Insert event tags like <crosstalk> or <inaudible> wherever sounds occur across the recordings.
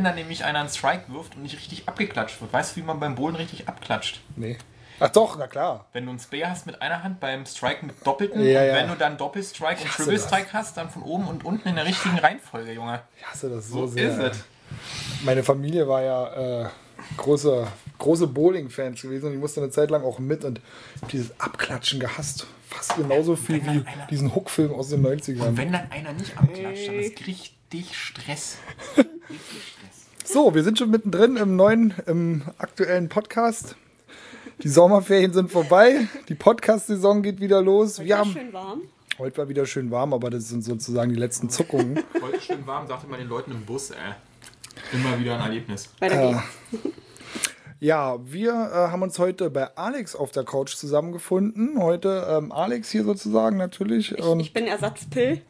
wenn dann nämlich einer einen Strike wirft und nicht richtig abgeklatscht wird. Weißt du, wie man beim Bowlen richtig abklatscht? Nee. Ach doch, na klar. Wenn du einen Spare hast mit einer Hand beim Strike mit doppelten Ja, ja. wenn du dann Doppelstrike und Triple das. Strike hast, dann von oben und unten in der richtigen Reihenfolge, Junge. Ich hasse das so, So sehr. ist es. Meine Familie war ja äh, große, große Bowling-Fans gewesen und ich musste eine Zeit lang auch mit und dieses Abklatschen gehasst. Fast genauso viel wie diesen Hook-Film aus den 90ern. Und wenn dann einer nicht abklatscht, dann ist richtig Stress. <laughs> So, wir sind schon mittendrin im neuen, im aktuellen Podcast. Die Sommerferien sind vorbei, die Podcast-Saison geht wieder los. Wir War haben, schön warm. heute war wieder schön warm, aber das sind sozusagen die letzten Zuckungen. Heute schön warm, sagte man den Leuten im Bus, ey. Immer wieder ein Erlebnis. Weiter geht's. Ja, wir äh, haben uns heute bei Alex auf der Couch zusammengefunden. Heute ähm, Alex hier sozusagen natürlich. Ich, Und ich bin Ersatzpill.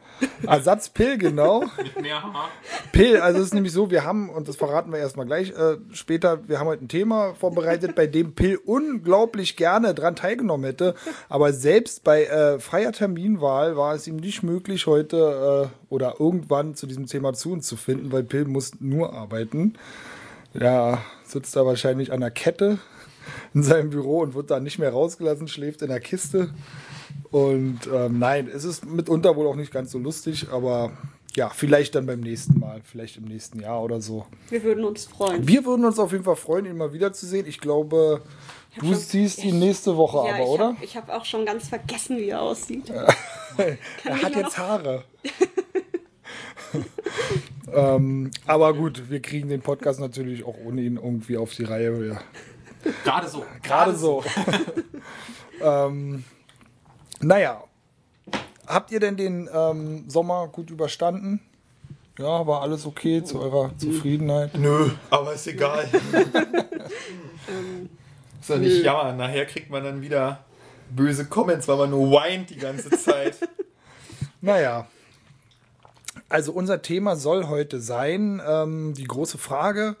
Ersatz Pill, genau. <laughs> Mit mehr Haar. Pill, also es ist nämlich so, wir haben, und das verraten wir erstmal gleich äh, später, wir haben heute ein Thema vorbereitet, bei dem Pill unglaublich gerne dran teilgenommen hätte. Aber selbst bei äh, freier Terminwahl war es ihm nicht möglich, heute äh, oder irgendwann zu diesem Thema zu uns zu finden, weil Pill muss nur arbeiten. Ja, sitzt da wahrscheinlich an der Kette in seinem Büro und wird da nicht mehr rausgelassen, schläft in der Kiste. Und ähm, nein, es ist mitunter wohl auch nicht ganz so lustig, aber ja, vielleicht dann beim nächsten Mal, vielleicht im nächsten Jahr oder so. Wir würden uns freuen. Wir würden uns auf jeden Fall freuen, ihn mal wiederzusehen. Ich glaube, hab du schon- siehst ihn ich- nächste Woche ja, aber, ich oder? Hab, ich habe auch schon ganz vergessen, wie er aussieht. <laughs> er hat jetzt Haare. <laughs> ähm, aber gut, wir kriegen den Podcast natürlich auch ohne ihn irgendwie auf die Reihe. Ja. Gerade so. Gerade so. <laughs> ähm, naja, habt ihr denn den ähm, Sommer gut überstanden? Ja, war alles okay zu eurer Zufriedenheit? Nö, aber ist egal. <laughs> ist doch nicht jammern. Nachher kriegt man dann wieder böse Comments, weil man nur weint die ganze Zeit. Naja. Also unser Thema soll heute sein, ähm, die große Frage,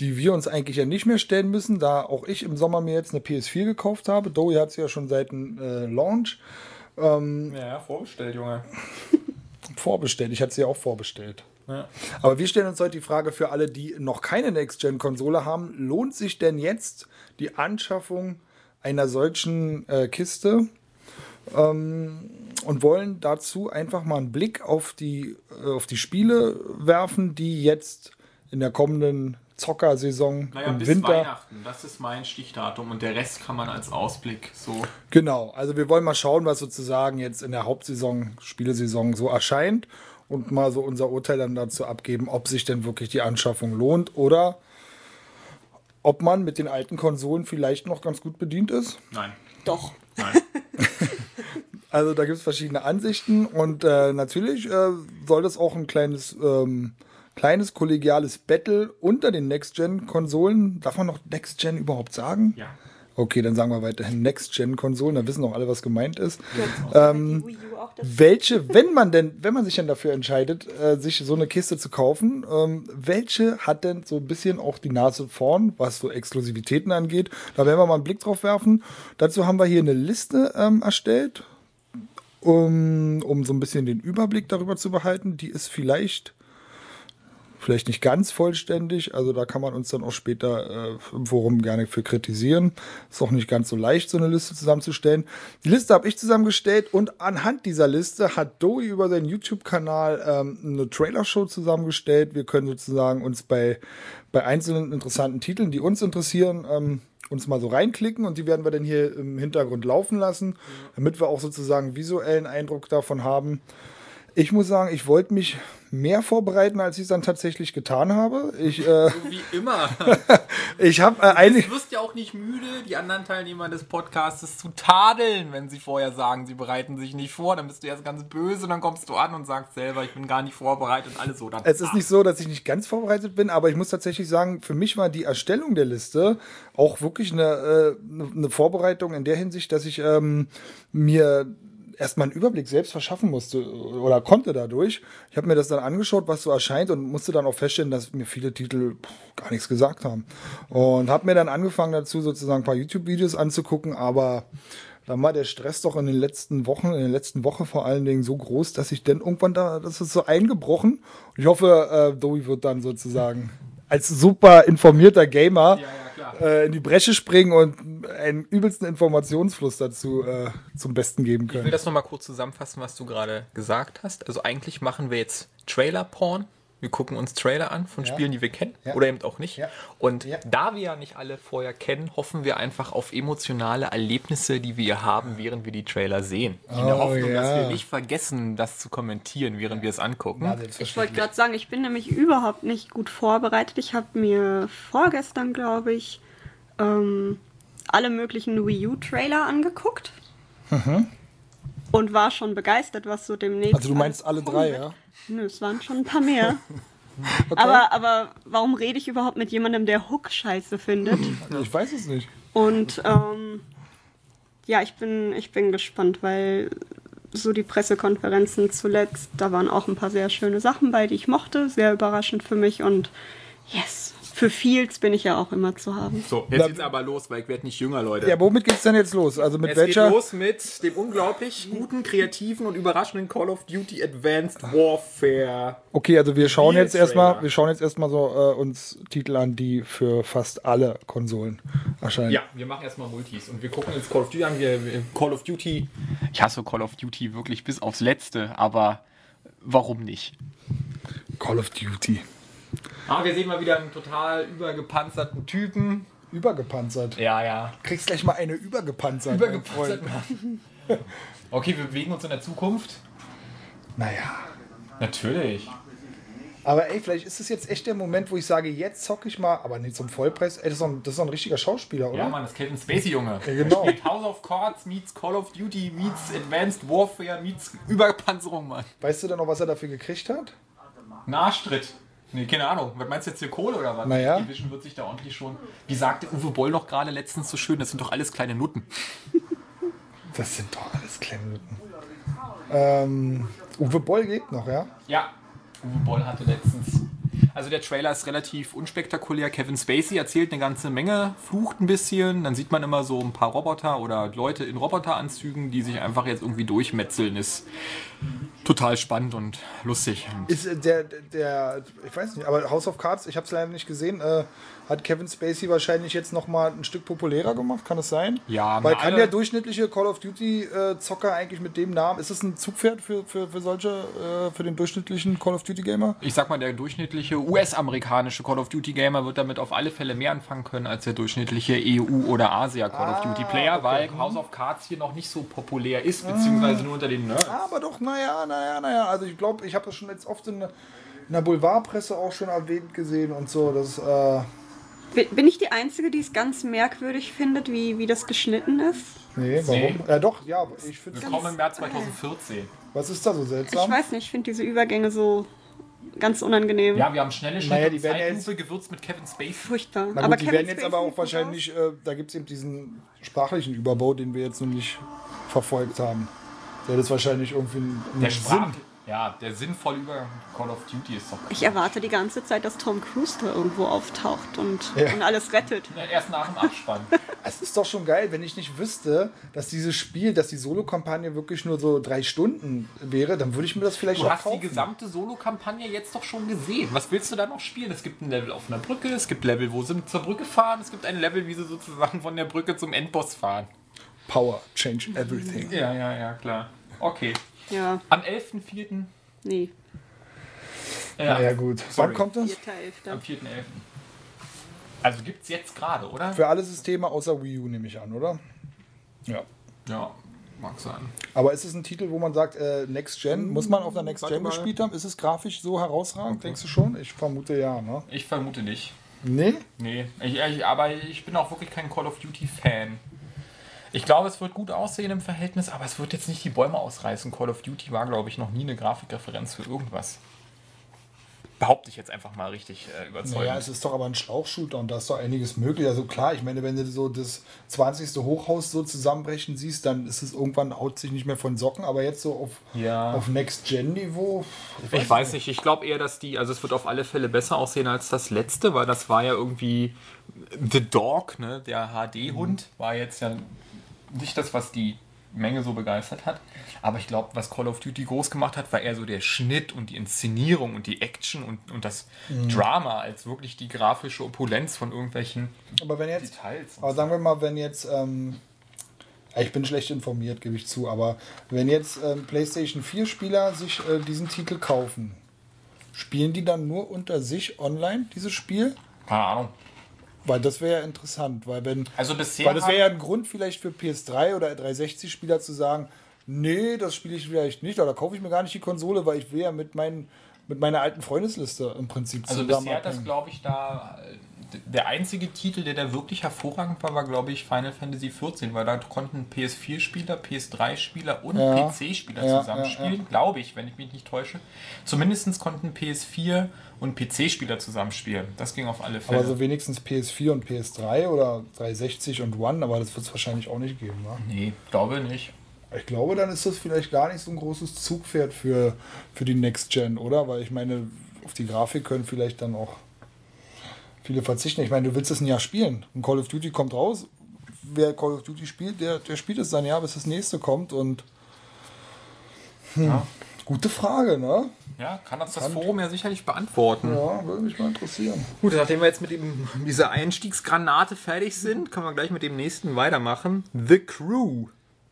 die wir uns eigentlich ja nicht mehr stellen müssen, da auch ich im Sommer mir jetzt eine PS4 gekauft habe. Dowie hat sie ja schon seit dem äh, Launch Ja, vorbestellt, Junge. <laughs> vorbestellt. Ich hatte sie ja auch vorbestellt. Ja. Aber wir stellen uns heute die Frage für alle, die noch keine Next-Gen-Konsole haben, lohnt sich denn jetzt die Anschaffung einer solchen äh, Kiste? Ähm, und wollen dazu einfach mal einen Blick auf die, äh, auf die Spiele werfen, die jetzt in der kommenden Zockersaison Naja, im bis Winter. Weihnachten. Das ist mein Stichdatum und der Rest kann man als Ausblick so. Genau, also wir wollen mal schauen, was sozusagen jetzt in der Hauptsaison, Spielesaison so erscheint und mal so unser Urteil dann dazu abgeben, ob sich denn wirklich die Anschaffung lohnt oder ob man mit den alten Konsolen vielleicht noch ganz gut bedient ist. Nein. Doch. Nein. <laughs> Also da gibt es verschiedene Ansichten und äh, natürlich äh, soll das auch ein kleines, ähm, kleines kollegiales Battle unter den Next-Gen-Konsolen. Darf man noch Next-Gen überhaupt sagen? Ja. Okay, dann sagen wir weiterhin Next-Gen-Konsolen, da wissen auch alle, was gemeint ist. Ähm, Welche, wenn man denn, wenn man sich dann dafür entscheidet, äh, sich so eine Kiste zu kaufen, ähm, welche hat denn so ein bisschen auch die Nase vorn, was so Exklusivitäten angeht? Da werden wir mal einen Blick drauf werfen. Dazu haben wir hier eine Liste ähm, erstellt, um, um so ein bisschen den Überblick darüber zu behalten. Die ist vielleicht vielleicht nicht ganz vollständig, also da kann man uns dann auch später äh, im Forum gerne für kritisieren. Ist auch nicht ganz so leicht, so eine Liste zusammenzustellen. Die Liste habe ich zusammengestellt und anhand dieser Liste hat Doe über seinen YouTube-Kanal ähm, eine Trailer-Show zusammengestellt. Wir können sozusagen uns bei, bei einzelnen interessanten Titeln, die uns interessieren, ähm, uns mal so reinklicken und die werden wir dann hier im Hintergrund laufen lassen, damit wir auch sozusagen visuellen Eindruck davon haben. Ich muss sagen, ich wollte mich mehr vorbereiten, als ich es dann tatsächlich getan habe. Ich, äh, <laughs> Wie immer. <laughs> ich habe äh, einige. Du wirst ja auch nicht müde, die anderen Teilnehmer des Podcasts zu tadeln, wenn sie vorher sagen, sie bereiten sich nicht vor. Dann bist du erst ganz böse, dann kommst du an und sagst selber, ich bin gar nicht vorbereitet und alles so. Dann Es ist nicht so, dass ich nicht ganz vorbereitet bin, aber ich muss tatsächlich sagen, für mich war die Erstellung der Liste auch wirklich eine, äh, eine Vorbereitung in der Hinsicht, dass ich ähm, mir erstmal einen Überblick selbst verschaffen musste oder konnte dadurch. Ich habe mir das dann angeschaut, was so erscheint und musste dann auch feststellen, dass mir viele Titel gar nichts gesagt haben. Und habe mir dann angefangen dazu sozusagen ein paar YouTube-Videos anzugucken, aber da war der Stress doch in den letzten Wochen, in den letzten Woche vor allen Dingen so groß, dass ich dann irgendwann da, das ist so eingebrochen. Ich hoffe, äh, Dowie wird dann sozusagen als super informierter Gamer Ja, ja. Äh, in die Bresche springen und einen übelsten Informationsfluss dazu äh, zum Besten geben Ich will können. das nochmal kurz zusammenfassen, was du gerade gesagt hast. Also eigentlich machen wir jetzt Trailer-Porn. Wir gucken uns Trailer an von Ja. Spielen, die wir kennen Ja. oder eben auch nicht. Ja. Und Ja. da wir ja nicht alle vorher kennen, hoffen wir einfach auf emotionale Erlebnisse, die wir haben, während wir die Trailer sehen. In der Oh, Hoffnung, dass wir nicht vergessen, das zu kommentieren, während wir es angucken. Ich wollte gerade sagen, ich bin nämlich überhaupt nicht gut vorbereitet. Ich habe mir vorgestern, glaube ich, ähm, alle möglichen Wii U-Trailer angeguckt. Und war schon begeistert, was so demnächst. Also du meinst alle drei, wird. ja? Nö, es waren schon ein paar mehr. <laughs> Okay. aber, aber warum rede ich überhaupt mit jemandem, der Hook scheiße findet? ich weiß es nicht. Und ähm, ja, ich bin, ich bin gespannt, weil so die Pressekonferenzen zuletzt, da waren auch ein paar sehr schöne Sachen bei, die ich mochte. Sehr überraschend für mich und yes, für Fields bin ich ja auch immer zu haben. So, jetzt geht's aber los, weil ich werde nicht jünger, Leute. Ja, womit geht's denn jetzt los? Also mit es welcher? geht los mit dem unglaublich guten, kreativen und überraschenden Call of Duty Advanced Warfare. Okay, also wir schauen jetzt erstmal, wir schauen jetzt erstmal so äh, uns Titel an, die für fast alle Konsolen erscheinen. Ja, wir machen erstmal Multis und wir gucken uns Call of Duty an. Wir- Call of Duty. Ich hasse Call of Duty wirklich bis aufs Letzte, aber warum nicht? Call of Duty. Ah, wir sehen mal wieder einen total übergepanzerten Typen. Übergepanzert. Ja, ja. Kriegst gleich mal eine übergepanzert. mein Freund. Okay, wir bewegen uns in der Zukunft. Naja. Natürlich. Aber ey, vielleicht ist es jetzt echt der Moment, wo ich sage, jetzt zocke ich mal, aber nicht zum Vollpreis. Ey, das ist doch ein, das ist doch ein richtiger Schauspieler, oder? Ja, Mann, das ist Kevin Spacey, Junge. Ja, genau. Spielt House of Cards meets Call of Duty meets Advanced Warfare meets Überpanzerung, Mann. Weißt du denn noch, was er dafür gekriegt hat? Nahstritt. Nee, keine Ahnung. Was meinst du jetzt hier Kohle oder was? Naja. Die Vision wird sich da ordentlich schon. Wie sagte Uwe Boll noch gerade letztens so schön, das sind doch alles kleine Nutten. <laughs> Das sind doch alles kleine Nutten. Ähm, Uwe Boll geht noch, ja? Ja. Uwe Boll hatte letztens. Also der Trailer ist relativ unspektakulär. Kevin Spacey erzählt eine ganze Menge, flucht ein bisschen. Dann sieht man immer so ein paar Roboter oder Leute in Roboteranzügen, die sich einfach jetzt irgendwie durchmetzeln. Ist total spannend und lustig. Ist äh, der, der, ich weiß nicht, aber House of Cards, ich habe es leider nicht gesehen, äh, hat Kevin Spacey wahrscheinlich jetzt noch mal ein Stück populärer gemacht, kann es sein? Ja, Weil kann der durchschnittliche Call of Duty äh, Zocker eigentlich mit dem Namen, ist es ein Zugpferd für, für, für solche, äh, für den durchschnittlichen Call of Duty Gamer? ich sag mal, der durchschnittliche US-amerikanische Call of Duty Gamer wird damit auf alle Fälle mehr anfangen können als der durchschnittliche EU- oder Asia Call of Duty Player, weil House of Cards hier noch nicht so populär ist, beziehungsweise nur unter den Nerds. Aber doch, naja, naja, naja. Also ich glaube, ich habe das schon jetzt oft in, der- in der Boulevardpresse auch schon erwähnt gesehen und so. Das, äh, Bin ich die Einzige, die es ganz merkwürdig findet, wie, wie das geschnitten ist? nee, warum? Nee. Ja, doch, ja, aber ich finde Willkommen im März 2014. Was ist da so Ich seltsam? weiß nicht, ich finde diese Übergänge so ganz unangenehm. Ja, wir haben schnelle Schnitte Naja, die werden ja jetzt- gewürzt mit Kevin Spacey. Furchtbar. Na aber gut, die Kevin werden jetzt Spacey aber auch wahrscheinlich, äh, da gibt es eben diesen sprachlichen Überbau, den wir jetzt noch nicht verfolgt haben. Der das wahrscheinlich irgendwie einen Der Sinn- Sprach, ja, der sinnvoll über Call of Duty ist doch. aus. Ich erwarte die ganze Zeit, dass Tom Cruise da irgendwo auftaucht und, Ja. und alles rettet. Erst nach dem Abspann. <laughs> Es ist doch schon geil, wenn ich nicht wüsste, dass dieses Spiel, dass die Solo-Kampagne wirklich nur so drei Stunden wäre, dann würde ich mir das vielleicht Du auch hast die gesamte Solo-Kampagne jetzt doch schon gesehen. Was willst du da noch spielen? Es gibt ein Level auf einer Brücke, es gibt Level, wo sie zur Brücke fahren, es gibt ein Level, wie sie sozusagen von der Brücke zum Endboss fahren. Power, change everything. Ja, ja, ja, klar. Okay. Ja, Am 11.04. nee, Ja, Na ja, gut. Sorry. Wann kommt das? 4.11. am 4.11. Also gibt's jetzt gerade, oder? Für alle Systeme außer Wii U nehme ich an, oder? Ja. Ja, mag sein. Aber ist es ein Titel, wo man sagt, äh, Next Gen? Muss man auf der Next Warte Gen mal. gespielt haben? Ist es grafisch so herausragend? Denkst du schon? Ich vermute ja, ne? Ich vermute nicht. Nee? Nee, ich, ich, aber ich bin auch wirklich kein Call of Duty-Fan. Ich glaube, es wird gut aussehen im Verhältnis, aber es wird jetzt nicht die Bäume ausreißen. Call of Duty war, glaube ich, noch nie eine Grafikreferenz für irgendwas. Behaupte ich jetzt einfach mal richtig äh, überzeugend. Naja, es ist doch aber ein Schlauchshooter und da ist doch einiges möglich. Also klar, ich meine, wenn du so das 20. Hochhaus so zusammenbrechen siehst, dann ist es irgendwann, haut sich nicht mehr von Socken, aber jetzt so auf, Ja. auf Next-Gen-Niveau. Ich weiß nicht, ich glaube eher, dass die, also es wird auf alle Fälle besser aussehen als das letzte, weil das war ja irgendwie The Dog, ne, der HD-Hund, war jetzt ja nicht das, was die Menge so begeistert hat. Aber ich glaube, was Call of Duty groß gemacht hat, war eher so der Schnitt und die Inszenierung und die Action und, und das Drama als wirklich die grafische Opulenz von irgendwelchen Aber wenn jetzt, Details. aber sagen wir mal, wenn jetzt, ähm, ich bin schlecht informiert, gebe ich zu, aber wenn jetzt ähm, PlayStation 4 Spieler sich äh, diesen Titel kaufen, spielen die dann nur unter sich online dieses Spiel? Keine Ahnung. Weil das wäre ja interessant, weil wenn, Also bisher weil das wäre ja ein Grund vielleicht für PS3 oder 360 Spieler zu sagen, nee, das spiele ich vielleicht nicht oder kaufe ich mir gar nicht die Konsole, weil ich will ja mit meinen mit meiner alten Freundesliste im Prinzip Also zusammen bisher hat das, glaube ich, da. Der einzige Titel, der da wirklich hervorragend war, war, glaube ich, Final Fantasy XIV, weil da konnten PS4-Spieler, PS3-Spieler und Ja. PC-Spieler Ja, zusammenspielen, ja. glaube ich, wenn ich mich nicht täusche. Zumindest konnten PS4 und PC-Spieler zusammenspielen. Das ging auf alle Fälle. Aber so wenigstens PS4 und PS3 oder 360 und One, aber das wird es wahrscheinlich auch nicht geben. Ne? nee, glaube nicht. Ich glaube, dann ist das vielleicht gar nicht so ein großes Zugpferd für, für die Next Gen, oder? Weil ich meine, auf die Grafik können vielleicht dann auch viele verzichten. Ich meine, du willst es ein Jahr spielen. Ein Call of Duty kommt raus. Wer Call of Duty spielt, der, der spielt es dann ja, bis das nächste kommt. Und Ja. gute Frage, ne? ja, kann uns das Forum ja sicherlich beantworten. Ja, würde mich mal interessieren. Gut, nachdem wir jetzt mit dem, dieser Einstiegsgranate fertig sind, können wir gleich mit dem nächsten weitermachen. The Crew.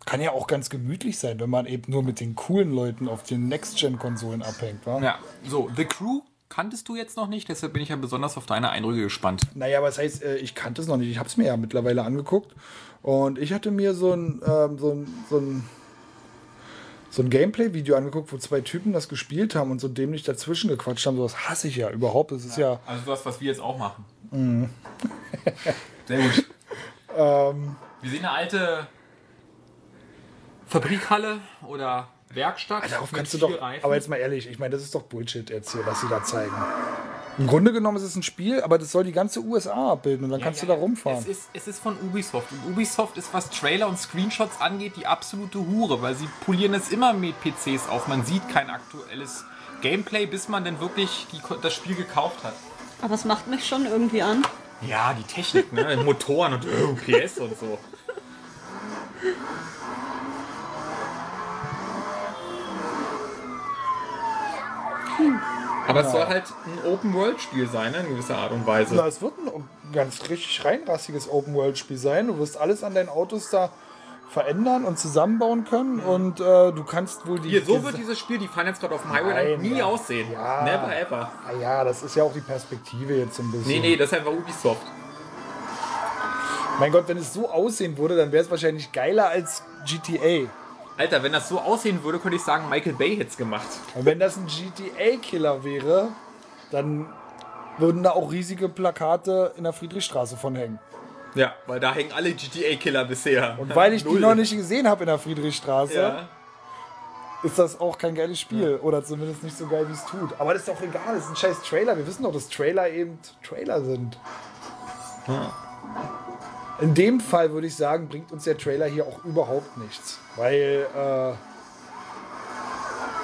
Kann ja auch ganz gemütlich sein, wenn man eben nur mit den coolen Leuten auf den Next-Gen-Konsolen abhängt, wa? Ja, so, The Crew kanntest du jetzt noch nicht, deshalb bin ich ja besonders auf deine Eindrücke gespannt. Naja, was heißt, äh, ich kannte es noch nicht. Ich habe es mir ja mittlerweile angeguckt. Und ich hatte mir so ein, ähm, so ein, so ein, so ein Gameplay-Video angeguckt, wo zwei Typen das gespielt haben und so dämlich dazwischen gequatscht haben. So was hasse ich ja überhaupt. Das ist ja. Also das, was wir jetzt auch machen. <laughs> Sehr gut. Ähm, Wir sehen eine alte Fabrikhalle oder Werkstatt. darauf mit kannst du doch. Reifen. Aber jetzt mal ehrlich, ich meine, das ist doch Bullshit jetzt hier, was sie da zeigen. Im Grunde genommen ist es ein Spiel, aber das soll die ganze USA abbilden und dann Ja, kannst ja, du da rumfahren. Es ist, es ist von Ubisoft. Und Ubisoft ist, was Trailer und Screenshots angeht, die absolute Hure, weil sie polieren es immer mit PCs auf. Man sieht kein aktuelles Gameplay, bis man dann wirklich die, das Spiel gekauft hat. Aber es macht mich schon irgendwie an. Ja, die Technik, ne? Motoren und oh, PS und so. <laughs> Aber es soll halt ein Open-World-Spiel sein, ne? in gewisser Art und Weise. Na, es wird ein ganz richtig reinrassiges Open-World-Spiel sein. Du wirst alles an deinen Autos da verändern und zusammenbauen können und äh, du kannst wohl die. Hier, so wird dieses Spiel, die fahren jetzt gerade auf dem Highway, Nein, nie ja. aussehen. Ja. Never ever. Ah ja, das ist ja auch die Perspektive jetzt so ein bisschen. Nee, nee, das ist einfach Ubisoft. Mein Gott, wenn es so aussehen würde, dann wäre es wahrscheinlich geiler als GTA. Alter, wenn das so aussehen würde, könnte ich sagen, Michael Bay hätte es gemacht. Und wenn das ein GTA-Killer wäre, dann würden da auch riesige Plakate in der Friedrichstraße von hängen. Ja, weil da hängen alle GTA-Killer bisher. Und weil ich die noch nicht gesehen habe in der Friedrichstraße, Ja. ist das auch kein geiles Spiel. Oder zumindest nicht so geil, wie es tut. Aber das ist doch egal, das ist ein scheiß Trailer. Wir wissen doch, dass Trailer eben Trailer sind. In dem Fall würde ich sagen, bringt uns der Trailer hier auch überhaupt nichts. Weil, äh,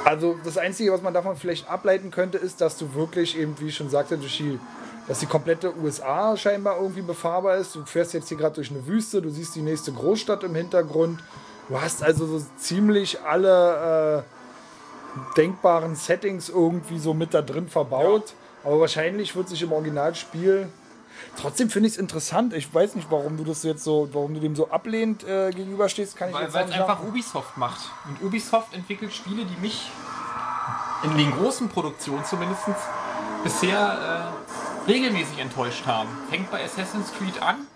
also das Einzige, was man davon vielleicht ableiten könnte, ist, dass du wirklich eben, wie ich schon sagte, durch die, dass die komplette USA scheinbar irgendwie befahrbar ist. Du fährst jetzt hier gerade durch eine Wüste, du siehst die nächste Großstadt im Hintergrund. Du hast also so ziemlich alle äh, denkbaren Settings irgendwie so mit da drin verbaut. Aber wahrscheinlich wird sich im Originalspiel. Trotzdem finde ich es interessant. Ich weiß nicht, warum du das jetzt so, warum du dem so ablehnt äh, gegenüberstehst, kann ich Weil jetzt weil auch es nicht einfach sagen. Ubisoft macht. Und Ubisoft entwickelt Spiele, die mich in den großen Produktionen zumindest bisher äh, regelmäßig enttäuscht haben. Fängt bei Assassin's Creed an,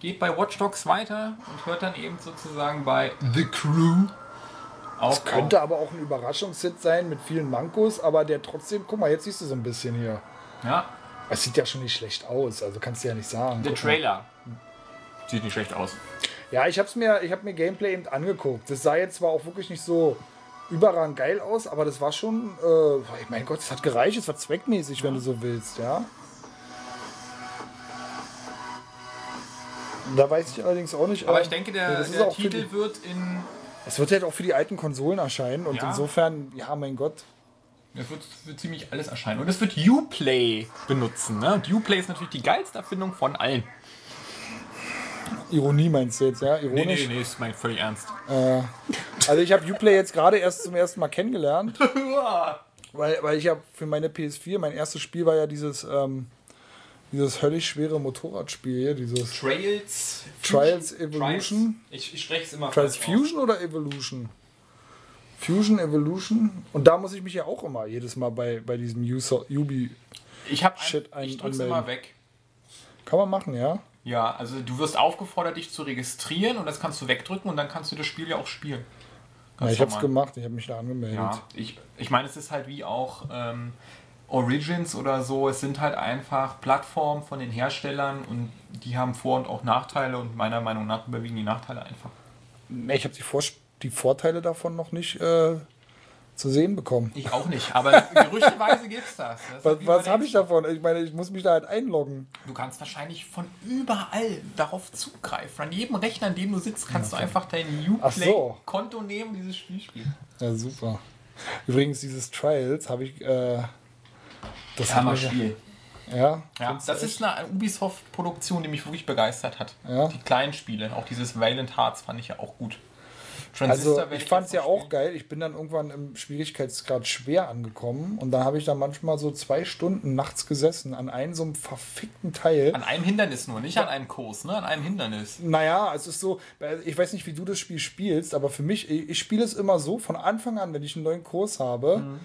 geht bei Watch Dogs weiter und hört dann eben sozusagen bei The Crew auf. Könnte aber auch ein Überraschungshit sein mit vielen Mankos, aber der trotzdem, guck mal, jetzt siehst du so ein bisschen hier. Ja, Es sieht ja schon nicht schlecht aus, also kannst du ja nicht sagen. der. Trailer. Sieht nicht schlecht aus. Ja, ich hab's mir, ich hab mir Gameplay eben angeguckt. Das sah jetzt zwar auch wirklich nicht so überragend geil aus, aber das war schon, äh, mein Gott, es hat gereicht, es war zweckmäßig, wenn du so willst, ja. Da weiß ich allerdings auch nicht. Aber äh, ich denke, der, ist der Titel die- wird in. Es wird halt auch für die alten Konsolen erscheinen und Ja. insofern, ja, mein Gott. Es wird für ziemlich alles erscheinen. Und es wird Uplay benutzen. Ne? Und Uplay ist natürlich die geilste Erfindung von allen. Ironie meinst du jetzt, ja? Nee, Ironisch? nee, nee, ist mein völlig ernst. Also ich habe Uplay jetzt gerade erst zum ersten Mal kennengelernt. <laughs> weil, weil ich habe für meine PS4, mein erstes Spiel war ja dieses, ähm, dieses höllisch schwere Motorradspiel hier, dieses Trails. Trials Evolution. Trials. Ich, ich spreche es immer Trials falsch aus. Fusion oder Evolution? Fusion, Evolution. Und da muss ich mich ja auch immer jedes Mal bei, bei diesem User, Ubi. Ich habe Shit, ein- ich drück's immer weg. Kann man machen, ja? Ja, also du wirst aufgefordert, dich zu registrieren und das kannst du wegdrücken und dann kannst du das Spiel ja auch spielen. ja ich habe es normal. gemacht, ich habe mich da angemeldet. Ja, ich, ich meine, es ist halt wie auch ähm, Origins oder so. Es sind halt einfach Plattformen von den Herstellern und die haben Vor- und auch Nachteile und meiner Meinung nach überwiegen die Nachteile einfach. Ich habe die, Vor die Vorteile davon noch nicht äh, zu sehen bekommen. Ich auch nicht, aber gerüchteweise gibt's das. das Was, was habe ich davon? Ich meine, ich muss mich da halt einloggen. Du kannst wahrscheinlich von überall darauf zugreifen. An jedem Rechner, an dem du sitzt, kannst du einfach dein Ach so. Uplay-Konto nehmen dieses Spiel spielen. Ja, super. Übrigens, dieses Trials habe ich. Äh, das haben wir ja. Hammer-Spiel. Ja, Ja, das ist eine Ubisoft-Produktion, die mich wirklich begeistert hat. Ja. Die kleinen Spiele, auch dieses Valiant Hearts fand ich ja auch gut. Transistor Also ich fand es ja auch spielen. geil. Ich bin dann irgendwann im Schwierigkeitsgrad schwer angekommen und da habe ich dann manchmal so zwei Stunden nachts gesessen an einem so einem verfickten Teil. An einem Hindernis nur, nicht an einem Kurs, ne? An einem Hindernis. Naja, es ist so, ich weiß nicht, wie du das Spiel spielst, aber für mich, ich, ich spiele es immer so, von Anfang an, wenn ich einen neuen Kurs habe, Mhm.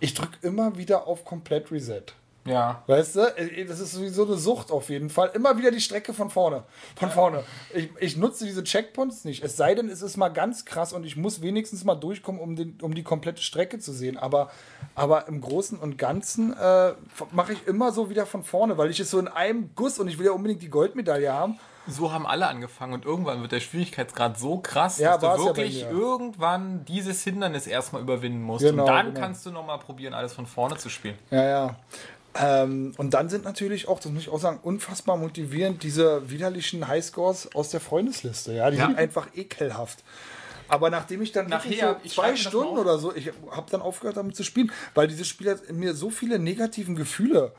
ich drücke immer wieder auf Komplett Reset. Ja. Weißt du, Äh, das ist sowieso eine Sucht auf jeden Fall. Immer wieder die Strecke von vorne. Von vorne. Ich, ich nutze diese Checkpoints nicht. Es sei denn, es ist mal ganz krass und ich muss wenigstens mal durchkommen, um, den, um die komplette Strecke zu sehen. Aber, aber im Großen und Ganzen äh, mache ich immer so wieder von vorne, weil ich es so in einem Guss und ich will ja unbedingt die Goldmedaille haben. So haben alle angefangen und irgendwann wird der Schwierigkeitsgrad so krass, Ja, dass du ja wirklich mir. irgendwann dieses Hindernis erstmal überwinden musst. Genau, und dann genau. kannst du nochmal probieren, alles von vorne zu spielen. Ja, ja. Ähm, und dann sind natürlich auch, das muss ich auch sagen, unfassbar motivierend diese widerlichen Highscores aus der Freundesliste. Ja, die Ja. sind einfach ekelhaft. Aber nachdem ich dann Nachher, so zwei Stunden oder so, ich habe dann aufgehört damit zu spielen, weil dieses Spiel hat in mir so viele negativen Gefühle.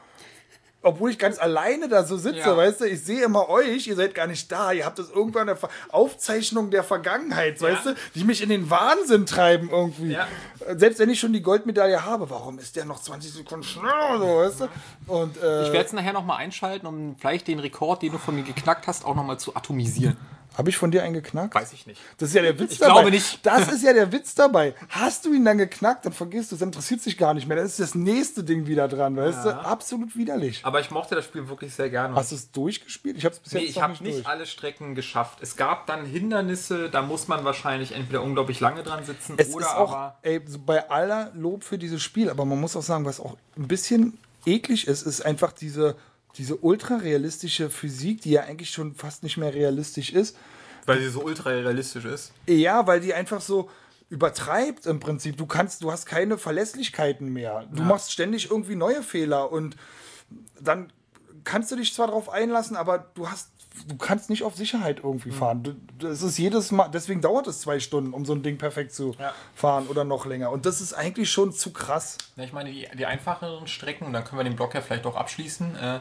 Obwohl ich ganz alleine da so sitze, Ja. weißt du, ich sehe immer euch, ihr seid gar nicht da, ihr habt das irgendwann eine Aufzeichnung der Vergangenheit, weißt du, die mich in den Wahnsinn treiben irgendwie. Ja. Selbst wenn ich schon die Goldmedaille habe, warum ist der noch 20 Sekunden schneller, so, weißt du? Und, äh, Ich werde es nachher nochmal einschalten, um vielleicht den Rekord, den du von mir geknackt hast, auch nochmal zu atomisieren. Habe ich von dir einen geknackt? Weiß ich nicht. Das ist ja der Witz Ich dabei. glaube nicht. Das ist ja der Witz dabei. Hast du ihn dann geknackt, dann vergisst du es, interessiert sich gar nicht mehr. Dann ist das nächste Ding wieder dran, weißt du? Absolut widerlich. Aber ich mochte das Spiel wirklich sehr gerne. Hast du es durchgespielt? Ich habe es bis Nee, jetzt ich habe nicht nicht alle Strecken geschafft. Es gab dann Hindernisse, da muss man wahrscheinlich entweder unglaublich lange dran sitzen Es oder ist auch, aber. ey, bei aller Lob für dieses Spiel, aber man muss auch sagen, was auch ein bisschen eklig ist, ist einfach diese, diese ultra realistische Physik, die ja eigentlich schon fast nicht mehr realistisch ist. Weil sie so ultra realistisch ist. Ja, weil die einfach so übertreibt im Prinzip. Du kannst, du hast keine Verlässlichkeiten mehr. Du machst ständig irgendwie neue Fehler und dann kannst du dich zwar darauf einlassen, aber du hast, du kannst nicht auf Sicherheit irgendwie fahren. Du, das ist jedes Mal, deswegen dauert es zwei Stunden, um so ein Ding perfekt zu Ja. fahren oder noch länger. Und das ist eigentlich schon zu krass. Ja, ich meine, die, die einfacheren Strecken, und dann können wir den Block ja vielleicht auch abschließen, äh,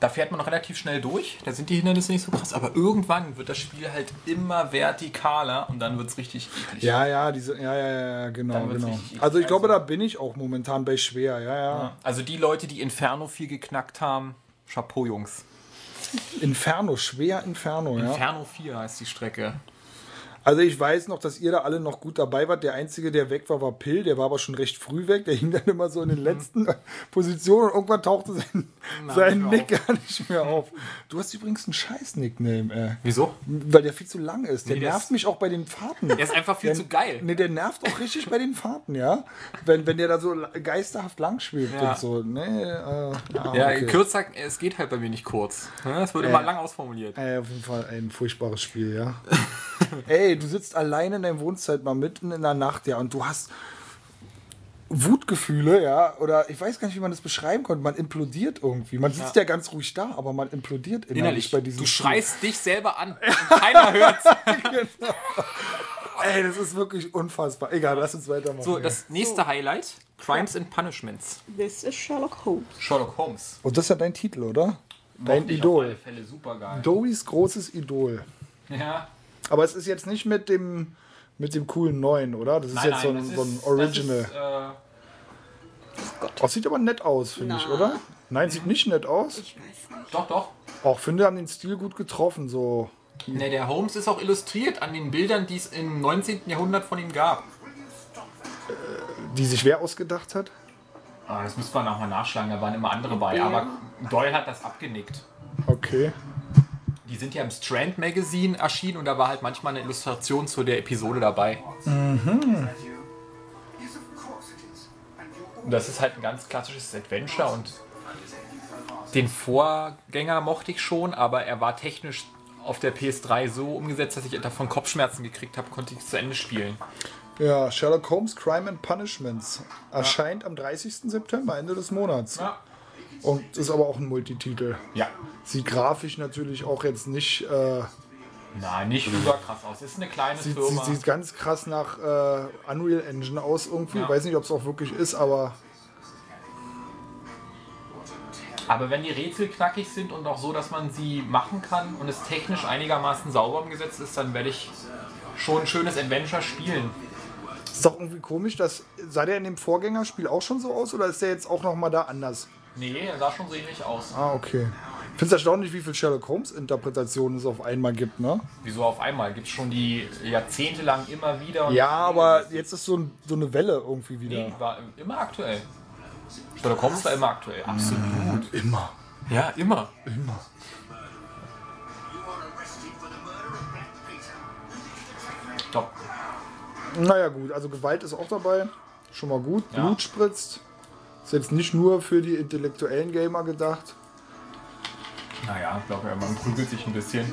da fährt man noch relativ schnell durch. Da sind die Hindernisse nicht so krass, aber irgendwann wird das Spiel halt immer vertikaler und dann wird es richtig eklig. Ja, ja, diese, ja, ja, ja, genau, genau. Also ich glaube, Also- da bin ich auch momentan bei schwer, ja, ja. Also die Leute, die Inferno viel geknackt haben, Chapeau, Jungs. Inferno, schwer Inferno, ja. Inferno 4 heißt die Strecke. Also ich weiß noch, dass ihr da alle noch gut dabei wart. Der Einzige, der weg war, war Pill. Der war aber schon recht früh weg. Der hing dann immer so in den letzten <laughs> Positionen und irgendwann tauchte sein, sein nicht Nick mehr gar nicht mehr auf. Du hast übrigens einen scheiß Nickname, äh, Wieso? weil der viel zu lang ist. Der Nee, der nervt ist- mich auch bei den Fahrten. Der ist einfach viel Der- zu geil. Nee, der nervt auch richtig bei den Fahrten, ja. Wenn, wenn der da so geisterhaft lang schwebt Ja. und so. Nee, äh, ah, Ja, okay. kürzer, es geht halt bei mir nicht kurz. Es wird immer lang ausformuliert. Ey, auf jeden Fall ein furchtbares Spiel, ja. <laughs> Ey, du sitzt alleine in deinem Wohnzimmer mitten in der Nacht, ja, und du hast Wutgefühle, ja, oder ich weiß gar nicht, wie man das beschreiben konnte. Man implodiert irgendwie. Man sitzt ja, ganz ruhig da, aber man implodiert innerlich, Innerlich. bei diesem Du Spiel. schreist dich selber an <laughs> und keiner hört's. <laughs> Ey, das ist wirklich unfassbar. Egal, lass uns weitermachen. So, das nächste Highlight: Crimes and Punishments. This is Sherlock Holmes. Sherlock Holmes. Und das ist ja dein Titel, oder? Dein Idol. Auf alle Fälle super geil. Dowies großes Idol. Ja. Aber es ist jetzt nicht mit dem mit dem coolen neuen, oder? Das ist Nein, jetzt so nein, ein, das so ein ist- Original. Das ist, äh, Oh, sieht aber nett aus, finde ich, oder? Nein, sieht nicht nett aus. Ich weiß nicht. doch, doch. Auch finde, haben den Stil gut getroffen. So. Ne, der Holmes ist auch illustriert an den Bildern, die es im 19. Jahrhundert von ihm gab. Die sich wer ausgedacht hat? Ah, das müssen wir nochmal nachschlagen, da waren immer andere bei. Aber Doyle hat das abgenickt. Okay. Die sind ja im Strand Magazine erschienen und da war halt manchmal eine Illustration zu der Episode dabei. Und das ist halt ein ganz klassisches Adventure und den Vorgänger mochte ich schon, aber er war technisch auf der PS3 so umgesetzt, dass ich davon Kopfschmerzen gekriegt habe, konnte ich es zu Ende spielen. Ja, Sherlock Holmes Crime and Punishments erscheint am 30. September, Ende des Monats. Ja. Und ist aber auch ein Multititel. Ja. Sieht grafisch natürlich auch jetzt nicht. Äh, Nein, nicht überkrass aus. Ist eine kleine sieht, Firma. sieht, sieht ganz krass nach äh, Unreal Engine aus irgendwie. Ja. Weiß nicht, ob es auch wirklich ist, aber Aber wenn die Rätsel knackig sind und auch so, dass man sie machen kann und es technisch einigermaßen sauber umgesetzt ist, dann werde ich schon ein schönes Adventure spielen. ist doch irgendwie komisch, dass sah der in dem Vorgängerspiel auch schon so aus oder ist der jetzt auch noch mal da anders? Nee, er sah schon ähnlich aus. Ah, okay. Ich finde es erstaunlich, wie viel Sherlock Holmes Interpretationen es auf einmal gibt, ne? Wieso auf einmal? Gibt es schon die jahrzehntelang immer wieder? Ja, aber jetzt ist so, ein, so eine Welle irgendwie wieder. Nee, war immer aktuell. Sherlock Holmes war immer aktuell. Absolut. Immer. Ja, immer. Immer. Top. Naja, gut, also Gewalt ist auch dabei. Schon mal gut. Ja. Blut spritzt. Ist jetzt nicht nur für die intellektuellen Gamer gedacht. Naja, ich glaube, man prügelt sich ein bisschen.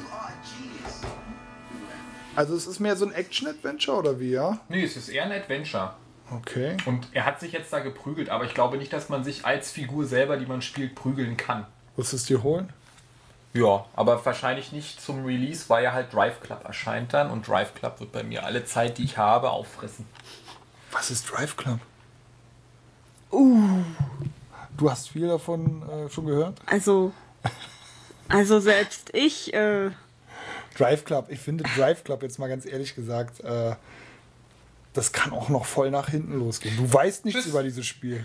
Also es ist mehr so ein Action-Adventure oder wie, ja? Nee, es ist eher ein Adventure. Okay. Und er hat sich jetzt da geprügelt, aber ich glaube nicht, dass man sich als Figur selber, die man spielt, prügeln kann. Wirst du es dir holen? Ja, aber wahrscheinlich nicht zum Release, weil ja halt Drive Club erscheint dann und Drive Club wird bei mir alle Zeit, die ich habe, auffressen. Was ist Drive Club? Uh. Du hast viel davon äh, schon gehört? Also, also selbst ich, äh, Drive Club, ich finde Drive Club jetzt mal ganz ehrlich gesagt, äh, das kann auch noch voll nach hinten losgehen. Du weißt nichts über dieses Spiel.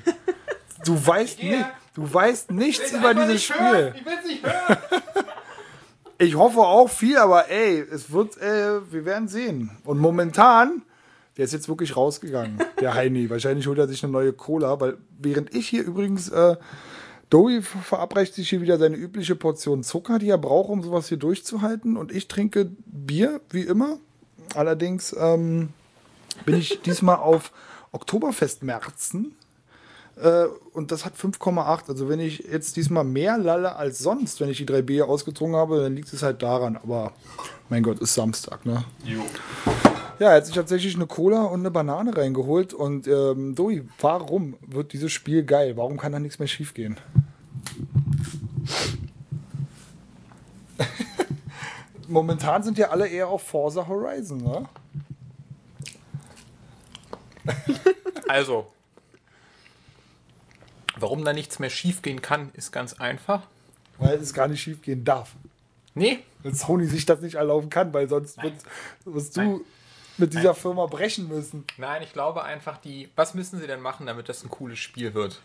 Du weißt gehe. nicht, du weißt nichts über dieses Spiel. Ich will es nicht hören. Ich hoffe auch viel, aber ey, es wird, äh, wir werden sehen. Und momentan, der ist jetzt wirklich rausgegangen, der Heini. Wahrscheinlich holt er sich eine neue Cola, weil während ich hier übrigens, äh, ver- verabreicht sich hier wieder seine übliche Portion Zucker, die er braucht, um sowas hier durchzuhalten. Und ich trinke Bier, wie immer. Allerdings ähm, bin ich diesmal auf Oktoberfestmärzen. Äh, und das hat 5,8. Also wenn ich jetzt diesmal mehr lalle als sonst, wenn ich die drei Bier ausgetrunken habe, dann liegt es halt daran. Aber mein Gott, ist Samstag, ne? Jo. Ja, er hat sich tatsächlich eine Cola und eine Banane reingeholt. Und ähm, Doi, warum wird dieses Spiel geil? Warum kann da nichts mehr schiefgehen? <laughs> Momentan sind ja alle eher auf Forza Horizon, ne? <laughs> Also, warum da nichts mehr schiefgehen kann, ist ganz einfach. Weil es gar nicht schiefgehen darf. Nee, Weil Sony sich das nicht erlauben kann, weil sonst wird, wirst du Nein. Mit dieser Firma brechen müssen. Nein, ich glaube einfach, die. Was müssen sie denn machen, damit das ein cooles Spiel wird?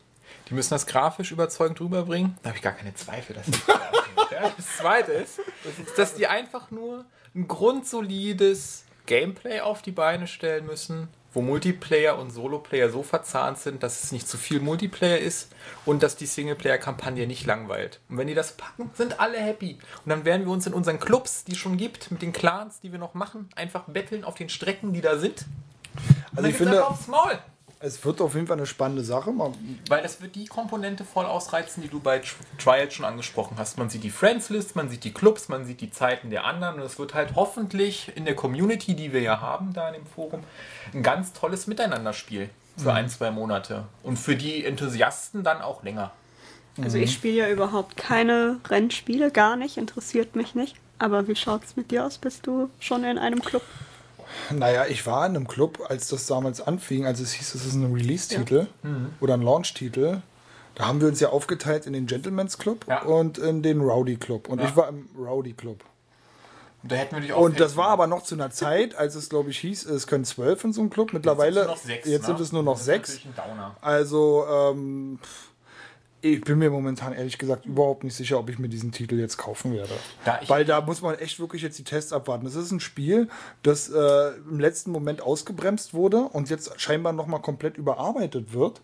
Die müssen das grafisch überzeugend rüberbringen. Da habe ich gar keine Zweifel, dass das <laughs> Das zweite ist, ist, dass die einfach nur ein grundsolides Gameplay auf die Beine stellen müssen, wo Multiplayer und Soloplayer so verzahnt sind, dass es nicht zu viel Multiplayer ist und dass die Singleplayer-Kampagne nicht langweilt. Und wenn die das packen, sind alle happy. Und dann werden wir uns in unseren Clubs, die es schon gibt, mit den Clans, die wir noch machen, einfach betteln auf den Strecken, die da sind. Und Also ich finde, einfach aufs Maul. Es wird auf jeden Fall eine spannende Sache. Man, Weil das wird die Komponente voll ausreizen, die du bei Tr- Trials schon angesprochen hast. Man sieht die Friends-List, man sieht die Clubs, man sieht die Zeiten der anderen und es wird halt hoffentlich in der Community, die wir ja haben, da in dem Forum, ein ganz tolles Miteinanderspiel für ein, zwei Monate. Und für die Enthusiasten dann auch länger. also ich spiele ja überhaupt keine Rennspiele, gar nicht, interessiert mich nicht. Aber wie schaut's mit dir aus? Bist du schon in einem Club? Naja, ich war in einem Club, als das damals anfing, als es hieß, es ist ein Release-Titel oder ein Launch-Titel. Da haben wir uns ja aufgeteilt in den Gentleman's Club Ja. und in den Rowdy Club. Und Ja. ich war im Rowdy Club. Da hätten wir dich auch Und das war aber noch zu einer Zeit, als es, glaube ich, hieß, es können zwölf in so einem Club. Mittlerweile, Jetzt, sind es noch sechs, jetzt ne? sind es nur noch sechs. Also, ähm, pff, ich bin mir momentan ehrlich gesagt überhaupt nicht sicher, ob ich mir diesen Titel jetzt kaufen werde. Da Weil da muss man echt wirklich jetzt die Tests abwarten. Das ist ein Spiel, das äh, im letzten Moment ausgebremst wurde und jetzt scheinbar nochmal komplett überarbeitet wird.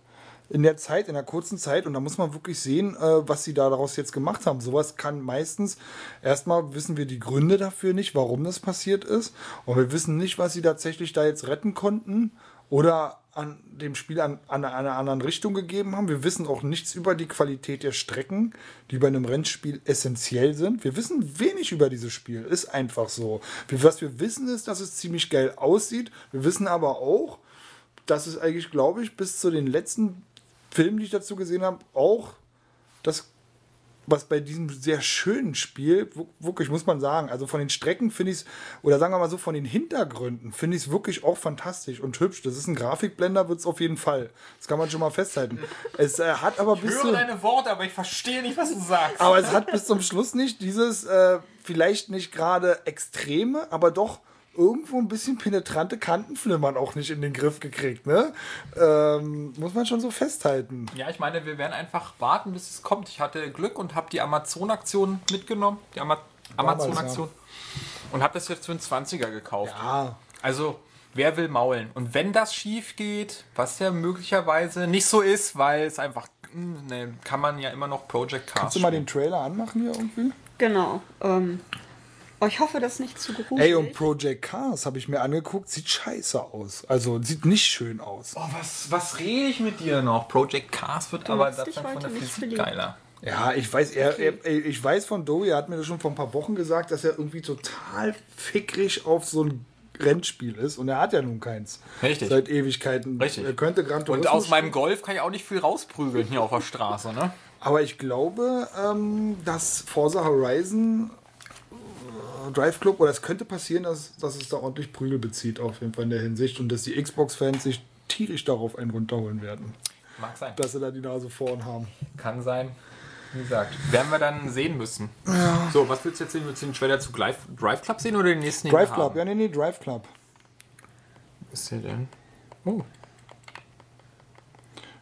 In der Zeit, in der kurzen Zeit. Und da muss man wirklich sehen, äh, was sie da daraus jetzt gemacht haben. Sowas kann meistens, erstmal wissen wir die Gründe dafür nicht, warum das passiert ist. Und wir wissen nicht, was sie tatsächlich da jetzt retten konnten oder an dem Spiel an, an einer anderen Richtung gegeben haben. Wir wissen auch nichts über die Qualität der Strecken, die bei einem Rennspiel essentiell sind. Wir wissen wenig über dieses Spiel. Ist einfach so. Was wir wissen ist, dass es ziemlich geil aussieht. Wir wissen aber auch, dass es eigentlich, glaube ich, bis zu den letzten Filmen, die ich dazu gesehen habe, auch das, was bei diesem sehr schönen Spiel, wirklich muss man sagen, also von den Strecken finde ich es, oder sagen wir mal so, von den Hintergründen finde ich es wirklich auch fantastisch und hübsch. Das ist ein Grafikblender, wird es auf jeden Fall. Das kann man schon mal festhalten. Es äh, hat aber Ich bis höre zu, deine Worte, aber ich verstehe nicht, was du sagst. aber es hat bis zum Schluss nicht dieses, äh, vielleicht nicht gerade extreme, aber doch irgendwo ein bisschen penetrante Kantenflimmern auch nicht in den Griff gekriegt, ne? Ähm, muss man schon so festhalten. Ja, ich meine, wir werden einfach warten, bis es kommt. Ich hatte Glück und habe die Amazon-Aktion mitgenommen. Die Ama Amazon-Aktion. Und habe das jetzt für einen 20er gekauft. Ah, Also, wer will maulen? Und wenn das schief geht, was ja möglicherweise nicht so ist, weil es einfach, hm, ne, kann man ja immer noch Project Cars kannst du mal den Trailer anmachen hier irgendwie? Genau. Ähm, oh, ich hoffe, das ist nicht zu gruselig. Ey, und Project Cars habe ich mir angeguckt, sieht scheiße aus. Also sieht nicht schön aus. Oh, was, was rede ich mit dir noch? Project Cars wird aber machst das von der nicht Physik geiler. Ja, ich weiß, er, er, ich weiß von Dowie, er hat mir das schon vor ein paar Wochen gesagt, dass er irgendwie total fickrig auf so ein Rennspiel ist. Und er hat ja nun keins. Richtig. Seit Ewigkeiten. Richtig. Er könnte Gran Turismo Und aus spielen. meinem Golf kann ich auch nicht viel rausprügeln hier auf der Straße, ne? Aber ich glaube, ähm, dass Forza Horizon Drive Club, oder es könnte passieren, dass, dass es da ordentlich Prügel bezieht, auf jeden Fall in der Hinsicht. Und dass die Xbox-Fans sich tierisch darauf einen runterholen werden. Mag sein. Dass sie da die Nase vorn haben. Kann sein. Wie gesagt, werden wir dann sehen müssen. So, was willst du jetzt sehen? Willst du den Trailer zu Drive, Drive Club sehen oder den nächsten? Drive Club, haben? ja, nee, nee, Drive Club. Was ist der denn? Oh,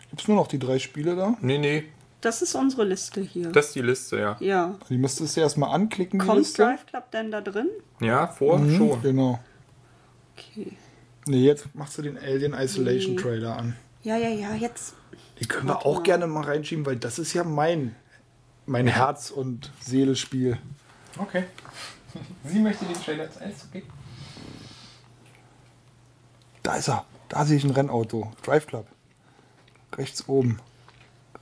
Gibt es nur noch die drei Spiele da? nee, nee. Das ist unsere Liste hier. Das ist die Liste, ja. ja. Die müsstest du erstmal anklicken, die Kommt Liste. Drive Club denn da drin? Ja, vor Mhm, schon. Genau. Okay. Nee, jetzt machst du den Alien Isolation Nee. Trailer an. Ja, ja, ja, jetzt. Den können wir Warte auch mal. gerne mal reinschieben, weil das ist ja mein, mein Herz- und Seele-Spiel. Okay. Sie möchte den Trailer zuerst, okay? Da ist er. Da sehe ich ein Rennauto. Drive Club. Rechts oben.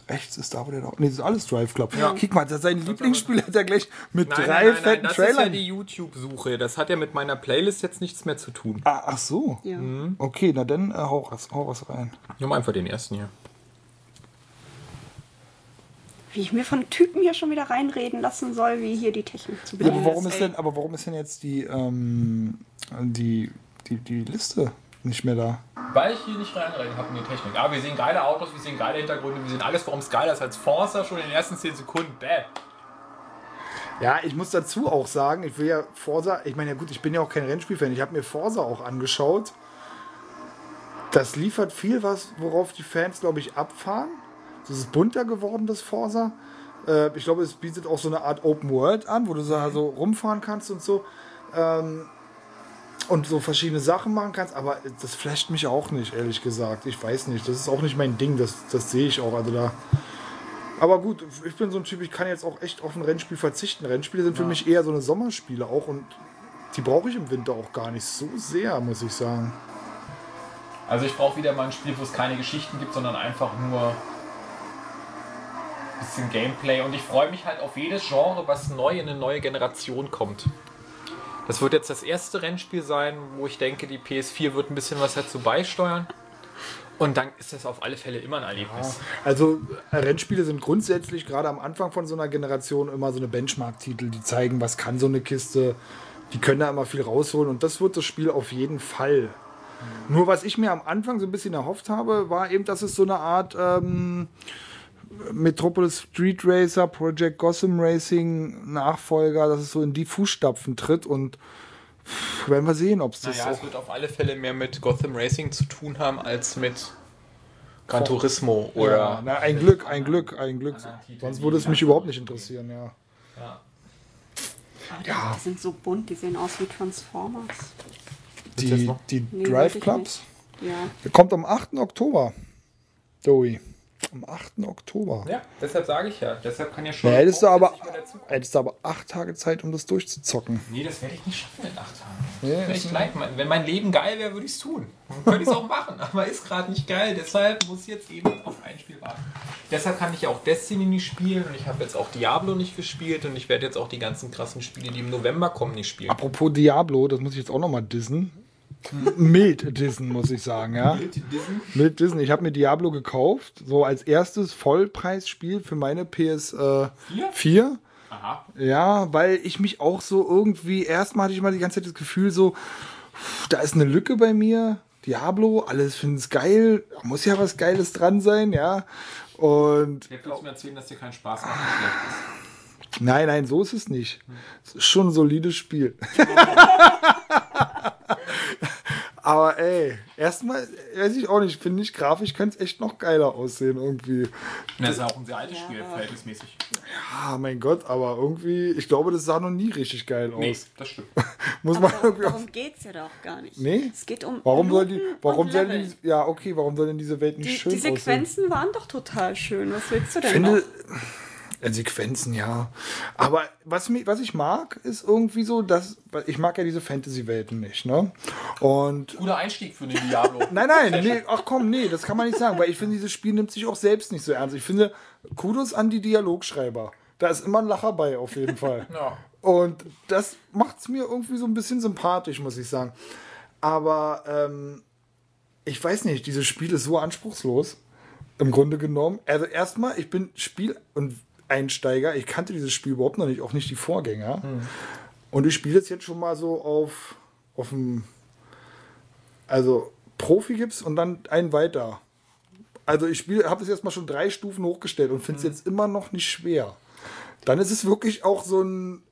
Rechts ist da, wo der da. Nee, das ist alles Drive Club. Ja. Kick mal, das sein Lieblingsspiel hat er gleich mit Nein, drei nein, nein, nein, fetten das ist ja Trailern. die YouTube-Suche. Das hat ja mit meiner Playlist jetzt nichts mehr zu tun. ah, ach so. Ja. Okay, na dann äh, hau, was, hau was rein. Nimm einfach den ersten hier. Wie ich mir von Typen hier schon wieder reinreden lassen soll, wie hier die Technik zu Ja, bedienen aber warum ist ey. denn, aber warum ist denn jetzt die, ähm, die, die, die Liste nicht mehr da? Weil ich hier nicht reinreden habe in die Technik. Aber wir sehen geile Autos, wir sehen geile Hintergründe, wir sehen alles, warum es geiler ist als Forza schon in den ersten 10 Sekunden. Bäh. Ja, ich muss dazu auch sagen, ich will ja Forza, ich meine ja gut, ich bin ja auch kein Rennspielfan, ich habe mir Forza auch angeschaut. Das liefert viel was, worauf die Fans, glaube ich, abfahren. Das ist bunter geworden, das Forza. Äh, ich glaube, es bietet auch so eine Art Open World an, wo du so so rumfahren kannst und so. Ähm, und so verschiedene Sachen machen kannst, aber das flasht mich auch nicht, ehrlich gesagt. Ich weiß nicht, das ist auch nicht mein Ding, das, das sehe ich auch. Also da. Aber gut, ich bin so ein Typ, ich kann jetzt auch echt auf ein Rennspiel verzichten. Rennspiele sind für mich eher so eine Sommerspiele auch und die brauche ich im Winter auch gar nicht so sehr, muss ich sagen. Also ich brauche wieder mal ein Spiel, wo es keine Geschichten gibt, sondern einfach nur ein bisschen Gameplay. Und ich freue mich halt auf jedes Genre, was neu in eine neue Generation kommt. Das wird jetzt das erste Rennspiel sein, wo ich denke, die PS4 wird ein bisschen was dazu beisteuern. Und dann ist das auf alle Fälle immer ein Erlebnis. Also äh, Rennspiele sind grundsätzlich gerade am Anfang von so einer Generation immer so eine Benchmark-Titel, die zeigen, was kann so eine Kiste. Die können da immer viel rausholen und das wird das Spiel auf jeden Fall. Nur was ich mir am Anfang so ein bisschen erhofft habe, war eben, dass es so eine Art ähm, Metropolis Street Racer, Project Gotham Racing Nachfolger, dass es so in die Fußstapfen tritt und pff, werden wir sehen, ob es das Naja, es wird auf alle Fälle mehr mit Gotham Racing zu tun haben als mit Gran Turismo oder. Ja, na, ein Glück, ein Glück, ein Glück. Sonst würde es mich überhaupt nicht interessieren, ja. Ja. Aber die, sind so bunt, die sehen aus wie Transformers. Die, die Nee, Drive Clubs. Ja. Der kommt am 8. Oktober. Joey. Am 8. Oktober. ja, deshalb sage ich ja. Deshalb kann ja schon. Da hättest du aber, hättest du aber acht Tage Zeit, um das durchzuzocken. Nee, das werde ich nicht schaffen in acht Tagen. Nee, Das leid. Mein- Wenn mein Leben geil wäre, würde ich es tun. Könnte ich es auch machen. Aber ist gerade nicht geil. Deshalb muss ich jetzt eben auf ein Spiel warten. Deshalb kann ich ja auch Destiny nicht spielen. Und ich habe jetzt auch Diablo nicht gespielt. Und ich werde jetzt auch die ganzen krassen Spiele, die im November kommen, nicht spielen. Apropos Diablo, das muss ich jetzt auch nochmal dissen. Mild dissen, muss ich sagen, ja. Mild dissen. Ich habe mir Diablo gekauft, so als erstes Vollpreisspiel für meine PS äh, Vier? 4. Aha. Ja, weil ich mich auch so irgendwie, erstmal hatte ich mal die ganze Zeit das Gefühl so, pff, da ist eine Lücke bei mir. Diablo, alles finden es geil, da muss ja was Geiles dran sein, ja. Und Jetzt willst du mir erzählen, dass dir keinen Spaß macht und schlecht ist. nein, nein, so ist es nicht. Es ist schon ein solides Spiel. <laughs> Aber ey, erstmal, weiß ich auch nicht, finde ich, grafisch könnte es echt noch geiler aussehen irgendwie. Das ist ja auch ein sehr altes Ja. Spiel, verhältnismäßig. Ah, mein Gott, aber irgendwie, ich glaube, das sah noch nie richtig geil aus. Nee, das stimmt. <laughs> Muss man Aber irgendwie auch darum geht es ja doch gar nicht. Nee? Es geht um. Warum soll die, warum soll die, ja, okay, warum soll denn diese Welt nicht Die, schön die aussehen? Sequenzen waren doch total schön. Was willst du denn Ich finde, noch? Sequenzen, ja. Aber was, mich, was ich mag, ist irgendwie so, dass, ich mag ja diese Fantasy-Welten nicht, ne? Und Guter Einstieg für den Diablo. <laughs> Nein, nein, nee, ach komm, nee, das kann man nicht sagen, weil ich finde, dieses Spiel nimmt sich auch selbst nicht so ernst. Ich finde, Kudos an die Dialogschreiber. Da ist immer ein Lacher bei, auf jeden Fall. <laughs> Ja. Und das macht es mir irgendwie so ein bisschen sympathisch, muss ich sagen. Aber ähm, ich weiß nicht, dieses Spiel ist so anspruchslos, im Grunde genommen. Also erstmal, ich bin Spiel- und Einsteiger. Ich kannte dieses Spiel überhaupt noch nicht, auch nicht die Vorgänger. Und ich spiele es jetzt schon mal so auf, auf dem, also Profi gibt's und dann einen weiter. Also ich spiele, habe es jetzt mal schon drei Stufen hochgestellt und finde es jetzt immer noch nicht schwer. Dann ist es wirklich auch so ein,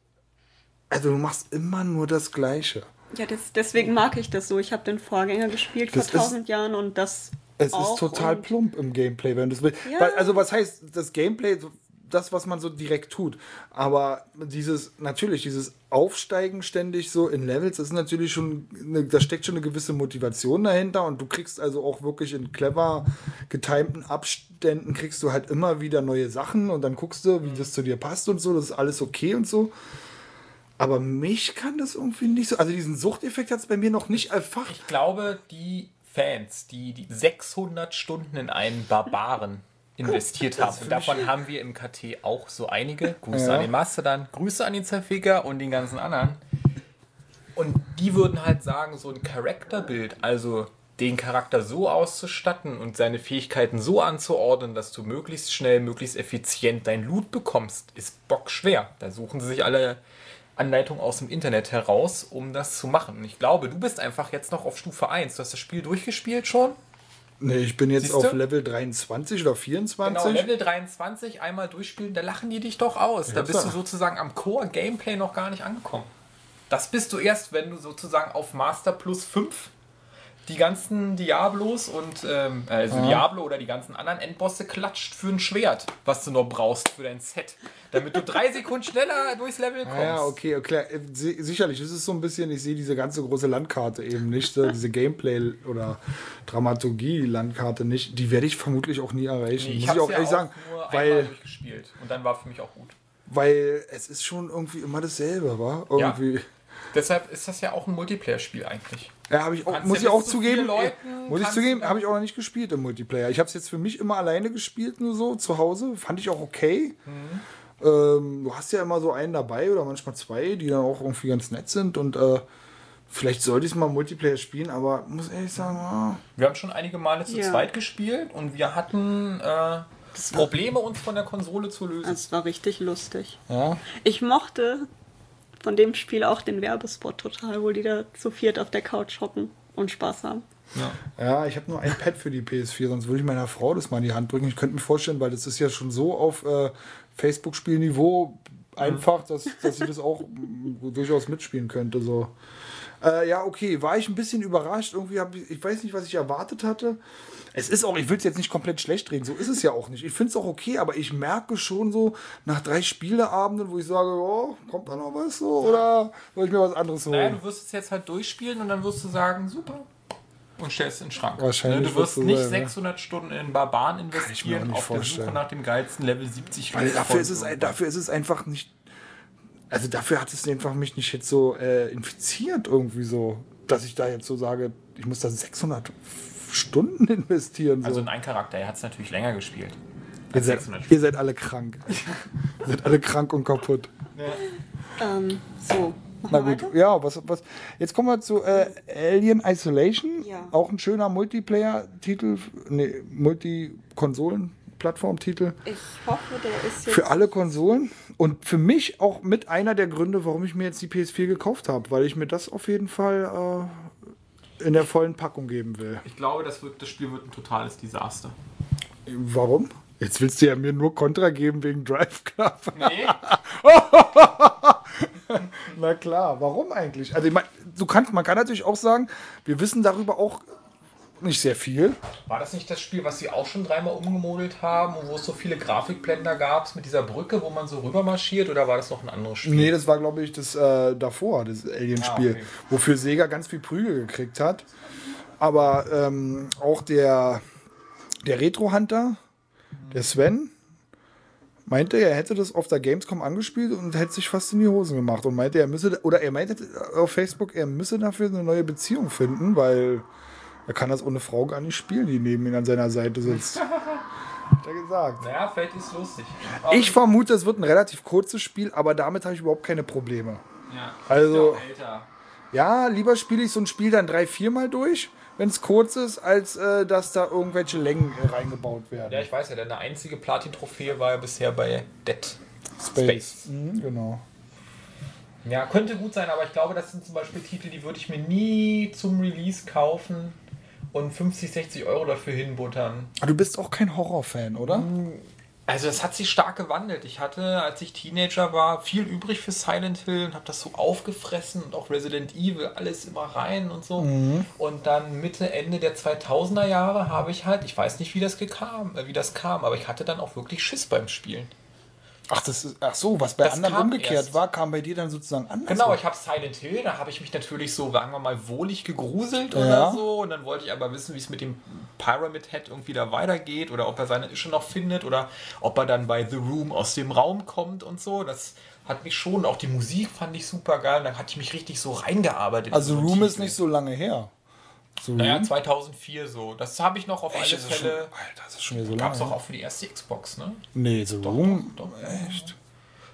also du machst immer nur das Gleiche. Ja, das, deswegen mag ich das so. Ich habe den Vorgänger gespielt Das vor ist- tausend Jahren und das. Es auch ist total plump im Gameplay, wenn du es willst. Ja. Weil- Also was heißt das Gameplay? Das, was man so direkt tut. Aber dieses, natürlich, dieses Aufsteigen ständig so in Levels, das ist natürlich schon, eine, da steckt schon eine gewisse Motivation dahinter und du kriegst also auch wirklich in clever getimten Abständen kriegst du halt immer wieder neue Sachen und dann guckst du, wie das zu dir passt und so, das ist alles okay und so. Aber mich kann das irgendwie nicht so, also diesen Suchteffekt hat es bei mir noch nicht erfacht. Ich glaube, die Fans, die, die 600 Stunden in einen Barbaren investiert <laughs> haben, und davon haben wir im KT auch so einige. Grüße Ja. an den Mastodon, Grüße an den Zerficker und den ganzen anderen. Und die würden halt sagen, so ein Charakterbild, also den Charakter so auszustatten und seine Fähigkeiten so anzuordnen, dass du möglichst schnell, möglichst effizient dein Loot bekommst, ist bockschwer. Da suchen sie sich alle Anleitungen aus dem Internet heraus, um das zu machen. Und ich glaube, du bist einfach jetzt noch auf Stufe 1. Du hast das Spiel durchgespielt schon. Nee, ich bin jetzt Siehste? auf Level 23 oder 24. Genau, Level 23 einmal durchspielen, da lachen die dich doch aus. Da Ja, bist du klar. sozusagen am Core-Gameplay noch gar nicht angekommen. Das bist du erst, wenn du sozusagen auf Master Plus 5 die ganzen Diablos und ähm, also Diablo oder die ganzen anderen Endbosse klatscht für ein Schwert, was du noch brauchst für dein Set, damit du drei <laughs> Sekunden schneller durchs Level kommst. Ah Ja, okay, okay. Äh, si- Sicherlich, es ist so ein bisschen, ich sehe diese ganze große Landkarte eben nicht, diese Gameplay- oder Dramaturgie-Landkarte nicht. Die werde ich vermutlich auch nie erreichen, Nee, ich muss ich auch ja ehrlich sagen. nur einmal Weil, durchgespielt und dann war für mich auch gut. weil es ist schon irgendwie immer dasselbe, wa? Irgendwie. Deshalb ist das ja auch ein Multiplayer-Spiel eigentlich. Ja, habe ich auch, muss ja ich auch zugeben. Leuten muss ich zugeben, habe ich auch noch nicht gespielt im Multiplayer. Ich habe es jetzt für mich immer alleine gespielt, nur so zu Hause. Fand ich auch okay. Mhm. Ähm, du hast ja immer so einen dabei oder manchmal zwei, die dann auch irgendwie ganz nett sind und äh, vielleicht sollte ich es mal Multiplayer spielen, aber muss ehrlich sagen, ah, Wir haben schon einige Male zu Ja. zweit gespielt und wir hatten äh, Probleme, uns von der Konsole zu lösen. Es war richtig lustig. ja. Ich mochte von dem Spiel auch den Werbespot total, wo die da zu viert auf der Couch hocken und Spaß haben. Ja. Ja, ich habe nur ein Pad für die PS4, sonst würde ich meiner Frau das mal in die Hand drücken. Ich könnte mir vorstellen, weil das ist ja schon so auf äh, Facebook-Spielniveau einfach, dass, dass sie das auch <laughs> durchaus mitspielen könnte. So. Äh, ja, okay, war ich ein bisschen überrascht. Irgendwie habe ich, ich weiß nicht, was ich erwartet hatte. Es ist auch, ich will es jetzt nicht komplett schlecht reden, so ist es ja auch nicht. Ich finde es auch okay, aber ich merke schon so nach drei Spieleabenden, wo ich sage, oh, kommt da noch was so oder soll ich mir was anderes holen? Naja, du wirst es jetzt halt durchspielen und dann wirst du sagen, super. Und stellst es in den Schrank. Wahrscheinlich Ne, Du wirst nicht sein, ne? 600 Stunden in Barbaren investieren auf der Suche nach dem geilsten Level 70 Weil dafür ist, es, dafür ist es einfach nicht. Also dafür hat es einfach mich nicht jetzt so äh, infiziert irgendwie so, dass ich da jetzt so sage, ich muss da 600 Stunden investieren. So. Also in einen Charakter, er hat es natürlich länger gespielt. ihr, seid, 600 ihr seid alle krank. ihr seid alle krank und kaputt. Ähm, so, Na gut, weiter? ja, was, was. Jetzt kommen wir zu äh, Alien Isolation. Ja. Auch ein schöner Multiplayer-Titel, nee, Multi-Konsolen-Plattform-Titel. Ich hoffe, der ist jetzt. Für alle Konsolen und für mich auch mit einer der Gründe, warum ich mir jetzt die PS4 gekauft habe, weil ich mir das auf jeden Fall äh, in der vollen Packung geben will. Ich glaube, das, wird, das Spiel wird ein totales Desaster. Warum? Jetzt willst du ja mir nur Kontra geben wegen Drive Club. Nee, <laughs> Na klar, warum eigentlich? Also ich mein, du kannst, man kann natürlich auch sagen, wir wissen darüber auch nicht sehr viel. war das nicht das Spiel, was sie auch schon dreimal umgemodelt haben und wo es so viele Grafikblender gab mit dieser Brücke, wo man so rüber marschiert oder war das noch ein anderes Spiel? Nee, das war, glaube ich, das äh, davor, das Alien-Spiel, Ah, okay. wofür Sega ganz viel Prügel gekriegt hat. Aber ähm, auch der, der Retro-Hunter, der Sven, meinte, er hätte das auf der Gamescom angespielt und hätte sich fast in die Hosen gemacht und meinte, er müsse, oder er meinte auf Facebook, er müsse dafür eine neue Beziehung finden, weil er kann das ohne Frau gar nicht spielen, die neben ihm an seiner Seite sitzt. <laughs> Hat er gesagt. Naja, vielleicht ist lustig. Ich vermute, es wird ein relativ kurzes Spiel, aber damit habe ich überhaupt keine Probleme. ja. Also- älter. Ja, lieber spiele ich so ein Spiel dann drei, viermal durch, wenn es kurz ist, als äh, dass da irgendwelche Längen äh, reingebaut werden. Ja, ich weiß ja, deine einzige Platin-Trophäe war ja bisher bei Dead Space. Space. Mhm, genau. Ja, könnte gut sein, aber ich glaube, das sind zum Beispiel Titel, die würde ich mir nie zum Release kaufen und 50, 60 Euro dafür hinbuttern. Aber du bist auch kein Horrorfan, oder? Also das hat sich stark gewandelt. Ich hatte, als ich Teenager war, viel übrig für Silent Hill und habe das so aufgefressen und auch Resident Evil, alles immer rein und so. Und dann Mitte, Ende der 2000er Jahre habe ich halt, ich weiß nicht, wie das, gekam, äh, wie das kam, aber ich hatte dann auch wirklich Schiss beim Spielen. Ach, das ist, ach so, was bei Das anderen umgekehrt erst. war, kam bei dir dann sozusagen anders. Genau, ich habe Silent Hill, da habe ich mich natürlich so, sagen wir mal, wohlig gegruselt Ja. oder so. Und dann wollte ich aber wissen, wie es mit dem Pyramid Head irgendwie da weitergeht oder ob er seine Ische noch findet oder ob er dann bei The Room aus dem Raum kommt und so. Das hat mich schon, auch die Musik fand ich super geil. Und dann hatte ich mich richtig so reingearbeitet. in Also Room ist nicht so lange her. So Naja, Room? 2004 so. Das habe ich noch auf Echt, alle das schon, Fälle. Alter, das ist schon wieder so Gab es lange. doch auch für die erste Xbox, ne? Nee, so Room. Doch, doch, echt.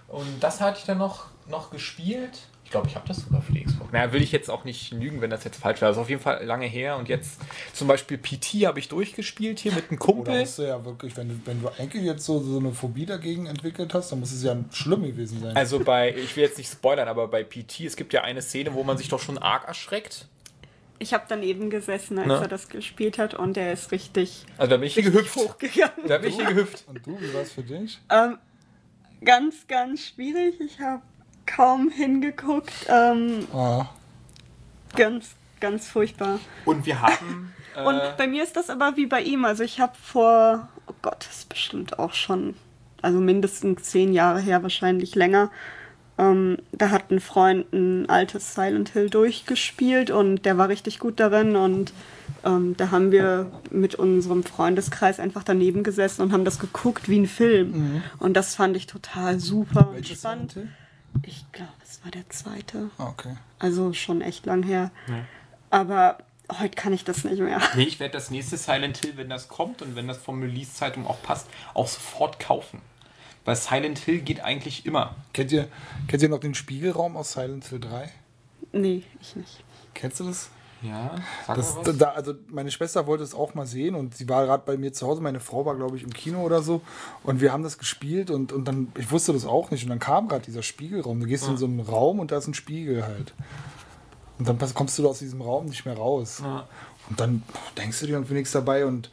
Und das hatte ich dann noch, noch gespielt. Ich glaube, ich habe das sogar für die Xbox. Naja, will ich jetzt auch nicht lügen, wenn das jetzt falsch wäre. Das ist auf jeden Fall lange her. Und jetzt zum Beispiel PT habe ich durchgespielt hier mit einem Oder Kumpel. hast du ja wirklich, wenn du, wenn du eigentlich jetzt so, so eine Phobie dagegen entwickelt hast, dann muss es ja schlimm gewesen sein. Also bei, ich will jetzt nicht spoilern, aber bei PT, es gibt ja eine Szene, wo man sich doch schon arg erschreckt. Ich habe daneben gesessen, als Ne? er das gespielt hat und er ist richtig, Also da bin ich hier gehüpft. hochgegangen. Da bin ich hier gehüpft. Und du, wie war es für dich? Ähm, ganz, ganz schwierig. Ich habe kaum hingeguckt. Ähm, Ah, ganz, ganz furchtbar. Und wir haben. <laughs> Äh, Und bei mir ist das aber wie bei ihm. Also ich habe vor, oh Gott, das ist bestimmt auch schon, also mindestens zehn Jahre her, wahrscheinlich länger. Ähm, da hat ein Freund ein altes Silent Hill durchgespielt und der war richtig gut darin und ähm, da haben wir mit unserem Freundeskreis einfach daneben gesessen und haben das geguckt wie ein Film. Und das fand ich total super und welches spannend. Silent Ich glaube, es war der zweite. Ah, okay. Also schon echt lang her. Aber heute kann ich das nicht mehr. Nee, ich werde das nächste Silent Hill, wenn das kommt und wenn das vom Release-Zeitung auch passt, auch sofort kaufen. Weil Silent Hill geht eigentlich immer. Kennt ihr, kennt ihr noch den Spiegelraum aus Silent Hill 3? Nee, ich nicht. Kennst du das? Ja, sag Das, mal was. da, also meine Schwester wollte es auch mal sehen und sie war gerade bei mir zu Hause. Meine Frau war, glaube ich, im Kino oder so. Und wir haben das gespielt und, und dann, ich wusste das auch nicht. Und dann kam gerade dieser Spiegelraum. Du gehst in so einen Raum und da ist ein Spiegel halt. Und dann kommst du aus diesem Raum nicht mehr raus. Ja. Und dann denkst du dir irgendwie nichts dabei und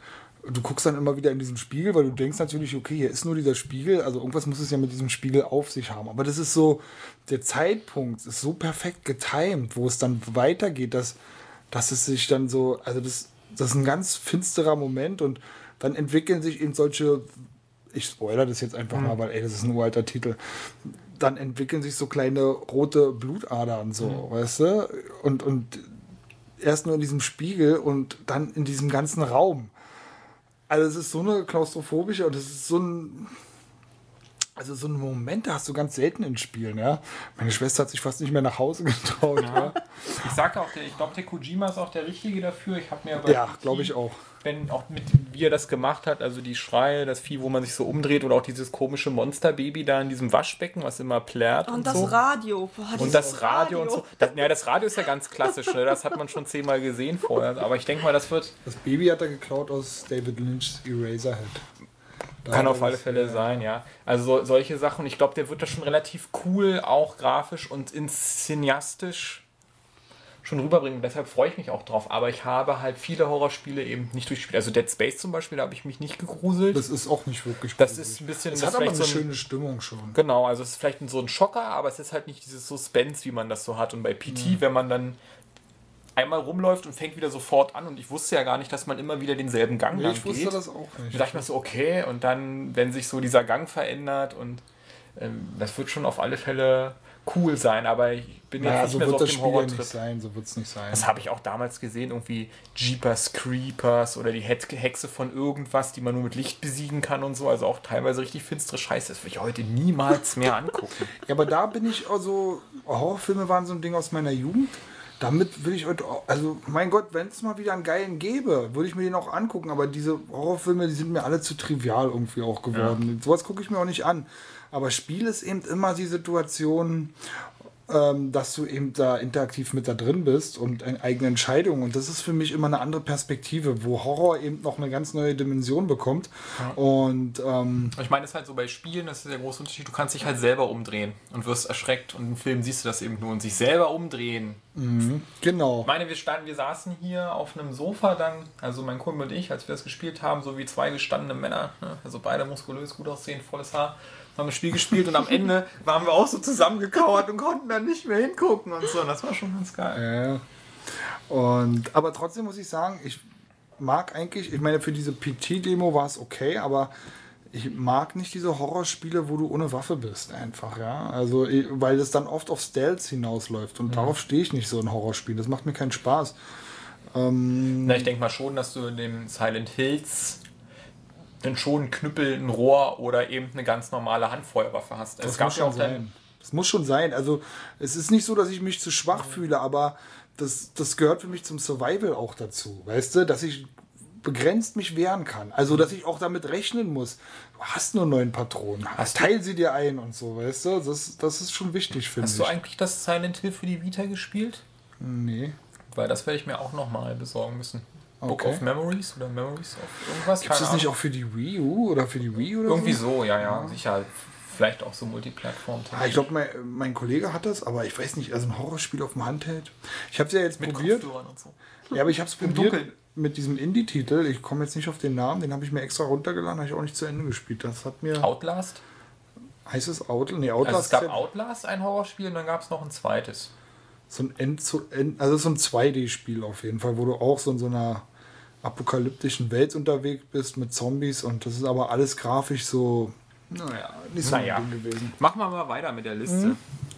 du guckst dann immer wieder in diesen Spiegel, weil du denkst natürlich, okay, hier ist nur dieser Spiegel, also irgendwas muss es ja mit diesem Spiegel auf sich haben. Aber das ist so, der Zeitpunkt ist so perfekt getimt, wo es dann weitergeht, dass, dass es sich dann so, also das, das ist ein ganz finsterer Moment und dann entwickeln sich eben solche, ich spoiler das jetzt einfach mal, weil ey, das ist ein uralter Titel, dann entwickeln sich so kleine rote Blutadern so, weißt du? Und, und erst nur in diesem Spiegel und dann in diesem ganzen Raum. Also es ist so eine klaustrophobische und es ist so ein also so ein Moment, da hast du ganz selten in Spielen, ja. Meine Schwester hat sich fast nicht mehr nach Hause <laughs> getraut, ja. Ich sag auch, der, ich glaube, der Kojima ist auch der Richtige dafür. Ich habe mir aber Ja, glaube ich auch. wenn auch mit wie er das gemacht hat, also die Schreie, das Vieh, wo man sich so umdreht oder auch dieses komische Monsterbaby da in diesem Waschbecken, was immer plärt und, Und das so. Radio. Boah, Und das Radio, und so. Das, ja, das Radio ist ja ganz klassisch, ne? das hat man schon zehnmal gesehen vorher. Aber ich denke mal, das wird, Das Baby hat er geklaut aus David Lynch's Eraserhead. Kann auf alle das- Fälle sein, ja. Also so, solche Sachen. Und ich glaube, der wird das schon relativ cool, auch grafisch und inszeniastisch schon rüberbringen. Deshalb freue ich mich auch drauf. Aber ich habe halt viele Horrorspiele eben nicht durchgespielt. Also Dead Space zum Beispiel, da habe ich mich nicht gegruselt. Das ist auch nicht wirklich Das gruselig. ist ein bisschen- Es das hat aber eine so ein- schöne Stimmung schon. Genau, also es ist vielleicht so ein Schocker, aber es ist halt nicht dieses Suspense, wie man das so hat. Und bei PT, wenn man dann einmal rumläuft und fängt wieder sofort an und ich wusste ja gar nicht, dass man immer wieder denselben Gang Nee, lang ich wusste geht. das auch Da nicht. dachte ich mir so, okay, und dann, wenn sich so dieser Gang verändert und ähm, das wird schon auf alle Fälle cool sein, aber ich bin jetzt Naja, nicht so mehr so wird auf das dem Spiel ja nicht Horrortrip. sein, so wird es nicht sein. Das habe ich auch damals gesehen, irgendwie Jeepers Creepers oder die Hexe von irgendwas, die man nur mit Licht besiegen kann und so. Also auch teilweise richtig finstere Scheiße. Das würde ich heute niemals mehr angucken. <laughs> Ja, aber da bin ich also, Horrorfilme waren so ein Ding aus meiner Jugend. Damit will ich heute, auch- also mein Gott, wenn es mal wieder einen geilen gäbe, würde ich mir den auch angucken. Aber diese Horrorfilme, die sind mir alle zu trivial irgendwie auch geworden. Sowas gucke ich mir auch nicht an. Aber Spiel ist eben immer die Situation, ähm, dass du eben da interaktiv mit da drin bist und eine eigene Entscheidung. Und das ist für mich immer eine andere Perspektive, wo Horror eben noch eine ganz neue Dimension bekommt. Und ähm, Ich meine, das ist halt so bei Spielen, das ist der große Unterschied. Du kannst dich halt selber umdrehen und wirst erschreckt. Und im Film siehst du das eben nur. Und sich selber umdrehen. genau. Ich meine, wir standen, wir saßen hier auf einem Sofa dann, also mein Kumpel und ich, als wir das gespielt haben, so wie zwei gestandene Männer, ne? also beide muskulös, gut aussehen, volles Haar, haben das Spiel gespielt und am Ende waren wir auch so zusammengekauert und konnten dann nicht mehr hingucken und so. Und das war schon ganz geil. Ja. Und, aber trotzdem muss ich sagen, ich mag eigentlich, ich meine, für diese PT-Demo war es okay, aber ich mag nicht diese Horrorspiele, wo du ohne Waffe bist, einfach, ja. Also, weil das dann oft auf Stealth hinausläuft und darauf stehe ich nicht so in Horrorspielen. Das macht mir keinen Spaß. Na, ich denke mal schon, dass du in dem Silent Hills dann schon einen Knüppel, ein Rohr oder eben eine ganz normale Handfeuerwaffe hast. Das es gab muss ja schon auch sein. Das muss schon sein. Also, es ist nicht so, dass ich mich zu schwach fühle, aber das, das gehört für mich zum Survival auch dazu. Weißt du, dass ich begrenzt mich wehren kann. Also, dass ich auch damit rechnen muss. Du hast nur neun Patronen. Hast Teil sie dir ein und so, weißt du? Das, das ist schon wichtig, finde hast ich. du eigentlich das Silent Hill für die Vita gespielt? nee. Weil das werde ich mir auch nochmal besorgen müssen. Book Okay. of Memories oder Memories of irgendwas? Gibt es das nicht auch für die Wii U oder für die Wii oder Irgendwie so? so, ja, ja, sicher. Vielleicht auch so Multiplattform. Ah, ich glaube, mein, mein Kollege hat das, aber ich weiß nicht, also ein Horrorspiel auf dem Handheld. Ich habe es ja jetzt mit probiert. So. Ja, aber ich habe es probiert Dunkeln. mit diesem Indie-Titel. Ich komme jetzt nicht auf den Namen, den habe ich mir extra runtergeladen, habe ich auch nicht zu Ende gespielt. Das hat mir. Outlast? Heißt es Outlast? Nee, Outlast Also es gab ja Outlast, ein Horrorspiel, und dann gab es noch ein zweites. So ein End zu End, also so ein 2D-Spiel auf jeden Fall, wo du auch so in so einer apokalyptischen Welt unterwegs bist mit Zombies und das ist aber alles grafisch so, naja, nicht so Naja. ein Ding gewesen. Machen wir mal weiter mit der Liste.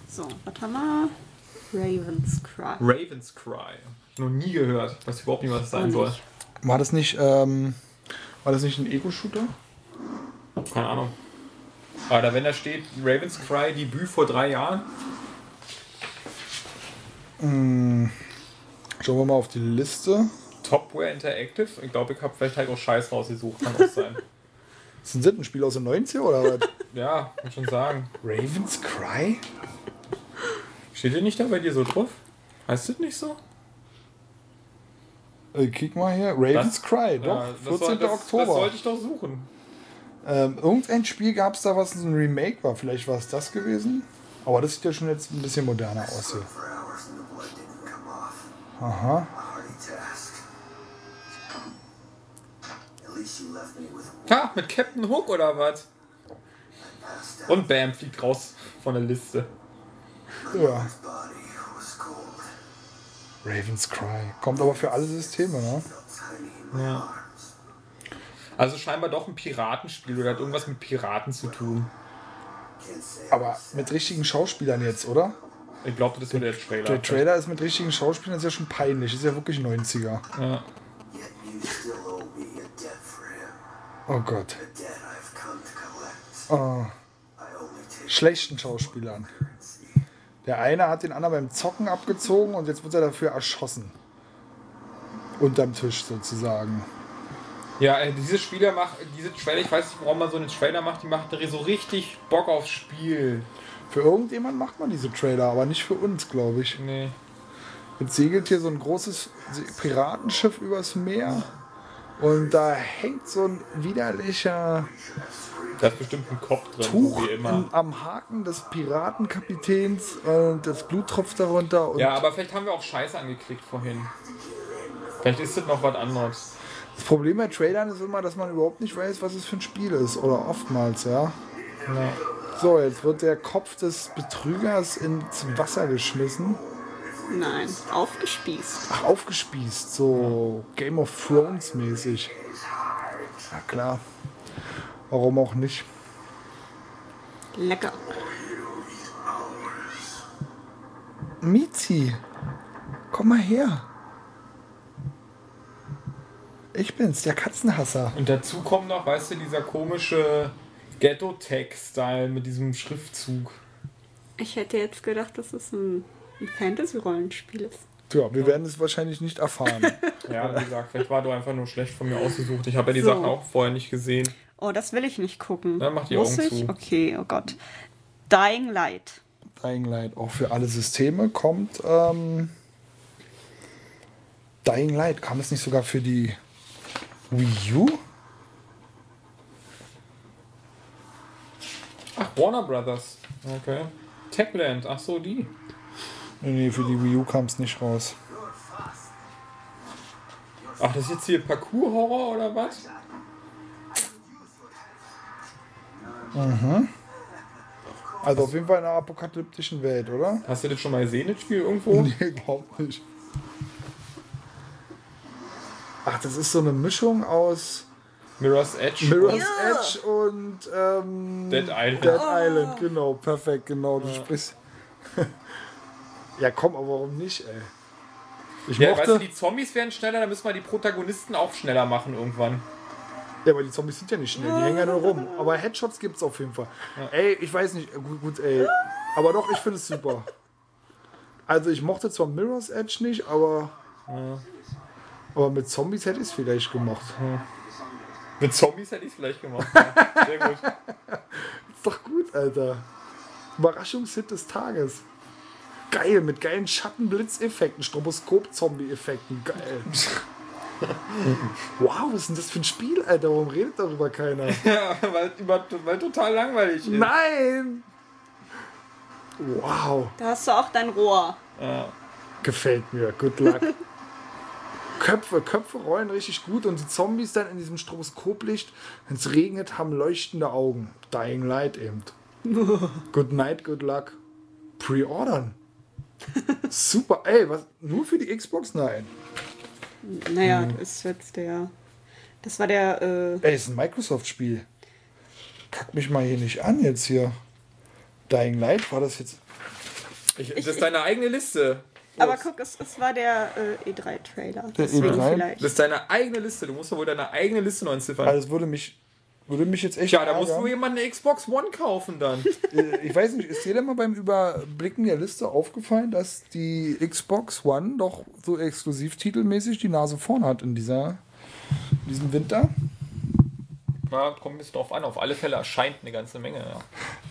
So, was haben wir? Raven's Cry. Raven's Cry. Noch nie gehört. Ich weiß überhaupt nicht, was das sein soll. War das nicht, ähm, war das nicht ein Ego-Shooter? Keine Ahnung. Aber wenn da steht Raven's Cry Debüt vor drei Jahren, Schauen wir mal auf die Liste. Topware Interactive, ich glaube, ich habe vielleicht halt auch Scheiß rausgesucht, kann auch sein. <laughs> Ist ein Sittenspiel aus den 90er oder was? <laughs> ja, muss schon sagen. Raven's Cry? Steht ihr nicht da bei dir so drauf? Heißt das nicht so? Äh, kick mal hier. Raven's Das- Cry, doch. Das 14. soll- das, Oktober. Das sollte ich doch suchen. Ähm, irgendein Spiel gab es da, was ein Remake war. Vielleicht war es das gewesen. Aber das sieht ja schon jetzt ein bisschen moderner aus hier. Aha. A hardy task. Ha, mit Captain Hook oder was? Und bam, fliegt raus von der Liste. Ja. Raven's Cry. Kommt aber für alle Systeme, ne? Ja. Also scheinbar doch ein Piratenspiel oder hat irgendwas mit Piraten zu tun. Aber mit richtigen Schauspielern jetzt, oder? Ich glaube, das wird der Trailer. Der Trailer ist mit richtigen Schauspielern ist ja schon peinlich. Ist ja wirklich 90er. Ja. Oh Gott. Oh. Schlechten Schauspielern. Der eine hat den anderen beim Zocken abgezogen und jetzt wird er dafür erschossen. Unterm Tisch sozusagen. Ja, äh, diese Spieler macht, diese Trailer, ich weiß nicht, warum man so einen Trailer macht, die macht so richtig Bock aufs Spiel. Für irgendjemand macht man diese Trailer, aber nicht für uns, glaube ich. Nee. Jetzt segelt hier so ein großes Piratenschiff übers Meer und da hängt so ein widerlicher Da ist bestimmt ein Kopf drin, Tuch wie immer. in, am Haken des Piratenkapitäns und das Blut tropft darunter. Und Ja, aber vielleicht haben wir auch Scheiße angeklickt vorhin. Vielleicht ist das noch was anderes. das Problem bei Trailern ist immer, dass man überhaupt nicht weiß, was es für ein Spiel ist. Oder oftmals, ja. Ja. So, jetzt wird der Kopf des Betrügers ins Wasser geschmissen. Nein, aufgespießt. Ach, aufgespießt, so Game of Thrones mäßig. Ja klar. Warum auch nicht? Lecker. Mizi, komm mal her. Ich bin's, der Katzenhasser. Und dazu kommt noch, weißt du, dieser komische Ghetto-Tech-Style mit diesem Schriftzug. Ich hätte jetzt gedacht, dass es ein, ein Fantasy-Rollenspiel ist. Tja, wir werden es wahrscheinlich nicht erfahren. <laughs> Ja, wie gesagt, vielleicht war du einfach nur schlecht von mir ausgesucht. Ich habe ja die So. Sachen auch vorher nicht gesehen. Oh, das will ich nicht gucken. Dann mach die Muss Augen ich? zu. Okay, oh Gott. Dying Light. Dying Light auch für alle Systeme kommt. Ähm, Dying Light kam es nicht sogar für die Wii U? Ach, Warner Brothers. Okay. Techland, ach so, die. Nee, nee, für die Wii U kam es nicht raus. Ach, das ist jetzt hier Parkour-Horror oder was? Also auf jeden Fall in einer apokalyptischen Welt, oder? Hast du das schon mal gesehen, das Spiel irgendwo? Nee, überhaupt nicht. Ach, das ist so eine Mischung aus Mirror's Edge. Mirror's Ja. Edge und ähm, Dead Island. Dead Island, genau, perfekt, genau. Du sprichst. <laughs> ja, komm, aber warum nicht, ey? Ich Ja, mochte. weißt du, die Zombies werden schneller, dann müssen wir die Protagonisten auch schneller machen irgendwann. Ja, aber die Zombies sind ja nicht schnell, die hängen ja nur rum. Aber Headshots gibt's auf jeden Fall. Ey, ich weiß nicht, gut, gut, ey. Aber doch, ich finde es super. Also ich mochte zwar Mirror's Edge nicht, aber. Aber mit Zombies hätte ich es vielleicht gemacht. Mit Zombies hätte ich es vielleicht gemacht. Ja. Sehr gut. <laughs> Ist doch gut, Alter. Überraschungshit des Tages. Geil, mit geilen Schattenblitzeffekten, Stroboskop-Zombie-Effekten. Geil. <laughs> wow, was ist denn das für ein Spiel, Alter? Warum redet darüber keiner? <laughs> Ja, weil, weil total langweilig ist. Nein! Wow. Da hast du auch dein Rohr. Gefällt mir. Good luck. Köpfe, Köpfe rollen richtig gut und die Zombies dann in diesem Stroboskoplicht, wenn es regnet, haben leuchtende Augen. Dying Light eben. <laughs> good night, good luck. Pre-ordern. Super. Ey, was? Nur für die Xbox? Nein. Naja, das ist jetzt der. Das war der. Äh, Ey, ist ein Microsoft-Spiel. Kack mich mal hier nicht an jetzt hier. Dying Light war das jetzt. Ich, das ist deine eigene Liste. Aber guck, es, es war der äh, E3-Trailer. Der Deswegen E3? vielleicht. Das ist deine eigene Liste. Du musst ja wohl deine eigene Liste neu entziffern. Also es würde mich, würde mich jetzt echt. ja, da musst du jemand eine Xbox One kaufen dann. <laughs> Äh, ich weiß nicht, ist dir denn mal beim Überblicken der Liste aufgefallen, dass die Xbox One doch so exklusivtitelmäßig die Nase vorn hat in dieser in diesem Winter? Ja, kommt ein bisschen drauf an. Auf alle Fälle erscheint eine ganze Menge.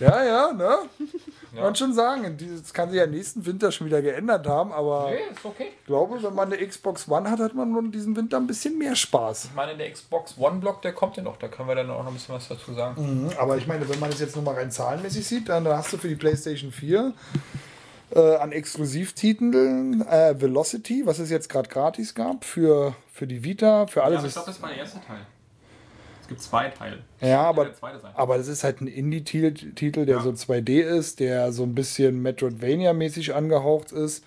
Ja. Ja, ja, ne? <laughs> Ja. Man schon sagen, das kann sich ja nächsten Winter schon wieder geändert haben, aber Nee, ist okay. ich glaube, wenn man eine Xbox One hat, hat man nun diesen Winter ein bisschen mehr Spaß. Ich meine, der Xbox One-Block, der kommt ja noch. Da können wir dann auch noch ein bisschen was dazu sagen. Mhm, Aber ich meine, wenn man es jetzt nur mal rein zahlenmäßig sieht, dann hast du für die PlayStation 4 äh, an Exklusivtiteln äh, Velocity, was es jetzt gerade gratis gab, für, für die Vita, für alle Ja, ich glaube, das war der erste Teil. Es gibt zwei Teile. Ja, aber, zweite sein. aber das ist halt ein Indie-Titel, der Ja. so 2D ist, der so ein bisschen Metroidvania-mäßig angehaucht ist.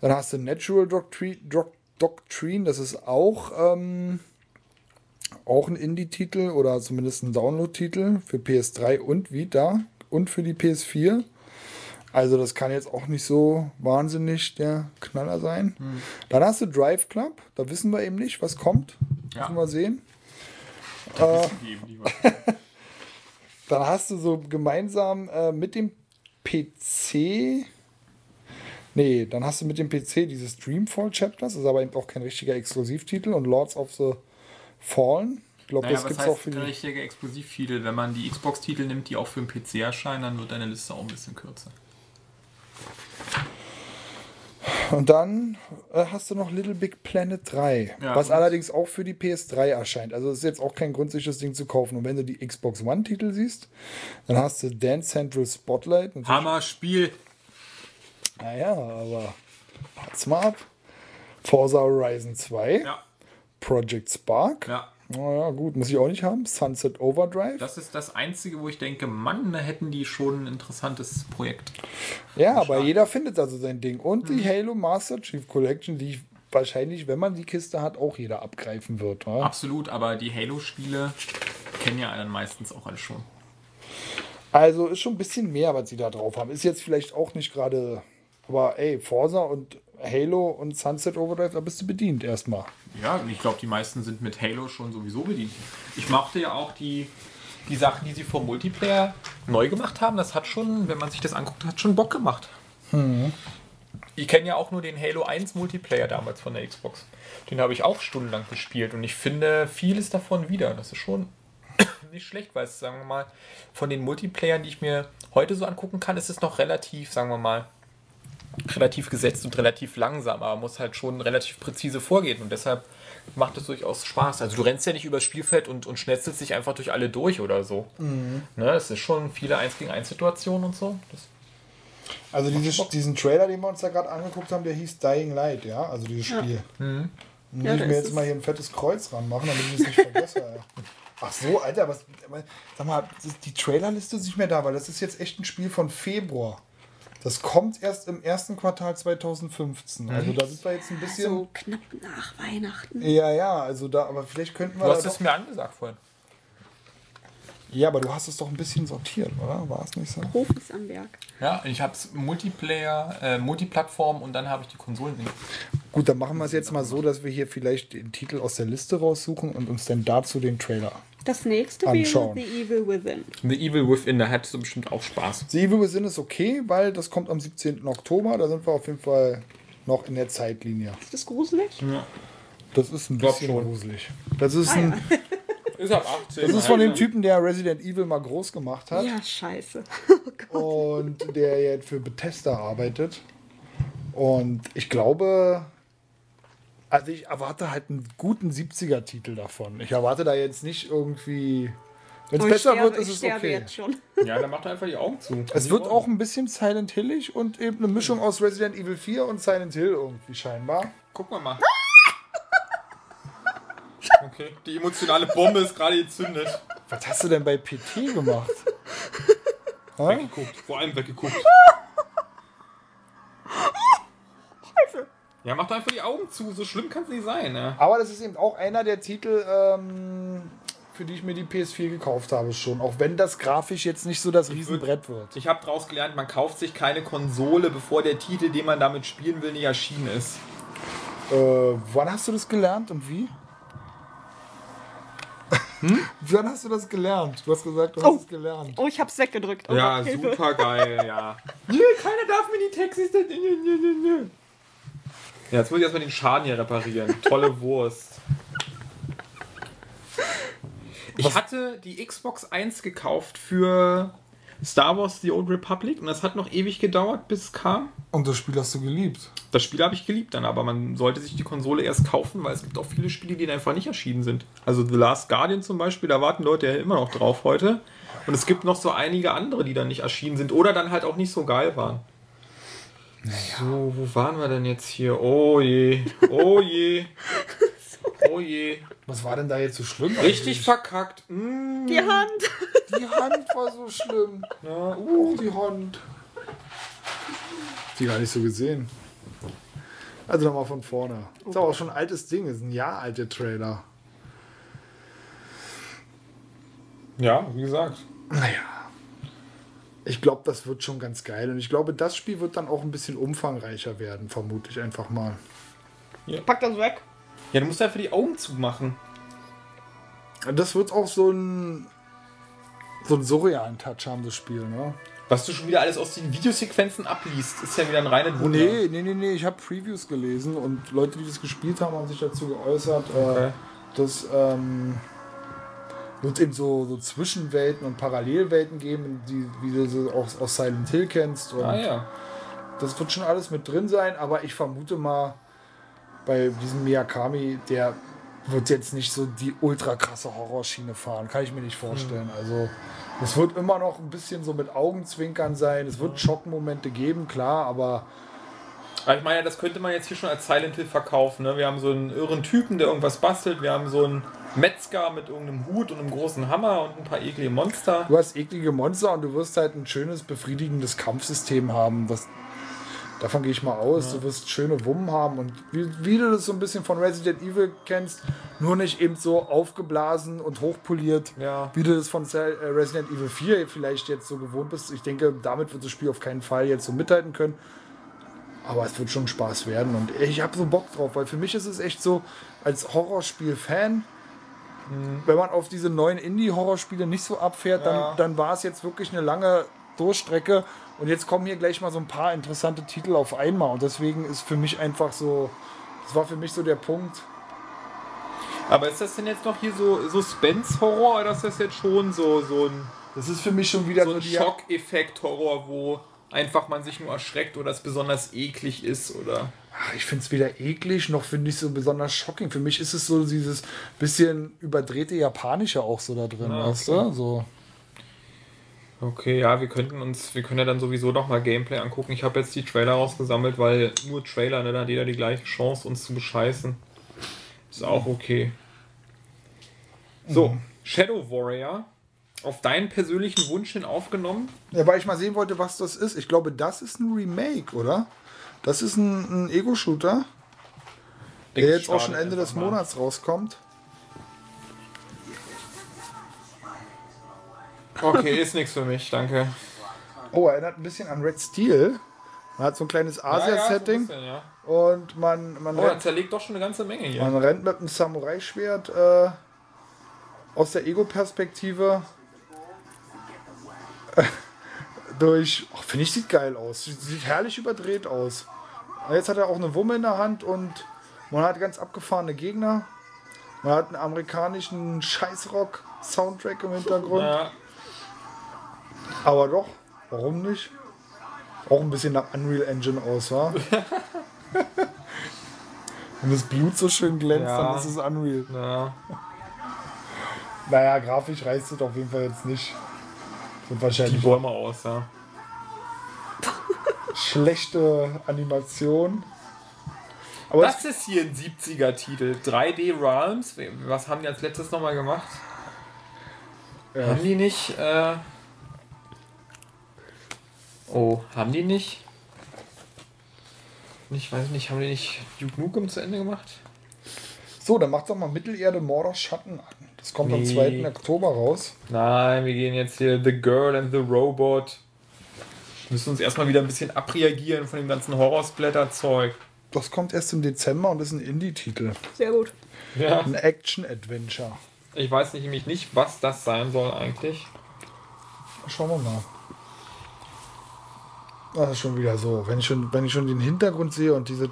Dann hast du Natural Doctrine, Doc- Doctrine das ist auch, ähm, auch ein Indie-Titel oder zumindest ein Download-Titel für PS3 und Vita und für die PS4. Also das kann jetzt auch nicht so wahnsinnig der Knaller sein. Hm. Dann hast du Drive Club, da wissen wir eben nicht, was kommt. Ja. Müssen wir sehen. Was- <laughs> Dann hast du so gemeinsam äh, mit dem PC. Nee, dann hast du mit dem PC dieses Dreamfall Chapters, das ist aber eben auch kein richtiger Exklusivtitel und Lords of the Fallen. Ich glaube, Naja, das gibt es auch für die. richtige Explosivtitel? Wenn man die Xbox-Titel nimmt, die auch für den PC erscheinen, dann wird deine Liste auch ein bisschen kürzer. Und dann äh, hast du noch Little Big Planet 3, Ja, was allerdings auch für die PS3 erscheint. Also es ist jetzt auch kein Grund, sich das Ding zu kaufen. Und wenn du die Xbox One-Titel siehst, dann hast du Dance Central Spotlight. Hammer Spiel. Naja, aber wart's mal ab. Forza Horizon 2, Ja, Project Spark. ja. Naja, gut, muss ich auch nicht haben. Sunset Overdrive. Das ist das Einzige, wo ich denke, Mann, da hätten die schon ein interessantes Projekt. ja, aber jeder findet also sein Ding. Und Mhm. die Halo Master Chief Collection, die wahrscheinlich, wenn man die Kiste hat, auch jeder abgreifen wird. wa? Absolut, aber die Halo-Spiele kennen ja dann meistens auch alle schon. Also ist schon ein bisschen mehr, was sie da drauf haben. Ist jetzt vielleicht auch nicht gerade. Aber ey, Forza und Halo und Sunset Overdrive, da bist du bedient erstmal. Ja, ich glaube, die meisten sind mit Halo schon sowieso bedient. Ich mochte ja auch die, die Sachen, die sie vom Multiplayer neu gemacht haben. Das hat schon, wenn man sich das anguckt, hat schon Bock gemacht. Ich kenne ja auch nur den Halo 1 Multiplayer damals von der Xbox. Den habe ich auch stundenlang gespielt und ich finde vieles davon wieder. Das ist schon <coughs> nicht schlecht, weil es, sagen wir mal, von den Multiplayern, die ich mir heute so angucken kann, ist es noch relativ, sagen wir mal, relativ gesetzt und relativ langsam, aber muss halt schon relativ präzise vorgehen und deshalb macht es durchaus Spaß. Also du rennst ja nicht übers Spielfeld und, und schnetzelst dich einfach durch alle durch oder so. Ne, es ist schon viele 1 gegen 1 Situationen und so. Das, Also dieses, diesen Trailer, den wir uns da gerade angeguckt haben, der hieß Dying Light, ja? Also dieses Spiel. Muss Ja, ich mir jetzt es. mal hier ein fettes Kreuz ranmachen, damit ich es nicht vergesse. ey. <laughs> Ach so, Alter, was. aber, Sag mal, die Trailerliste ist nicht mehr da, weil das ist jetzt echt ein Spiel von Februar. Das kommt erst im ersten Quartal 2015. Also da sind wir jetzt ein bisschen. So knapp nach Weihnachten. Ja, ja, also da, aber vielleicht könnten wir. du hast es mir angesagt vorhin. ja, aber du hast es doch ein bisschen sortiert, oder? War es nicht so? Profis am Werk. Ja, ich habe es Multiplayer, äh, Multiplattform und dann habe ich die Konsolen. Gut, dann machen wir es jetzt mal so, dass wir hier vielleicht den Titel aus der Liste raussuchen und uns dann dazu den Trailer. Das nächste Anschauen. wäre The Evil Within. The Evil Within, da hättest du bestimmt auch Spaß. The Evil Within ist okay, weil das kommt am 17. Oktober. Da sind wir auf jeden Fall noch in der Zeitlinie. Ist das gruselig? Das ist ein bisschen schon. gruselig. Das ist, Ah, ein, <laughs> Ist ab 18. das ist von dem Typen, der Resident Evil mal groß gemacht hat Ja, scheiße. <laughs> und der jetzt für Bethesda arbeitet. Und ich glaube, also ich erwarte halt einen guten 70er-Titel davon. Ich erwarte da jetzt nicht irgendwie. Wenn es Oh, besser sterbe- wird, ist es okay. jetzt schon. <laughs> Ja, dann mach doch einfach die Augen zu. Es wird auch ein bisschen Silent Hillig und eben eine Mischung aus Resident Evil 4 und Silent Hill irgendwie scheinbar. Guck mal mal. <laughs> Okay, die emotionale Bombe ist gerade gezündet. Was hast du denn bei PT gemacht? <laughs> Weggeguckt, vor allem weggeguckt. Scheiße. Ja, mach doch einfach die Augen zu, so schlimm kann es nicht sein, ne? Aber das ist eben auch einer der Titel, ähm, für die ich mir die PS4 gekauft habe schon. Auch wenn das grafisch jetzt nicht so das Riesenbrett wird. Ich habe daraus gelernt, man kauft sich keine Konsole, bevor der Titel, den man damit spielen will, nicht erschienen ist. Äh, wann hast du das gelernt und wie? Hm? <laughs> Wann hast du das gelernt? Du hast gesagt, du hast Oh. es gelernt. Oh, ich hab's weggedrückt. Oh Ja, super geil, ja. <laughs> Nee, keiner darf mir die Taxis. Ja, jetzt muss ich erstmal den Schaden hier reparieren. Tolle Wurst. Ich hatte die Xbox 1 gekauft für Star Wars The Old Republic und das hat noch ewig gedauert, bis es kam. Und das Spiel hast du geliebt. Das Spiel habe ich geliebt dann, aber man sollte sich die Konsole erst kaufen, weil es gibt auch viele Spiele, die einfach nicht erschienen sind. Also The Last Guardian zum Beispiel, da warten Leute ja immer noch drauf heute. Und es gibt noch so einige andere, die dann nicht erschienen sind oder dann halt auch nicht so geil waren. So, wo waren wir denn jetzt hier? Oh je, oh je. <laughs> Oh je. Was war denn da jetzt so schlimm? Richtig eigentlich? verkackt. Mm. Die Hand. Die Hand war so schlimm. Ja, Oh, die Hand. Die gar nicht so gesehen. Also nochmal von vorne. Ist aber auch schon ein altes Ding, ist ein Jahr alte Trailer. ja wie gesagt. Naja. Ich glaube, das wird schon ganz geil. Und ich glaube, das Spiel wird dann auch ein bisschen umfangreicher werden, vermute ich einfach mal. Pack das weg. Ja, du musst einfach die Augen zumachen. Das wird auch so ein so einen surrealen Touch haben, das Spiel, ne? Was du schon wieder alles aus den Videosequenzen abliest, ist ja wieder ein reines Wunder. Nee, nee, nee, nee, ich habe Previews gelesen und Leute, die das gespielt haben, haben sich dazu geäußert, Okay. äh, dass ähm, wird eben so, so Zwischenwelten und Parallelwelten geben, die, wie du sie auch aus Silent Hill kennst. Und Ah ja. Das wird schon alles mit drin sein, aber ich vermute mal, bei diesem Miyakami, der wird jetzt nicht so die ultra krasse Horrorschiene fahren. Kann ich mir nicht vorstellen. Also, es wird immer noch ein bisschen so mit Augenzwinkern sein. Es wird Schockmomente geben, klar, aber Aber ich meine, das könnte man jetzt hier schon als Silent Hill verkaufen. Ne? Wir haben so einen irren Typen, der irgendwas bastelt. Wir haben so einen Metzger mit irgendeinem Hut und einem großen Hammer und ein paar eklige Monster. du hast eklige Monster und du wirst halt ein schönes, befriedigendes Kampfsystem haben. Das, davon gehe ich mal aus. Du wirst schöne Wummen haben und wie, wie du das so ein bisschen von Resident Evil kennst, nur nicht eben so aufgeblasen und hochpoliert. Ja. wie du das von äh, Resident Evil 4 vielleicht jetzt so gewohnt bist. Ich denke, damit wird das Spiel auf keinen Fall jetzt so mithalten können. Aber es wird schon Spaß werden und ich habe so Bock drauf, weil für mich ist es echt so, als Horrorspiel-Fan, wenn man auf diese neuen Indie-Horrorspiele nicht so abfährt, Ja. dann, dann war es jetzt wirklich eine lange Durchstrecke und jetzt kommen hier gleich mal so ein paar interessante Titel auf einmal und deswegen ist für mich einfach so, das war für mich so der Punkt, Aber ist das denn jetzt noch hier so Suspense-Horror oder ist das jetzt schon so, so ein, das ist für mich schon wieder so ein Schockeffekt-Horror, wo einfach man sich nur erschreckt oder es besonders eklig ist oder. Ach, ich finde es weder eklig noch finde ich so besonders shocking. Für mich ist es so dieses bisschen überdrehte Japanische auch so da drin, Ah, weißt okay. du? So. Okay, ja, wir könnten uns, wir können ja dann sowieso noch mal Gameplay angucken. Ich habe jetzt die Trailer rausgesammelt, weil nur Trailer, ne, da hat jeder die gleiche Chance, uns zu bescheißen. Ist auch okay. So, Shadow Warrior. Auf deinen persönlichen Wunsch hin aufgenommen. Ja, weil ich mal sehen wollte, was das ist. Ich glaube, das ist ein Remake, oder? Das ist ein, ein Ego-Shooter, der jetzt auch schon Ende des mal. Monats rauskommt. Okay, ist nichts für mich, danke. Oh, erinnert ein bisschen an Red Steel. Man hat so ein kleines Asia-Setting Ja, ja, so ja. und man, man, Oh, rennt, zerlegt doch schon eine ganze Menge hier. man rennt mit einem Samurai-Schwert äh, aus der Ego-Perspektive <laughs> durch. Oh, Finde ich, sieht geil aus. Sieht herrlich überdreht aus. Und Jetzt hat er auch eine Wumme in der Hand und man hat ganz abgefahrene Gegner. Man hat einen amerikanischen Scheißrock-Soundtrack im Hintergrund. Ja, Aber doch, warum nicht? Auch ein bisschen nach Unreal Engine aus, wa? <laughs> Wenn das Blut so schön glänzt, Ja. dann ist es Unreal. ja. Naja, grafisch reißt es auf jeden Fall jetzt nicht. Die wahrscheinlich Bäume aus, ja. Schlechte Animation. Aber Das ist hier ein 70er-Titel. 3D Realms. Was haben die als letztes nochmal gemacht? Ja. Haben die nicht. Äh oh, haben die nicht? Ich weiß nicht, haben die nicht Duke Nukem zu Ende gemacht? so, dann macht doch mal Mittelerde Mordors Schatten an. Das kommt am Nee. 2. Oktober raus. Nein, wir gehen jetzt hier The Girl and the Robot. Wir müssen uns erstmal wieder ein bisschen abreagieren von dem ganzen Horrorsplatter-Zeug. Das kommt erst im Dezember und ist ein Indie-Titel. Sehr gut. Ja. Ein Action-Adventure. Ich weiß nicht, nämlich nicht, was das sein soll eigentlich. Schauen wir mal. Das ist schon wieder so. Wenn ich schon, wenn ich schon den Hintergrund sehe und diese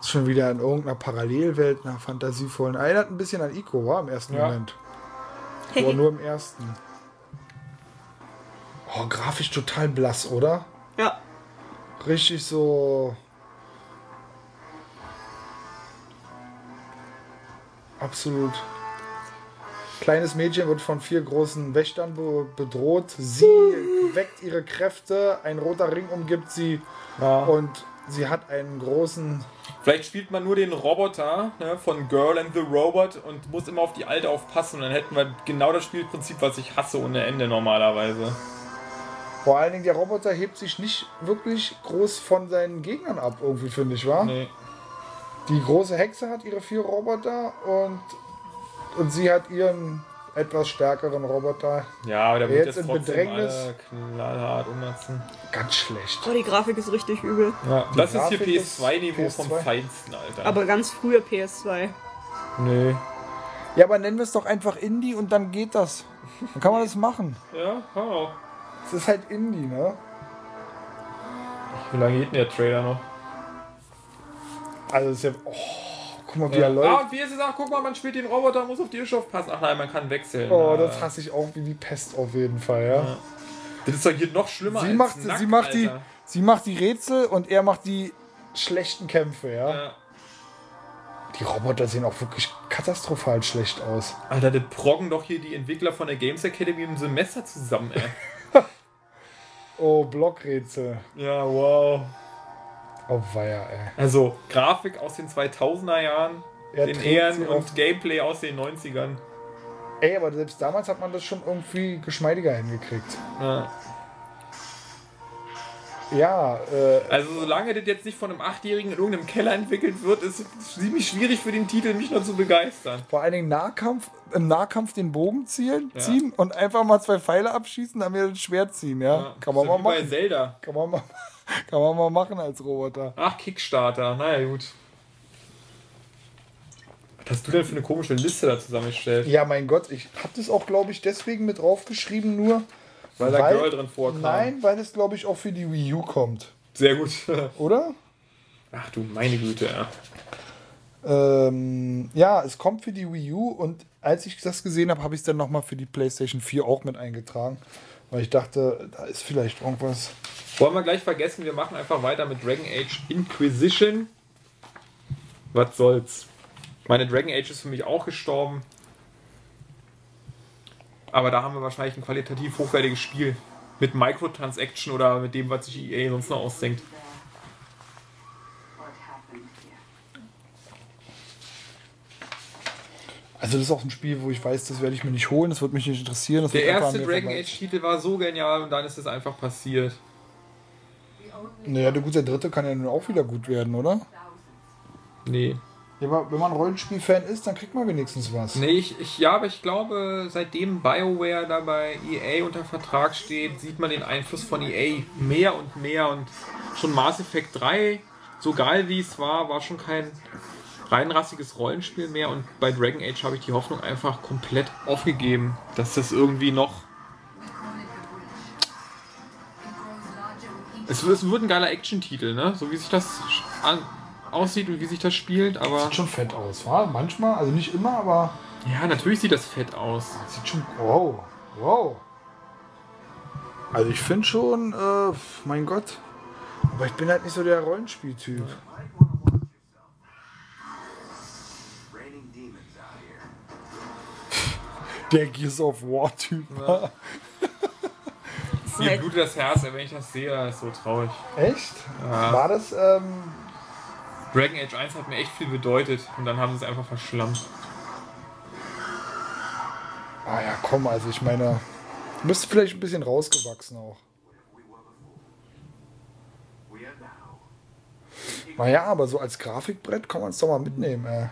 ist schon wieder in irgendeiner Parallelwelt, einer fantasievollen. Erinnert ein bisschen an Ico, war im ersten Ja. Moment. <laughs> Aber nur im ersten. Oh, grafisch total blass, oder? Ja. Richtig so. Absolut. Kleines Mädchen wird von vier großen Wächtern be bedroht. Sie <laughs> weckt ihre Kräfte, ein roter Ring umgibt sie Ja. und sie hat einen großen. Vielleicht spielt man nur den Roboter ne, von Girl and the Robot und muss immer auf die Alte aufpassen und dann hätten wir genau das Spielprinzip, was ich hasse ohne Ende normalerweise. Vor allen Dingen, der Roboter hebt sich nicht wirklich groß von seinen Gegnern ab, irgendwie, finde ich, wa? Nee. Die große Hexe hat ihre vier Roboter und, und sie hat ihren etwas stärkeren Roboter. Ja, aber der wird jetzt jetzt in trotzdem Bedrängnis- knallhart umsetzen. Ganz schlecht. Oh, die Grafik ist richtig übel. Ja, das ist hier Grafik ist PS2-Niveau vom PS2. Feinsten, Alter. Aber ganz frühe PS2. nee. Ja, aber nennen wir es doch einfach Indie und dann geht das. Dann kann man das machen. Ja, kann man auch. Es ist halt Indie, ne? Wie lange geht denn der Trailer noch? Also es ist ja. Oh, guck mal, wie er Ah, läuft. und wie ist es auch? Guck mal, man spielt den Roboter, muss auf die Ische aufpassen. Ach nein, man kann wechseln. Oh, Ah. das hasse ich auch wie die Pest auf jeden Fall, ja. Das ist doch hier noch schlimmer Sie als macht, nackt, sie, macht die, Alter. sie macht die Rätsel und er macht die schlechten Kämpfe, ja. Ja. Die Roboter sehen auch wirklich katastrophal schlecht aus. Alter, das proggen doch hier die Entwickler von der Games Academy im Semester zusammen, ey. <laughs> Oh, Blockrätsel. ja, wow. Oh, weia, ey. Also, Grafik aus den 2000er Jahren, Er den Ehren und Gameplay aus den 90ern. Ey, aber selbst damals hat man das schon irgendwie geschmeidiger hingekriegt. Ja. Ja, äh, Also, solange das jetzt nicht von einem Achtjährigen in irgendeinem Keller entwickelt wird, ist es ziemlich schwierig für den Titel, mich noch zu begeistern. vor allen Dingen Nahkampf, im Nahkampf den Bogen zielen, Ja. ziehen und einfach mal zwei Pfeile abschießen, dann wieder das Schwert ziehen, ja. Ja, Kann man mal wie bei machen. Zelda. Kann man mal, <laughs> kann man mal machen als Roboter. Ach, Kickstarter. Naja, gut. Was hast du denn für eine komische Liste da zusammengestellt? Ja, mein Gott, ich habe das auch, glaube ich, deswegen mit draufgeschrieben, nur. Weil da Girl drin vorkam. Nein, weil es, glaube ich, auch für die Wii U kommt. Sehr gut. Oder? Ach du meine Güte, ja. Ähm, ja, es kommt für die Wii U und als ich das gesehen habe, habe ich es dann nochmal für die PlayStation 4 auch mit eingetragen. Weil ich dachte, da ist vielleicht irgendwas. Wollen wir gleich vergessen, wir machen einfach weiter mit Dragon Age Inquisition. Was soll's. Meine Dragon Age ist für mich auch gestorben. Aber da haben wir wahrscheinlich ein qualitativ hochwertiges Spiel. Mit Microtransaction oder mit dem, was sich EA sonst noch ausdenkt. Also, das ist auch ein Spiel, wo ich weiß, das werde ich mir nicht holen, das wird mich nicht interessieren. Das Der erste Dragon vorbei- Age-Titel war so genial und dann ist es einfach passiert. Naja, der gut, der dritte kann ja nun auch wieder gut werden, oder? Nee. Ja, aber wenn man Rollenspiel-Fan ist, dann kriegt man wenigstens was. Nee, ich, ich, ja, aber ich glaube, seitdem BioWare da bei EA unter Vertrag steht, sieht man den Einfluss von EA mehr und mehr. Und schon Mass Effect 3, so geil wie es war, war schon kein reinrassiges Rollenspiel mehr. Und bei Dragon Age habe ich die Hoffnung einfach komplett aufgegeben, dass das irgendwie noch. Es, wird- es wird ein geiler Action-Titel, ne? So wie sich das an, aussieht und wie sich das spielt, aber. Sieht schon fett aus, wa? Manchmal, also nicht immer, aber Ja, natürlich sieht das fett aus. sieht schon. Wow, wow. Also ich finde schon, äh, mein Gott. Aber ich bin halt nicht so der Rollenspieltyp. <laughs> Der Gears of War-Typ. <laughs> Mir blutet das Herz, wenn ich das sehe, das ist so traurig. Echt? Ja. War das, ähm, Dragon Age 1 hat mir echt viel bedeutet und dann haben sie es einfach verschlammt. Ah ja, komm, also ich meine, müsste vielleicht ein bisschen rausgewachsen auch. Naja, aber so als Grafikbrett kann man es doch mal mitnehmen, ey.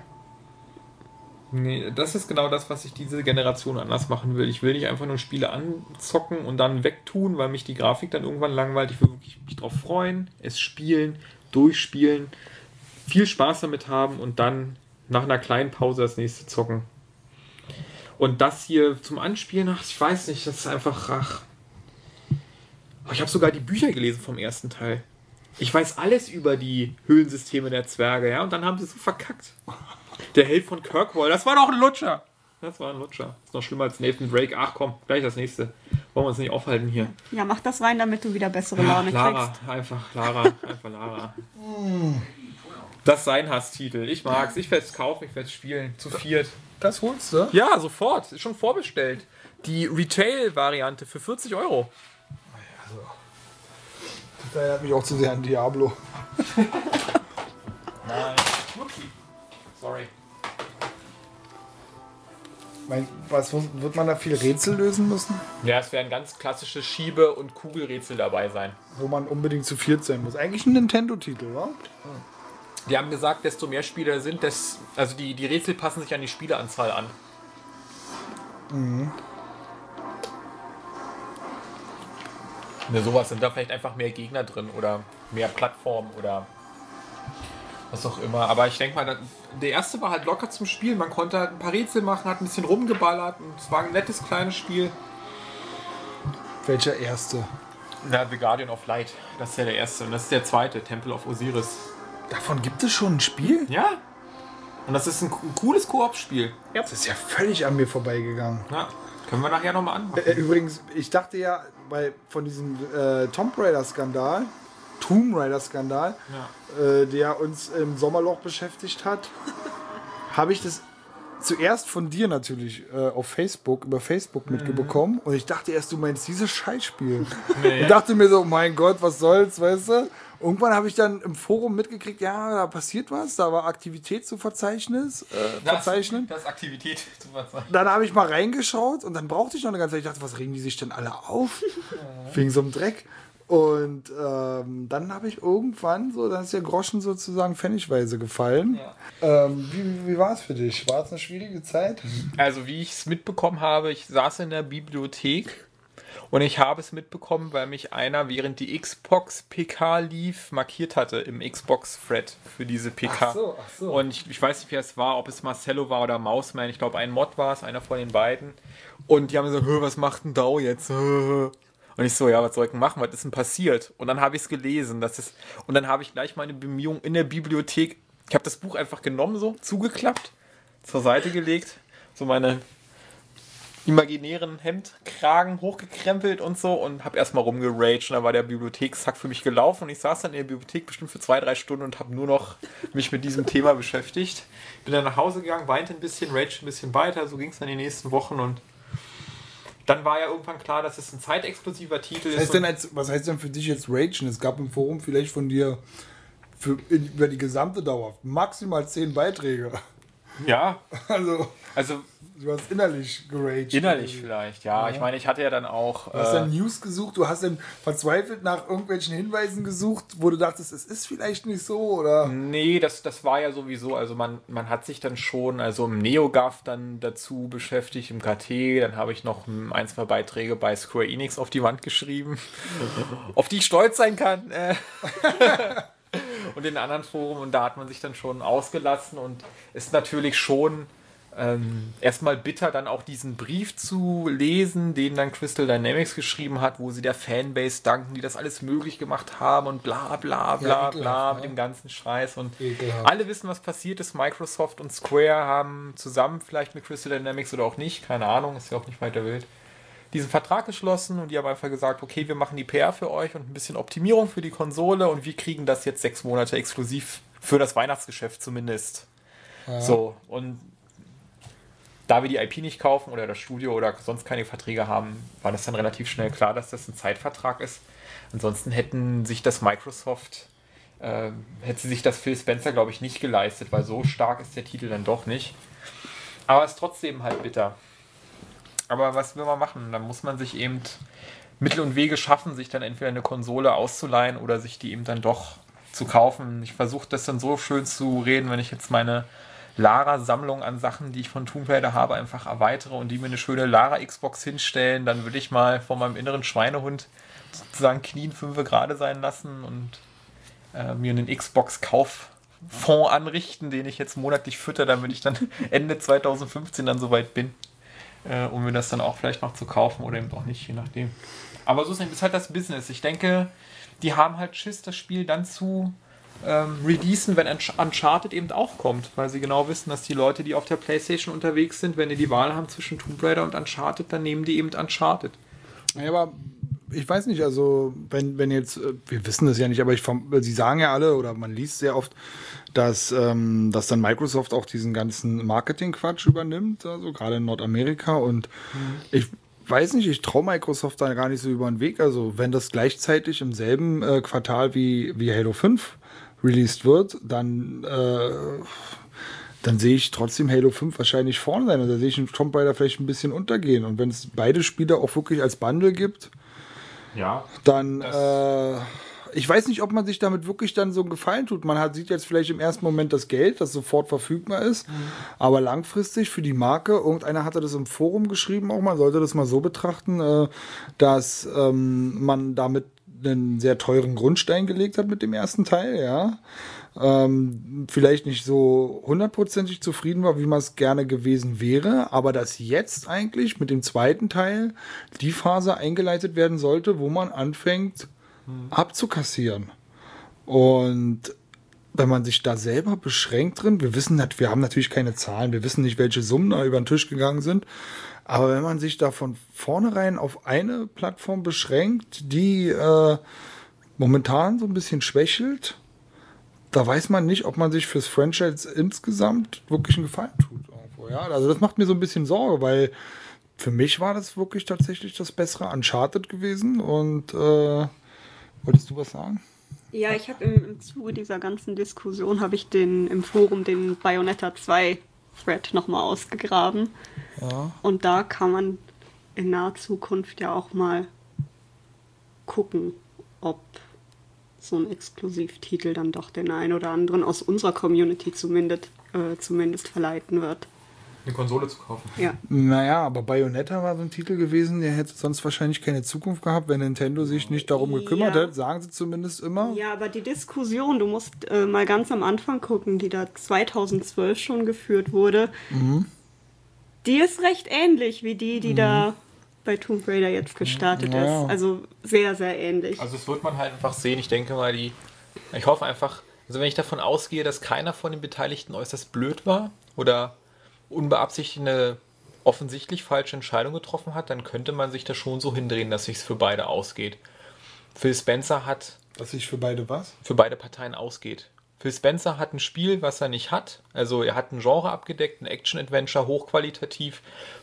Nee, das ist genau das, was ich diese Generation anders machen will. Ich will nicht einfach nur Spiele anzocken und dann wegtun, weil mich die Grafik dann irgendwann langweilt. Ich will wirklich mich drauf freuen, es spielen, durchspielen, viel Spaß damit haben und dann nach einer kleinen Pause das nächste zocken. Und das hier zum Anspielen, ach, ich weiß nicht, das ist einfach, ach. Oh, Ich habe sogar die Bücher gelesen vom ersten Teil. Ich weiß alles über die Höhlensysteme der Zwerge, ja, und dann haben sie so verkackt. Der Held von Kirkwall, das war doch ein Lutscher. Das war ein Lutscher. Ist noch schlimmer als Nathan Drake. Ach komm, gleich das nächste. Wollen wir uns nicht aufhalten hier. Ja, mach das rein, damit du wieder bessere Laune Lara, kriegst. einfach Lara, einfach Lara. <laughs> Das sein Hasstitel. Ich mag's. Ich werde es kaufen, ich werde es spielen. Zu viert. Das holst du? Ja, sofort. Ist schon vorbestellt. Die Retail-Variante für 40 Euro. Das erinnert mich auch zu sehr an Diablo. <laughs> Nein. Whoopsie. Sorry. Mein- Was wird man da viel Rätsel lösen müssen? Ja, es werden ganz klassische Schiebe- und Kugelrätsel dabei sein. Wo man unbedingt zu viert sein muss. Eigentlich ein Nintendo-Titel, wa? Die haben gesagt, desto mehr Spieler sind, des, also die, die Rätsel passen sich an die Spieleranzahl an. Ne, sowas sind da vielleicht einfach mehr Gegner drin oder mehr Plattformen oder was auch immer. Aber ich denke mal, da- der erste war halt locker zum Spielen. Man konnte halt ein paar Rätsel machen, hat ein bisschen rumgeballert und es war ein nettes kleines Spiel. Welcher erste? Na, The Guardian of Light, das ist ja der erste. Und das ist der zweite, Temple of Osiris. Davon gibt es schon ein Spiel? Ja. Und das ist ein, ein cooles Koop-Spiel. Das ist ja völlig an mir vorbeigegangen. Ja. Können wir nachher nochmal anmachen. Äh, übrigens, ich dachte ja, bei, von diesem äh, Tomb Raider-Skandal, Tomb Raider-Skandal, äh, der uns im Sommerloch beschäftigt hat, <laughs> habe ich das zuerst von dir natürlich äh, auf Facebook, über Facebook mitbekommen. Und ich dachte erst, du meinst dieses Scheißspiel. Nee. Und dachte mir so, mein Gott, was soll's, weißt du? Irgendwann habe ich dann im Forum mitgekriegt, ja, da passiert was, da war Aktivität zu Verzeichnis, äh, verzeichnen. Das ist Aktivität <laughs> zu verzeichnen. Dann habe ich mal reingeschaut und dann brauchte ich noch eine ganze Zeit. Ich dachte, was regen die sich denn alle auf? <laughs> Wegen so einem Dreck. Und ähm, dann habe ich irgendwann so, dann ist der Groschen sozusagen pfennigweise gefallen. Ähm, wie wie war es für dich? War es eine schwierige Zeit? Also wie ich es mitbekommen habe, ich saß in der Bibliothek und ich habe es mitbekommen, weil mich einer während die Xbox PK lief markiert hatte im Xbox Thread für diese PK. Ach so, ach so. Und ich, ich weiß nicht, wer es war, ob es Marcello war oder Mausman. Ich glaube, ein Mod war es, einer von den beiden. Und die haben gesagt, "Hö, was macht denn Dau jetzt? Hö." Und ich so, ja, was soll ich denn machen? Was ist denn passiert? Und dann habe ich es gelesen. Das ist, und dann habe ich gleich meine Bemühungen in der Bibliothek. Ich habe das Buch einfach genommen, so zugeklappt, zur Seite gelegt, so meine imaginären Hemdkragen hochgekrempelt und so und habe erstmal rumgeraged und dann war der Bibliothekssack für mich gelaufen und ich saß dann in der Bibliothek bestimmt für zwei, drei Stunden und habe nur noch mich mit diesem Thema beschäftigt. Bin dann nach Hause gegangen, weinte ein bisschen, raged ein bisschen weiter, so ging es dann die nächsten Wochen und dann war ja irgendwann klar, dass es ein zeitexplosiver Titel Was ist. denn als, was heißt denn für dich jetzt Ragen? Es gab im Forum vielleicht von dir für, über die gesamte Dauer maximal zehn Beiträge. Ja, <laughs> Also, also du hast innerlich geraged. innerlich vielleicht, ja. Ich meine, ich hatte ja dann auch. Du hast äh, dann News gesucht, du hast dann verzweifelt nach irgendwelchen Hinweisen gesucht, wo du dachtest, es ist vielleicht nicht so oder. Nee, das, das war ja sowieso, also man, man hat sich dann schon, also im NeoGAF dann dazu beschäftigt, im KT, dann habe ich noch ein, zwei Beiträge bei Square Enix auf die Wand geschrieben, <laughs> auf die ich stolz sein kann. <laughs> und in anderen Foren, und da hat man sich dann schon ausgelassen und ist natürlich schon ähm, erstmal bitter, dann auch diesen Brief zu lesen, den dann Crystal Dynamics geschrieben hat, wo sie der Fanbase danken, die das alles möglich gemacht haben und bla bla bla ekelhaft, bla ne? mit dem ganzen Scheiß. Und Ekelhaft. alle wissen, was passiert ist. Microsoft und Square haben zusammen vielleicht mit Crystal Dynamics oder auch nicht, keine Ahnung, ist ja auch nicht weiter wild, diesen Vertrag geschlossen und die haben einfach gesagt, okay, wir machen die PR für euch und ein bisschen Optimierung für die Konsole und wir kriegen das jetzt sechs Monate exklusiv für das Weihnachtsgeschäft zumindest. So, und da wir die IP nicht kaufen oder das Studio oder sonst keine Verträge haben, war das dann relativ schnell klar, dass das ein Zeitvertrag ist. Ansonsten hätten sich das Microsoft, äh, hätte sich das Phil Spencer, glaube ich, nicht geleistet, weil so stark ist der Titel dann doch nicht. Aber es ist trotzdem halt bitter. Aber was will man machen? Dann muss man sich eben Mittel und Wege schaffen, sich dann entweder eine Konsole auszuleihen oder sich die eben dann doch zu kaufen. Ich versuche das dann so schön zu reden, wenn ich jetzt meine Lara-Sammlung an Sachen, die ich von Tomb Raider habe, einfach erweitere und die mir eine schöne Lara-Xbox hinstellen, dann würde ich mal von meinem inneren Schweinehund sozusagen Knien fünfe gerade sein lassen und äh, mir einen Xbox-Kauffonds anrichten, den ich jetzt monatlich fütter, damit ich dann <laughs> Ende 2015 dann soweit bin, äh, um mir das dann auch vielleicht noch zu kaufen oder eben auch nicht, je nachdem. Aber so ist halt das Business. Ich denke, die haben halt Schiss, das Spiel dann zu ähm, releasen, wenn Unch- Uncharted eben auch kommt, weil sie genau wissen, dass die Leute, die auf der Playstation unterwegs sind, wenn die die Wahl haben zwischen Tomb Raider und Uncharted, dann nehmen die eben Uncharted. Ja, aber ich weiß nicht, also wenn, wenn jetzt, äh, wir wissen das ja nicht, aber ich sie sagen ja alle oder man liest sehr oft, dass, ähm, dass dann Microsoft auch diesen ganzen Marketing-Quatsch übernimmt, also gerade in Nordamerika und ich weiß nicht, ich traue Microsoft da gar nicht so über den Weg. Also wenn das gleichzeitig im selben äh, Quartal wie, wie Halo 5 released wird, dann, äh, dann sehe ich trotzdem Halo 5 wahrscheinlich vorne sein. Und da sehe ich den Tomb Raider vielleicht ein bisschen untergehen. Und wenn es beide Spiele auch wirklich als Bundle gibt, Ja. dann, äh, ich weiß nicht, ob man sich damit wirklich dann so einen Gefallen tut. Man hat, sieht jetzt vielleicht im ersten Moment das Geld, das sofort verfügbar ist, aber langfristig für die Marke, irgendeiner hatte das im Forum geschrieben auch, man sollte das mal so betrachten, äh, dass ähm, man damit einen sehr teuren Grundstein gelegt hat mit dem ersten Teil, ja. Ähm, vielleicht nicht so hundertprozentig zufrieden war, wie man es gerne gewesen wäre, aber dass jetzt eigentlich mit dem zweiten Teil die Phase eingeleitet werden sollte, wo man anfängt abzukassieren. Und wenn man sich da selber beschränkt drin, wir wissen, wir haben natürlich keine Zahlen, wir wissen nicht, welche Summen da über den Tisch gegangen sind, aber wenn man sich da von vornherein auf eine Plattform beschränkt, die äh, momentan so ein bisschen schwächelt, da weiß man nicht, ob man sich fürs Franchise insgesamt wirklich einen Gefallen tut. Irgendwo, ja? Also das macht mir so ein bisschen Sorge, weil für mich war das wirklich tatsächlich das bessere Uncharted gewesen. Und äh, wolltest du was sagen? Ja, ich habe im, im Zuge dieser ganzen Diskussion habe ich den im Forum den Bayonetta 2 Thread nochmal ausgegraben. Und da kann man in naher Zukunft ja auch mal gucken, ob so ein Exklusivtitel dann doch den einen oder anderen aus unserer Community zumindest, äh, zumindest verleiten wird. Eine Konsole zu kaufen. Ja. Naja, aber Bayonetta war so ein Titel gewesen, der hätte sonst wahrscheinlich keine Zukunft gehabt, wenn Nintendo sich nicht darum gekümmert Ja. hätte, sagen sie zumindest immer. Ja, aber die Diskussion, du musst äh, mal ganz am Anfang gucken, die da 2012 schon geführt wurde, die ist recht ähnlich wie die, die da bei Tomb Raider jetzt gestartet Ja. ist. Also sehr, sehr ähnlich. Also das wird man halt einfach sehen. Ich denke mal, die. Ich hoffe einfach, also wenn ich davon ausgehe, dass keiner von den Beteiligten äußerst blöd war oder unbeabsichtigt eine offensichtlich falsche Entscheidung getroffen hat, dann könnte man sich da schon so hindrehen, dass sich's für beide ausgeht. Phil Spencer hat Dass sich für beide was? für beide Parteien ausgeht. Phil Spencer hat ein Spiel, was er nicht hat. Also er hat ein Genre abgedeckt, ein Action-Adventure, hochqualitativ,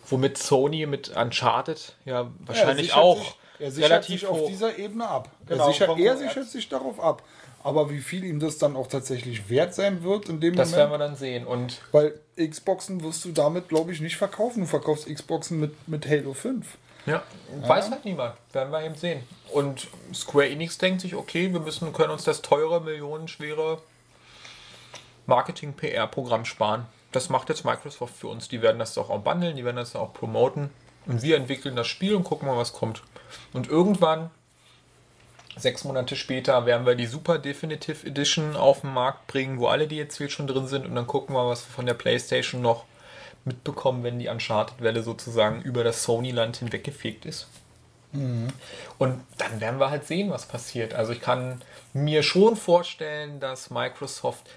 womit Sony mit Uncharted ja wahrscheinlich sichert auch sich, er sichert relativ sich auf hoch. dieser Ebene ab. Genau, er, sichert, er sichert sich darauf ab. Aber wie viel ihm das dann auch tatsächlich wert sein wird in dem Das werden Moment, wir dann sehen. Und weil Xboxen wirst du damit, glaube ich, nicht verkaufen. Du verkaufst Xboxen mit, mit Halo 5. ja, weiß halt niemand. Werden wir eben sehen. Und Square Enix denkt sich, okay, wir müssen, können uns das teure, millionenschwere Marketing-PR-Programm sparen. Das macht jetzt Microsoft für uns. Die werden das doch auch bundeln, die werden das auch promoten. Und wir entwickeln das Spiel und gucken mal, was kommt. Und irgendwann, sechs Monate später, werden wir die Super Definitive Edition auf den Markt bringen, wo alle DLCs schon drin sind. Und dann gucken wir, was wir von der PlayStation noch mitbekommen, wenn die Uncharted-Welle sozusagen über das Sony-Land hinweggefegt ist. Und dann werden wir halt sehen, was passiert. Also ich kann mir schon vorstellen, dass Microsoft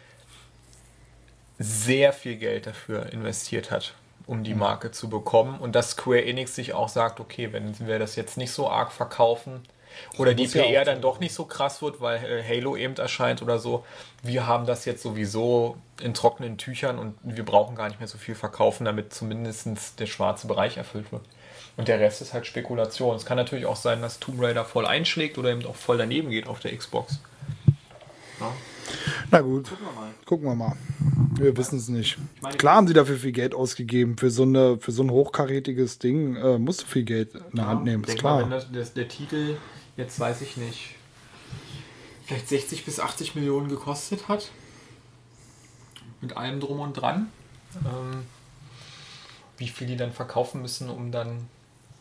sehr viel Geld dafür investiert hat, um die Marke zu bekommen. Und dass Square Enix sich auch sagt, okay, wenn wir das jetzt nicht so arg verkaufen oder die ja PR auch dann doch nicht so krass wird, weil äh, Halo eben erscheint oder so, wir haben das jetzt sowieso in trockenen Tüchern und wir brauchen gar nicht mehr so viel verkaufen, damit zumindest der schwarze Bereich erfüllt wird. Und der Rest ist halt Spekulation. Es kann natürlich auch sein, dass Tomb Raider voll einschlägt oder eben auch voll daneben geht auf der Xbox. Na gut, gucken wir mal. Wir wissen es nicht. Klar haben sie dafür viel Geld ausgegeben. Für so, eine, für so ein hochkarätiges Ding äh, musst du viel Geld in der Hand nehmen, ist mal, klar. wenn das, das, der Titel jetzt weiß ich nicht, vielleicht 60 bis 80 Millionen gekostet hat, mit allem drum und dran, ähm, wie viel die dann verkaufen müssen, um dann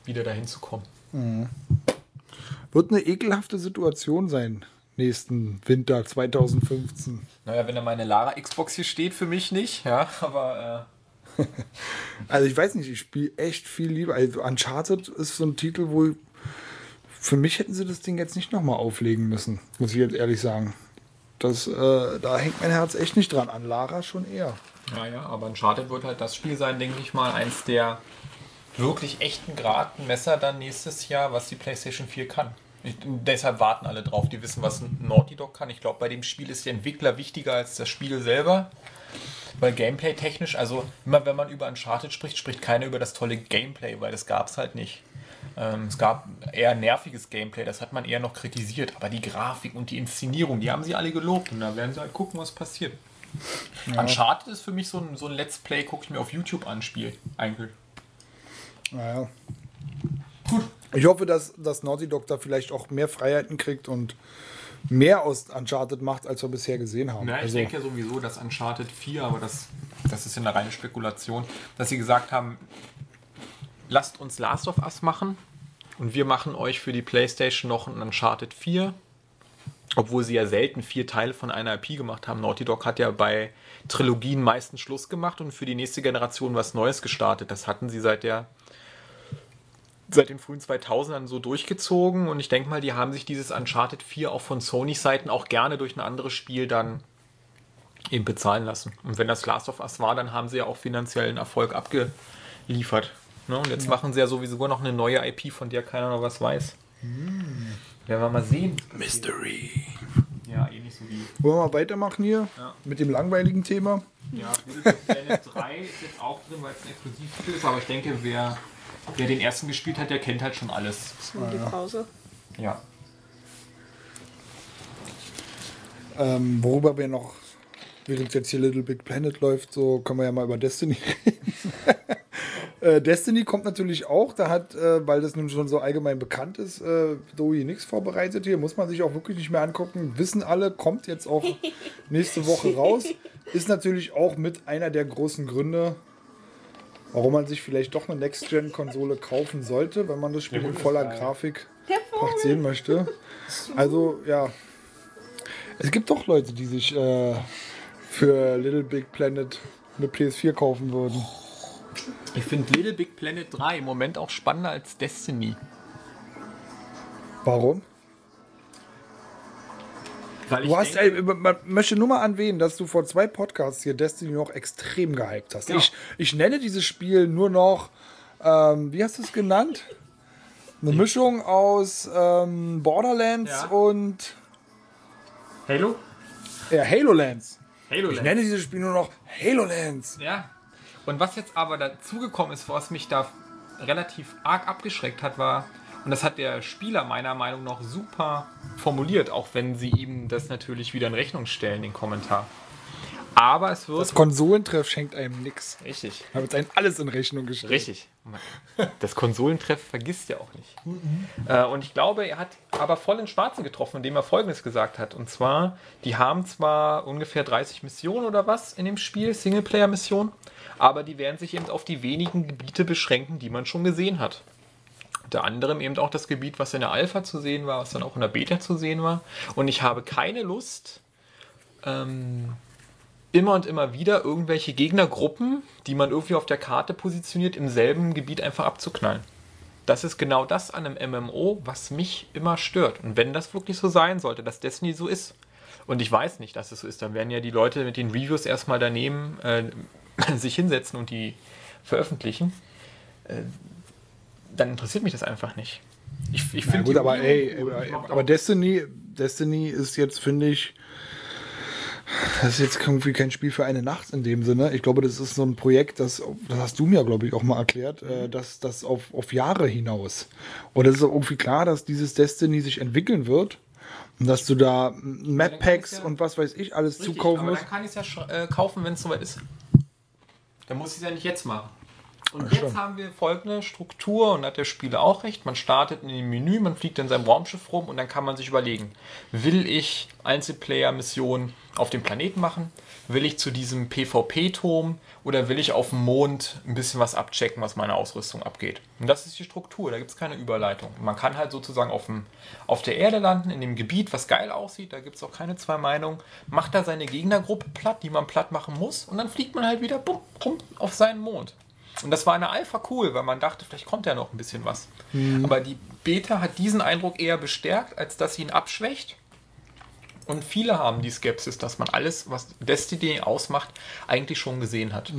wieder dahin zu kommen. Wird eine ekelhafte Situation sein, nächsten Winter 2015. Naja, wenn da meine Lara Xbox hier steht, für mich nicht, ja, <laughs> aber äh, Also ich weiß nicht, ich spiele echt viel lieber. Also Uncharted ist so ein Titel, wo für mich hätten sie das Ding jetzt nicht nochmal auflegen müssen, muss ich jetzt ehrlich sagen. Das, äh, da hängt mein Herz echt nicht dran. An Lara schon eher. Ja, ja, aber Uncharted wird halt das Spiel sein, denke ich mal, eins der wirklich echten Gradmesser dann nächstes Jahr, was die PlayStation 4 kann. Ich, deshalb warten alle drauf, die wissen, was ein Naughty Dog kann. Ich glaube, bei dem Spiel ist der Entwickler wichtiger als das Spiel selber. Weil Gameplay technisch, also immer wenn man über Uncharted spricht, spricht keiner über das tolle Gameplay, weil das gab es halt nicht. Ähm, es gab eher nerviges Gameplay, das hat man eher noch kritisiert. Aber die Grafik und die Inszenierung, die haben sie alle gelobt. Und da werden sie halt gucken, was passiert. Uncharted ist für mich so ein, so ein Let's Play, gucke ich mir auf YouTube an, Spiel. Eigentlich. Naja. Ich hoffe, dass, dass Naughty Dog da vielleicht auch mehr Freiheiten kriegt und mehr aus Uncharted macht, als wir bisher gesehen haben. Ja, ich Also, denke ja sowieso, dass Uncharted 4, aber das, das ist ja eine reine Spekulation, dass sie gesagt haben, lasst uns Last of Us machen und wir machen euch für die Playstation noch ein Uncharted 4. Obwohl sie ja selten vier Teile von einer IP gemacht haben. Naughty Dog hat ja bei Trilogien meistens Schluss gemacht und für die nächste Generation was Neues gestartet. Das hatten sie seit der seit den frühen 2000ern so durchgezogen und ich denke mal, die haben sich dieses Uncharted 4 auch von Sony's Seiten auch gerne durch ein anderes Spiel dann eben bezahlen lassen. Und wenn das Last of Us war, dann haben sie ja auch finanziellen Erfolg abgeliefert. Ne? Und jetzt machen sie ja sowieso noch eine neue IP, von der keiner noch was weiß. Werden wir mal sehen. Mystery. Ja, ähnlich so wie. Wollen wir mal weitermachen hier Ja. mit dem langweiligen Thema? Ja, Planet 3 ist jetzt auch drin, weil es ein Exklusivspiel ist, aber ich denke, wer, wer den ersten gespielt hat, der kennt halt schon alles. So die Pause. Ja. Ähm, worüber wir noch, während jetzt hier Little Big Planet läuft, so können wir ja mal über Destiny reden. <laughs> äh, Destiny kommt natürlich auch, da hat, äh, weil das nun schon so allgemein bekannt ist, äh, Doi nichts vorbereitet hier, muss man sich auch wirklich nicht mehr angucken. Wissen alle, kommt jetzt auch <laughs> nächste Woche raus. Ist natürlich auch mit einer der großen Gründe, warum man sich vielleicht doch eine Next-Gen-Konsole kaufen sollte, wenn man das Spiel in voller Grafik sehen möchte. <laughs> Also, ja. Es gibt doch Leute, die sich äh, für Little Big Planet eine PS4 kaufen würden. Ich finde Little Big Planet 3 im Moment auch spannender als Destiny. Warum? Weil ich Du hast, denke, ey, man möchte nur mal anwählen, dass du vor zwei Podcasts hier Destiny noch extrem gehypt hast. Ja. Ich, ich nenne dieses Spiel nur noch, ähm, wie hast du es genannt? Eine Mischung aus ähm, Borderlands Ja. und Halo? ja, Halolands. Halo Ich nenne dieses Spiel nur noch Halolands. Ja. Und was jetzt aber dazugekommen ist, was mich da relativ arg abgeschreckt hat, war, und das hat der Spieler meiner Meinung nach super formuliert, auch wenn sie ihm das natürlich wieder in Rechnung stellen, den Kommentar. Aber es wird. Das Konsolentreff schenkt einem nix. richtig. Da wird einem alles in Rechnung gestellt. Richtig. Das Konsolentreff vergisst er auch nicht. Äh, und ich glaube, er hat aber voll ins Schwarze getroffen, indem er Folgendes gesagt hat. Und zwar, die haben zwar ungefähr 30 Missionen oder was in dem Spiel, Singleplayer-Missionen, aber die werden sich eben auf die wenigen Gebiete beschränken, die man schon gesehen hat. Unter anderem eben auch das Gebiet, was in der Alpha zu sehen war, was dann auch in der Beta zu sehen war. Und ich habe keine Lust, ähm, immer und immer wieder irgendwelche Gegnergruppen, die man irgendwie auf der Karte positioniert, im selben Gebiet einfach abzuknallen. Das ist genau das an einem MMO, was mich immer stört. Und wenn das wirklich so sein sollte, dass Destiny so ist, und ich weiß nicht, dass es so ist, dann werden ja die Leute mit den Reviews erstmal daneben äh, <clears throat> sich hinsetzen und die veröffentlichen, äh, dann interessiert mich das einfach nicht. Ich, ich finde gut, aber ey, aber, aber Destiny, Destiny ist jetzt, finde ich, das ist jetzt irgendwie kein Spiel für eine Nacht in dem Sinne. Ich glaube, das ist so ein Projekt, das, das hast du mir, glaube ich, auch mal erklärt, äh, dass das auf, auf Jahre hinaus. Und es ist auch irgendwie klar, dass dieses Destiny sich entwickeln wird. Und dass du da Map Packs ja- und was weiß ich alles Richtig, zukaufen musst. dann kann ich es ja äh, kaufen, wenn es soweit ist. Dann muss ich es ja nicht jetzt machen. Und jetzt haben wir folgende Struktur und hat der Spieler auch recht. Man startet in dem Menü, man fliegt in seinem Raumschiff rum und dann kann man sich überlegen, will ich Einzelplayer-Missionen auf dem Planeten machen? Will ich zu diesem PvP-Turm oder will ich auf dem Mond ein bisschen was abchecken, was meine Ausrüstung abgeht? Und das ist die Struktur, da gibt es keine Überleitung. Man kann halt sozusagen auf, dem, auf der Erde landen, in dem Gebiet, was geil aussieht, da gibt es auch keine zwei Meinungen, macht da seine Gegnergruppe platt, die man platt machen muss und dann fliegt man halt wieder bumm, bumm, auf seinen Mond. Und das war eine Alpha cool, weil man dachte, vielleicht kommt ja noch ein bisschen was. Aber die Beta hat diesen Eindruck eher bestärkt, als dass sie ihn abschwächt. Und viele haben die Skepsis, dass man alles, was Destiny ausmacht, eigentlich schon gesehen hat.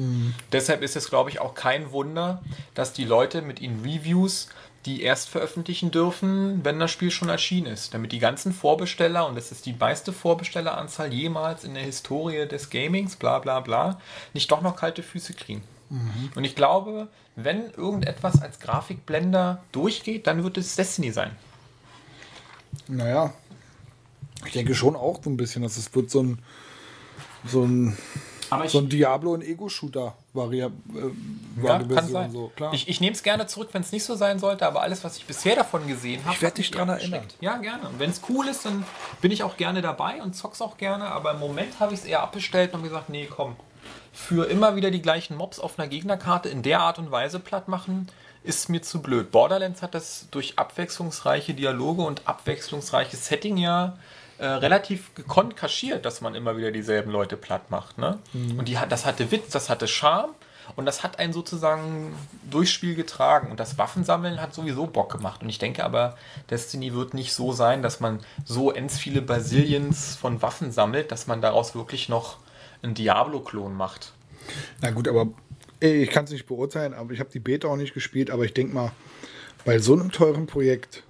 Deshalb ist es, glaube ich, auch kein Wunder, dass die Leute mit ihnen Reviews, die erst veröffentlichen dürfen, wenn das Spiel schon erschienen ist. Damit die ganzen Vorbesteller, und das ist die meiste Vorbestelleranzahl jemals in der Historie des Gamings, bla bla bla, nicht doch noch kalte Füße kriegen. Und ich glaube, wenn irgendetwas als Grafikblender durchgeht, dann wird es Destiny sein. Naja, ich denke schon auch so ein bisschen, dass es wird so ein, so ein, ich, so ein Diablo- und Ego-Shooter Varia äh, ja, kann sein. So. Ich, ich nehme es gerne zurück, wenn es nicht so sein sollte, aber alles, was ich bisher davon gesehen habe. Ich werd hat dich dran eher erinnern. Ja, gerne. Und wenn es cool ist, dann bin ich auch gerne dabei und zock's auch gerne, aber im Moment habe ich es eher abbestellt und gesagt, nee, komm. Für immer wieder die gleichen Mobs auf einer Gegnerkarte in der Art und Weise platt machen, ist mir zu blöd. Borderlands hat das durch abwechslungsreiche Dialoge und abwechslungsreiches Setting ja äh, relativ gekonnt kaschiert, dass man immer wieder dieselben Leute platt macht. Ne? Und die das hatte Witz, das hatte Charme und das hat einen sozusagen durchs Spiel getragen. Und das Waffensammeln hat sowieso Bock gemacht. Und ich denke aber, Destiny wird nicht so sein, dass man so ends viele Basiliens von Waffen sammelt, dass man daraus wirklich noch einen Diablo-Klon macht. Na gut, aber ich kann es nicht beurteilen, aber ich habe die Beta auch nicht gespielt, aber ich denke mal, bei so einem teuren Projekt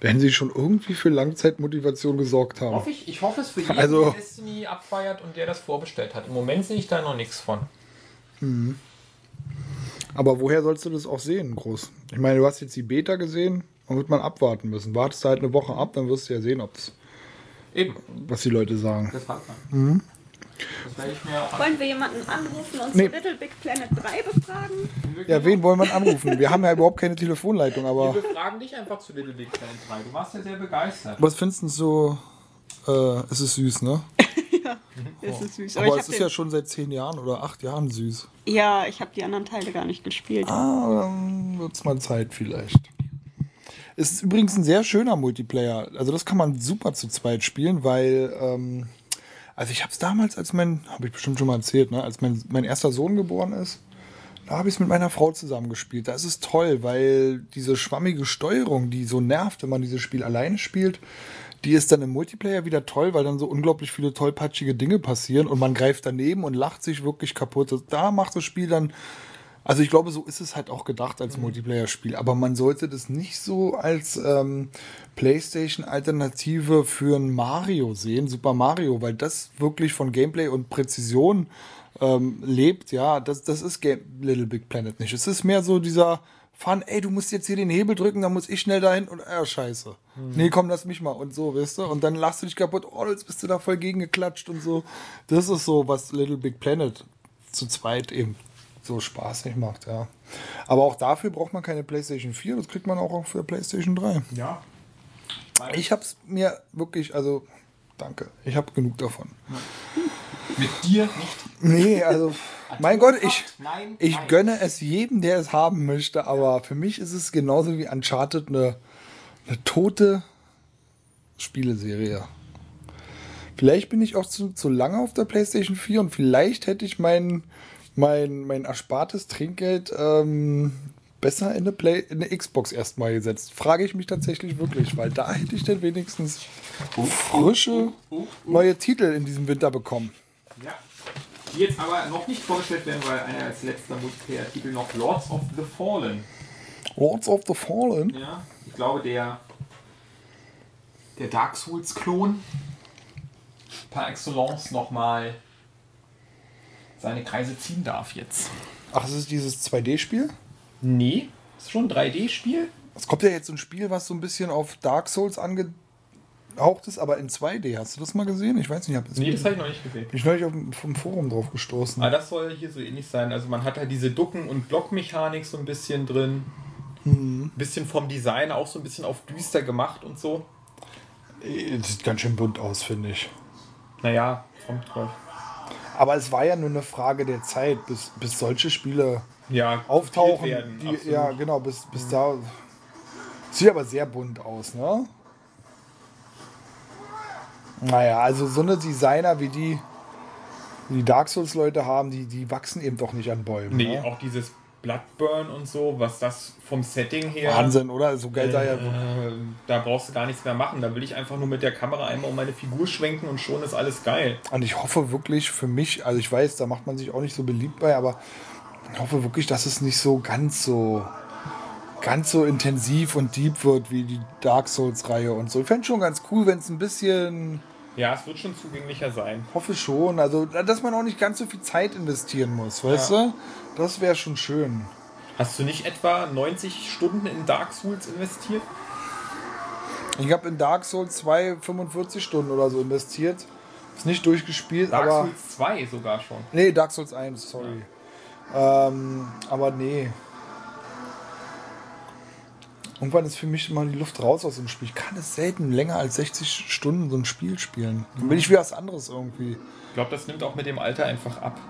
werden sie schon irgendwie für Langzeitmotivation gesorgt haben. Hoffe ich, ich hoffe es für jeden, Also- der Destiny abfeiert und der das vorbestellt hat. Im Moment sehe ich da noch nichts von. Aber woher sollst du das auch sehen, groß? Ich meine, du hast jetzt die Beta gesehen, dann wird man abwarten müssen. Wartest du halt eine Woche ab, dann wirst du ja sehen, ob's, Eben, was die Leute sagen. das hat man. Das Wollen wir jemanden anrufen und Nee. zu Little Big Planet 3 befragen? Ja, wen wollen wir anrufen? Wir haben ja überhaupt keine Telefonleitung, aber Wir befragen dich einfach zu Little Big Planet 3. Du warst ja sehr begeistert. was findest du so? Äh, es ist süß, ne? <laughs> Das ist süß. Aber ich es ist ja schon seit zehn Jahren oder acht Jahren süß. ja, ich habe die anderen Teile gar nicht gespielt. Ah, dann wird's mal Zeit vielleicht. Es ist übrigens ein sehr schöner Multiplayer. Also das kann man super zu zweit spielen, weil ähm, also ich habe es damals, als mein, habe ich bestimmt schon mal erzählt, ne, als mein, mein erster Sohn geboren ist, da habe ich es mit meiner Frau zusammen gespielt. Da ist es toll, weil diese schwammige Steuerung, die so nervt, wenn man dieses Spiel alleine spielt, die ist dann im Multiplayer wieder toll, weil dann so unglaublich viele tollpatschige Dinge passieren und man greift daneben und lacht sich wirklich kaputt. Da macht das Spiel dann also ich glaube, so ist es halt auch gedacht als Multiplayer-Spiel. Aber man sollte das nicht so als ähm, PlayStation-Alternative für ein Mario sehen, Super Mario, weil das wirklich von Gameplay und Präzision ähm, lebt. Ja, das, das ist Game Little Big Planet nicht. Es ist mehr so dieser Fun, ey, du musst jetzt hier den Hebel drücken, dann muss ich schnell dahin und, äh, scheiße. Nee, komm, lass mich mal und so, weißt du? Und dann lachst du dich kaputt, oh, jetzt bist du da voll gegengeklatscht und so. Das ist so, was Little Big Planet zu zweit eben so spaßig macht, ja. Aber auch dafür braucht man keine PlayStation 4, das kriegt man auch der PlayStation 3. Ja. Ich hab's mir wirklich, also danke, ich habe genug davon. Mit dir nicht. Nee, also mein Gott, ich, Nein, ich nein. gönne es jedem, der es haben möchte, aber für mich ist es genauso wie Uncharted eine, eine tote Spieleserie. Vielleicht bin ich auch zu, zu lange auf der PlayStation 4 und vielleicht hätte ich mein, mein, mein erspartes Trinkgeld ähm, besser in eine, Play, in eine Xbox erstmal gesetzt. Frage ich mich tatsächlich wirklich, weil da hätte ich dann wenigstens frische neue Titel in diesem Winter bekommen. Ja. Die jetzt aber noch nicht vorgestellt werden, weil einer als letzter Multiplayer-Titel noch Lords of the Fallen. Lords of the Fallen. Ja. Ich glaube, der, der Dark Souls-Klon par excellence nochmal seine Kreise ziehen darf jetzt. Ach, es ist dieses 2D-Spiel? Nee, ist schon ein 3D-Spiel. Es kommt ja jetzt so ein Spiel, was so ein bisschen auf Dark Souls angehaucht ist, aber in 2D. Hast du das mal gesehen? Ich weiß nicht. Hab das Nee, das habe ich noch nicht gesehen. bin ich neulich auf vom Forum drauf gestoßen. Aber das soll hier so ähnlich sein. Also man hat halt diese Ducken- und Blockmechanik so ein bisschen drin. Ein bisschen vom Design auch so ein bisschen auf düster gemacht und so. Das sieht ganz schön bunt aus, finde ich. Naja, kommt drauf. Aber es war ja nur eine Frage der Zeit, bis, bis solche Spiele Ja, auftauchen. werden, die, ja, genau, bis, bis da. Sieht aber sehr bunt aus, ne? Naja, also so eine Designer wie die, die Dark Souls-Leute haben, die, die wachsen eben doch nicht an Bäumen. Nee, ne? auch dieses Bloodburn und so, was das vom Setting her. Wahnsinn, oder? So geil da ja. Äh, da brauchst du gar nichts mehr machen. Da will ich einfach nur mit der Kamera einmal um meine Figur schwenken und schon ist alles geil. Und ich hoffe wirklich für mich, also ich weiß, da macht man sich auch nicht so beliebt bei, aber ich hoffe wirklich, dass es nicht so ganz so ganz so intensiv und deep wird wie die Dark Souls Reihe und so. Ich fände schon ganz cool, wenn es ein bisschen Ja, es wird schon zugänglicher sein. Hoffe schon. Also, dass man auch nicht ganz so viel Zeit investieren muss, weißt Ja. du? Das wäre schon schön. Hast du nicht etwa 90 Stunden in Dark Souls investiert? Ich habe in Dark Souls 2 45 Stunden oder so investiert. Ist nicht durchgespielt, Dark aber. Souls 2 sogar schon. Nee, Dark Souls 1, sorry. Ähm, aber nee. Irgendwann ist für mich mal die Luft raus aus dem Spiel. Ich kann es selten länger als 60 Stunden so ein Spiel spielen. Dann will ich wieder was anderes irgendwie. Ich glaube, das nimmt auch mit dem Alter einfach ab.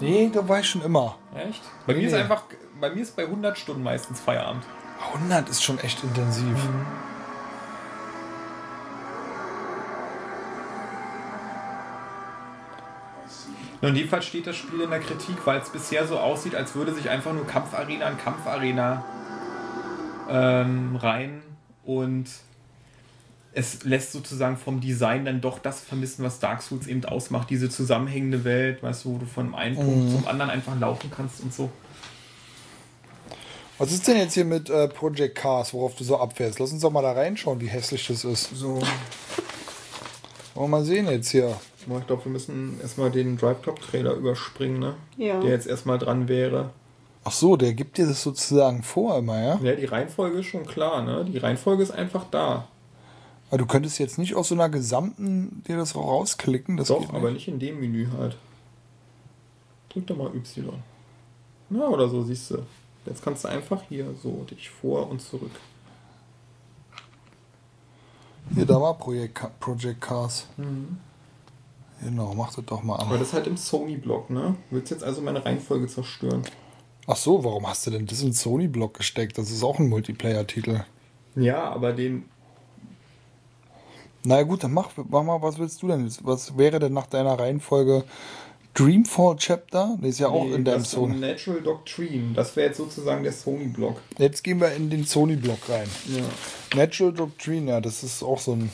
Nee, da war ich schon immer. Echt? Bei mir Nee. ist einfach, bei mir ist bei 100 Stunden meistens Feierabend. 100 ist schon echt intensiv. Und jedenfalls steht das Spiel in der Kritik, weil es bisher so aussieht, als würde sich einfach nur Kampfarena an Kampfarena ähm, rein und es lässt sozusagen vom Design dann doch das vermissen, was Dark Souls eben ausmacht, diese zusammenhängende Welt, weißt du, wo du von einem Punkt zum anderen einfach laufen kannst und so. Was ist denn jetzt hier mit äh, Project Cars, worauf du so abfährst? Lass uns doch mal da reinschauen, wie hässlich das ist. So. Wollen wir mal sehen jetzt hier. Ich glaube, wir müssen erstmal den Drive Club Trailer überspringen, ne? Ja. Der jetzt erstmal dran wäre. Ach so, der gibt dir das sozusagen vor immer, ja? Ja, die Reihenfolge ist schon klar, ne? Die Reihenfolge ist einfach da. Aber du könntest jetzt nicht aus so einer gesamten dir das rausklicken. Das Doch, geht aber nicht in dem Menü halt. Drück doch mal Y. Na, oder so, siehst du. Jetzt kannst du einfach hier so dich vor und zurück. Hier, da war Projekt, Project Cars. Genau, mach das doch mal Aber an. das ist halt im Sony-Block, ne? Du willst jetzt also meine Reihenfolge zerstören. Ach so, warum hast du denn das in Sony-Block gesteckt? Das ist auch ein Multiplayer-Titel. Ja, aber den. Na ja, gut, dann mach, mach mal, was willst du denn? jetzt? Was wäre denn nach deiner Reihenfolge Dreamfall Chapter? Der ist ja auch Nee, in deinem das Sony. Natural Doctrine. Das wäre jetzt sozusagen der Sony-Block. Jetzt gehen wir in den Sony-Block rein. Ja. Natural Doctrine, ja, das ist auch so ein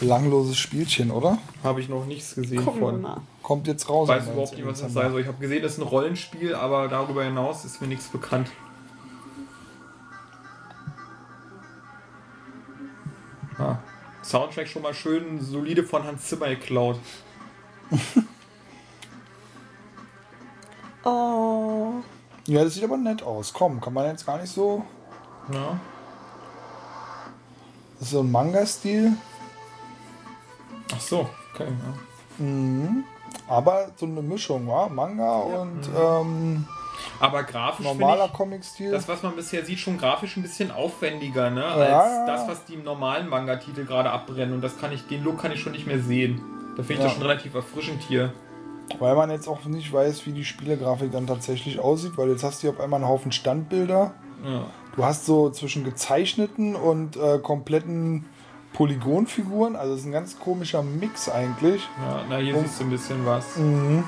belangloses Spielchen, oder? Habe ich noch nichts gesehen Gucken wir von. mal. Kommt jetzt raus. weiß am überhaupt nicht, was das 19. sein soll. Ich habe gesehen, das ist ein Rollenspiel, aber darüber hinaus ist mir nichts bekannt. Ah, Soundtrack schon mal schön solide von Hans Zimmer geklaut. <laughs> Oh. Ja, das sieht aber nett aus. Komm, kann man jetzt gar nicht so. Ja. Das ist so ein Manga-Stil. Ach so, okay. Ja. Mhm. Aber so eine Mischung, wa? Manga und ähm, Aber grafisch normaler Comic-Stil. das, was man bisher sieht, schon grafisch ein bisschen aufwendiger, ne? Ja, Als ja. das, was die im normalen Manga-Titel gerade abbrennen. Und das kann ich, den Look kann ich schon nicht mehr sehen. Da finde ich Ja. das schon relativ erfrischend hier. Weil man jetzt auch nicht weiß, wie die Spielegrafik dann tatsächlich aussieht, weil jetzt hast du hier auf einmal einen Haufen Standbilder. Ja. Du hast so zwischen gezeichneten und äh, kompletten Polygonfiguren. Also es ist ein ganz komischer Mix eigentlich. Ja, na, hier Oh. siehst du ein bisschen was. Mhm.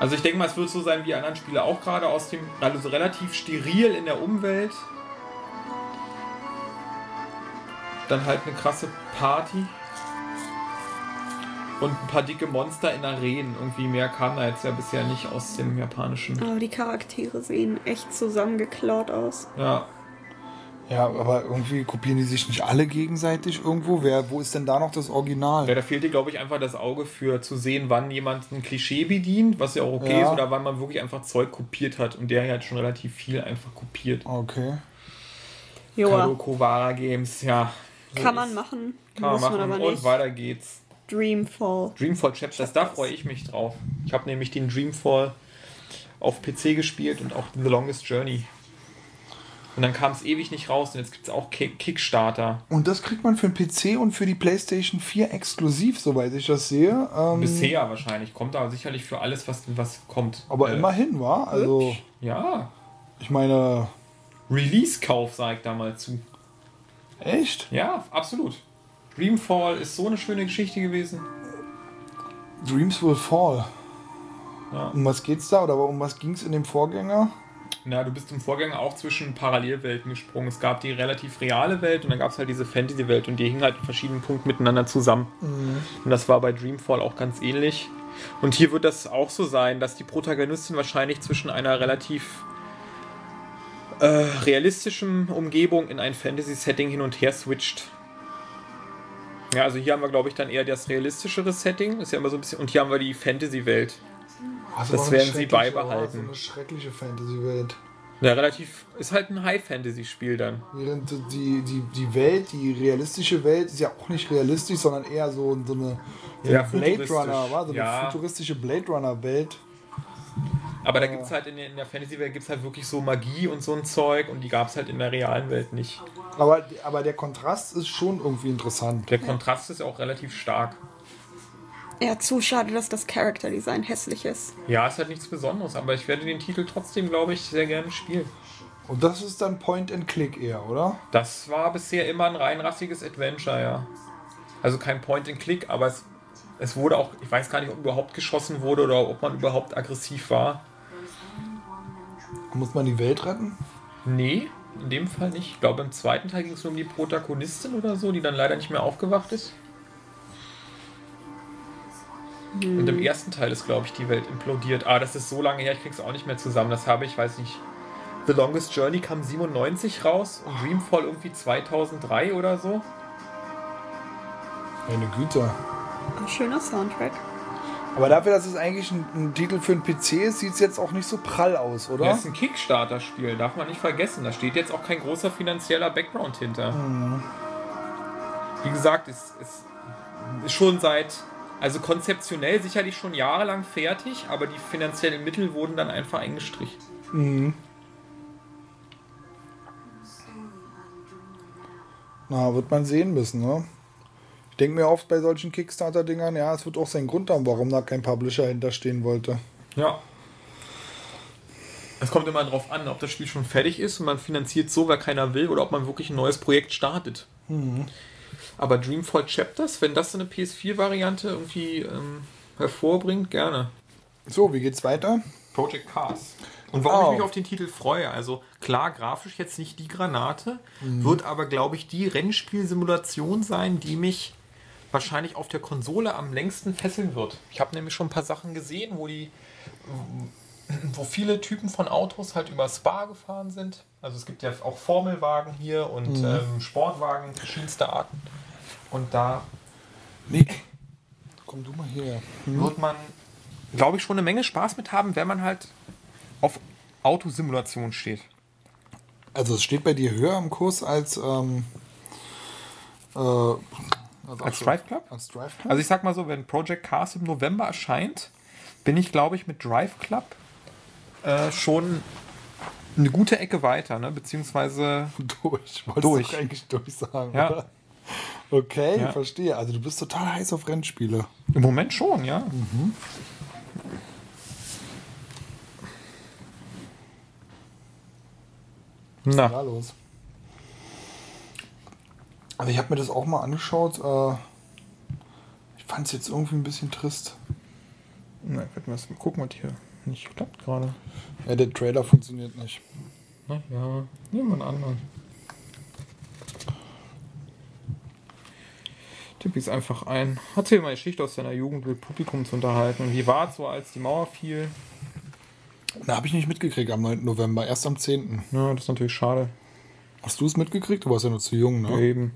Also ich denke mal, es wird so sein wie die anderen Spiele auch gerade aus dem, also relativ steril in der Umwelt. Dann halt eine krasse Party. Und ein paar dicke Monster in Arenen. Irgendwie mehr kam da jetzt ja bisher nicht aus dem japanischen. Aber die Charaktere sehen echt zusammengeklaut aus. Ja, Ja, aber irgendwie kopieren die sich nicht alle gegenseitig irgendwo. Wer, wo ist denn da noch das Original? ja da fehlt dir, glaube ich, einfach das Auge für zu sehen, wann jemand ein Klischee bedient, was ja auch okay Ja. ist, oder wann man wirklich einfach Zeug kopiert hat. Und der hat schon relativ viel einfach kopiert. Okay. Joa. Kadokowara Games, ja. so Kann man machen. Kann man machen. man aber Und nicht. weiter geht's. Dreamfall. Dreamfall Chapters, da freue ich mich drauf. Ich habe nämlich den Dreamfall auf PC gespielt und auch The Longest Journey. Und dann kam es ewig nicht raus und jetzt gibt es auch Kick Kickstarter. Und das kriegt man für den PC und für die PlayStation 4 exklusiv, soweit ich das sehe. Ähm, Bisher wahrscheinlich. Kommt aber sicherlich für alles, was, was kommt. Aber Äh, immerhin, war. Also, Ja. ich meine, Release-Kauf, sag ich da mal zu. echt? Ja, absolut. Dreamfall ist so eine schöne Geschichte gewesen. Dreams Will Fall. Ja. Um was geht's da oder um was ging's in dem Vorgänger? Na, du bist im Vorgänger auch zwischen Parallelwelten gesprungen. Es gab die relativ reale Welt und dann gab es halt diese Fantasy-Welt und die hingen halt in verschiedenen Punkten miteinander zusammen. Und das war bei Dreamfall auch ganz ähnlich. Und hier wird das auch so sein, dass die Protagonistin wahrscheinlich zwischen einer relativ äh, realistischen Umgebung in ein Fantasy-Setting hin und her switcht. Ja, also hier haben wir, glaube ich, dann eher das realistischere Setting. Ist ja immer so ein bisschen. Und hier haben wir die Fantasy-Welt. Also Das werden sie beibehalten. So eine schreckliche Fantasy-Welt. Ja, relativ. Ist halt ein High-Fantasy-Spiel dann. Während die, die, die Welt, die realistische Welt, ist ja auch nicht realistisch, sondern eher so, so eine, so Ja, Blade. Runner, war so eine Ja. futuristische Blade Runner-Welt. Aber da gibt es halt in der, in der Fantasy-Welt gibt's halt wirklich so Magie und so ein Zeug und die gab es halt in der realen Welt nicht. Aber, aber der Kontrast ist schon irgendwie interessant. Der Kontrast ist auch relativ stark. Ja, zu schade, dass das Character Design hässlich ist. Ja, ist halt nichts Besonderes, aber ich werde den Titel trotzdem, glaube ich, sehr gerne spielen. Und das ist dann Point and Click eher, oder? Das war bisher immer ein rein rassiges Adventure, ja. Also kein Point-and-Click, aber es, es wurde auch, ich weiß gar nicht, ob überhaupt geschossen wurde oder ob man überhaupt aggressiv war. Muss man die Welt retten? Nee, in dem Fall nicht. Ich glaube, im zweiten Teil ging es nur um die Protagonistin oder so, die dann leider nicht mehr aufgewacht ist. Und im ersten Teil ist, glaube ich, die Welt implodiert. Ah, das ist so lange her, ich krieg's auch nicht mehr zusammen. Das habe ich, weiß nicht. The Longest Journey kam 97 raus und Dreamfall irgendwie 2003 oder so. Meine Güte. Ein schöner Soundtrack. Aber dafür, dass es eigentlich ein, ein Titel für einen PC ist, sieht es jetzt auch nicht so prall aus, oder? Das ist ein Kickstarter-Spiel, darf man nicht vergessen. Da steht jetzt auch kein großer finanzieller Background hinter. Wie gesagt, es es ist schon seit, also konzeptionell sicherlich schon jahrelang fertig, aber die finanziellen Mittel wurden dann einfach eingestrichen. Na, wird man sehen müssen, ne? Ich denke mir oft bei solchen Kickstarter-Dingern, ja, es wird auch seinen Grund haben, warum da kein Publisher hinterstehen wollte. Ja. Es kommt immer darauf an, ob das Spiel schon fertig ist und man finanziert so, wer keiner will, oder ob man wirklich ein neues Projekt startet. Aber Dreamfall Chapters, wenn das so eine PS4-Variante irgendwie ähm, hervorbringt, gerne. So, wie geht's weiter? Project Cars. Und warum Oh. ich mich auf den Titel freue, also klar, grafisch jetzt nicht die Granate, wird aber, glaube ich, die Rennspielsimulation sein, die mich wahrscheinlich auf der Konsole am längsten fesseln wird. Ich habe nämlich schon ein paar Sachen gesehen, wo die wo viele Typen von Autos halt über Spa gefahren sind. Also es gibt ja auch Formelwagen hier und ähm, Sportwagen verschiedenster Arten. Und da Nick, komm du mal hier. wird man, glaube ich, schon eine Menge Spaß mit haben, wenn man halt auf Autosimulation steht. Also es steht bei dir höher im Kurs als ähm, äh, also Als Drive Club? Als Drive Club? Also ich sag mal so, wenn Project Cars im November erscheint, bin ich, glaube ich, mit Drive Club äh, schon eine gute Ecke weiter, ne? beziehungsweise durch. Wolltest Durch. du eigentlich durch sagen, Ja. oder? Okay, Ja. verstehe. Also du bist total heiß auf Rennspiele. im Moment schon, ja. Ja, Na, los. Also ich habe mir das auch mal angeschaut. Äh, ich fand es jetzt irgendwie ein bisschen trist. na ich werde mal gucken, was hier nicht klappt gerade. Ja, der Trailer funktioniert nicht. Na ja, nehmen wir einen anderen. Tipp ist einfach ein. Erzähl mal eine Geschichte aus deiner Jugend mit Publikum zu unterhalten. Wie war es so, als die Mauer fiel? Da habe ich nicht mitgekriegt am 9. November, erst am 10. Ja, das ist natürlich schade. Hast du es mitgekriegt? Du warst ja noch zu jung, ne? Eben.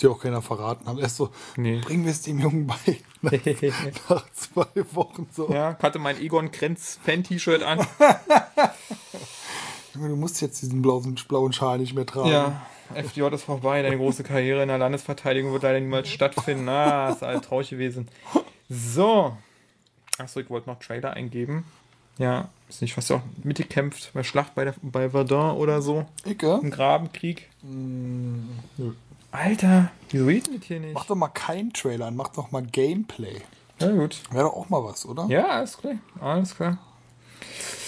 Dir auch keiner verraten. Haben erst so, Nee. bringen wir es dem Jungen bei. <laughs> Nach zwei Wochen so. ja, hatte mein Egon Krenz Fan-T-Shirt an. <laughs> Junge, Du musst jetzt diesen blauen, blauen Schal nicht mehr tragen. Ja, FDJ ist vorbei. Deine große Karriere in der Landesverteidigung wird leider niemals <laughs> stattfinden. Ah, ist halt traurig gewesen. So. Achso, ich wollte noch Trailer eingeben. Ja, ist nicht fast auch mitgekämpft bei Schlacht bei, der, bei Verdun oder so. Icke? Im Grabenkrieg. nö. Alter, wieso geht das hier nicht? Mach doch mal keinen Trailer an, mach doch mal Gameplay. Ja, gut. Wäre doch auch mal was, oder? Ja, alles klar. Alles klar.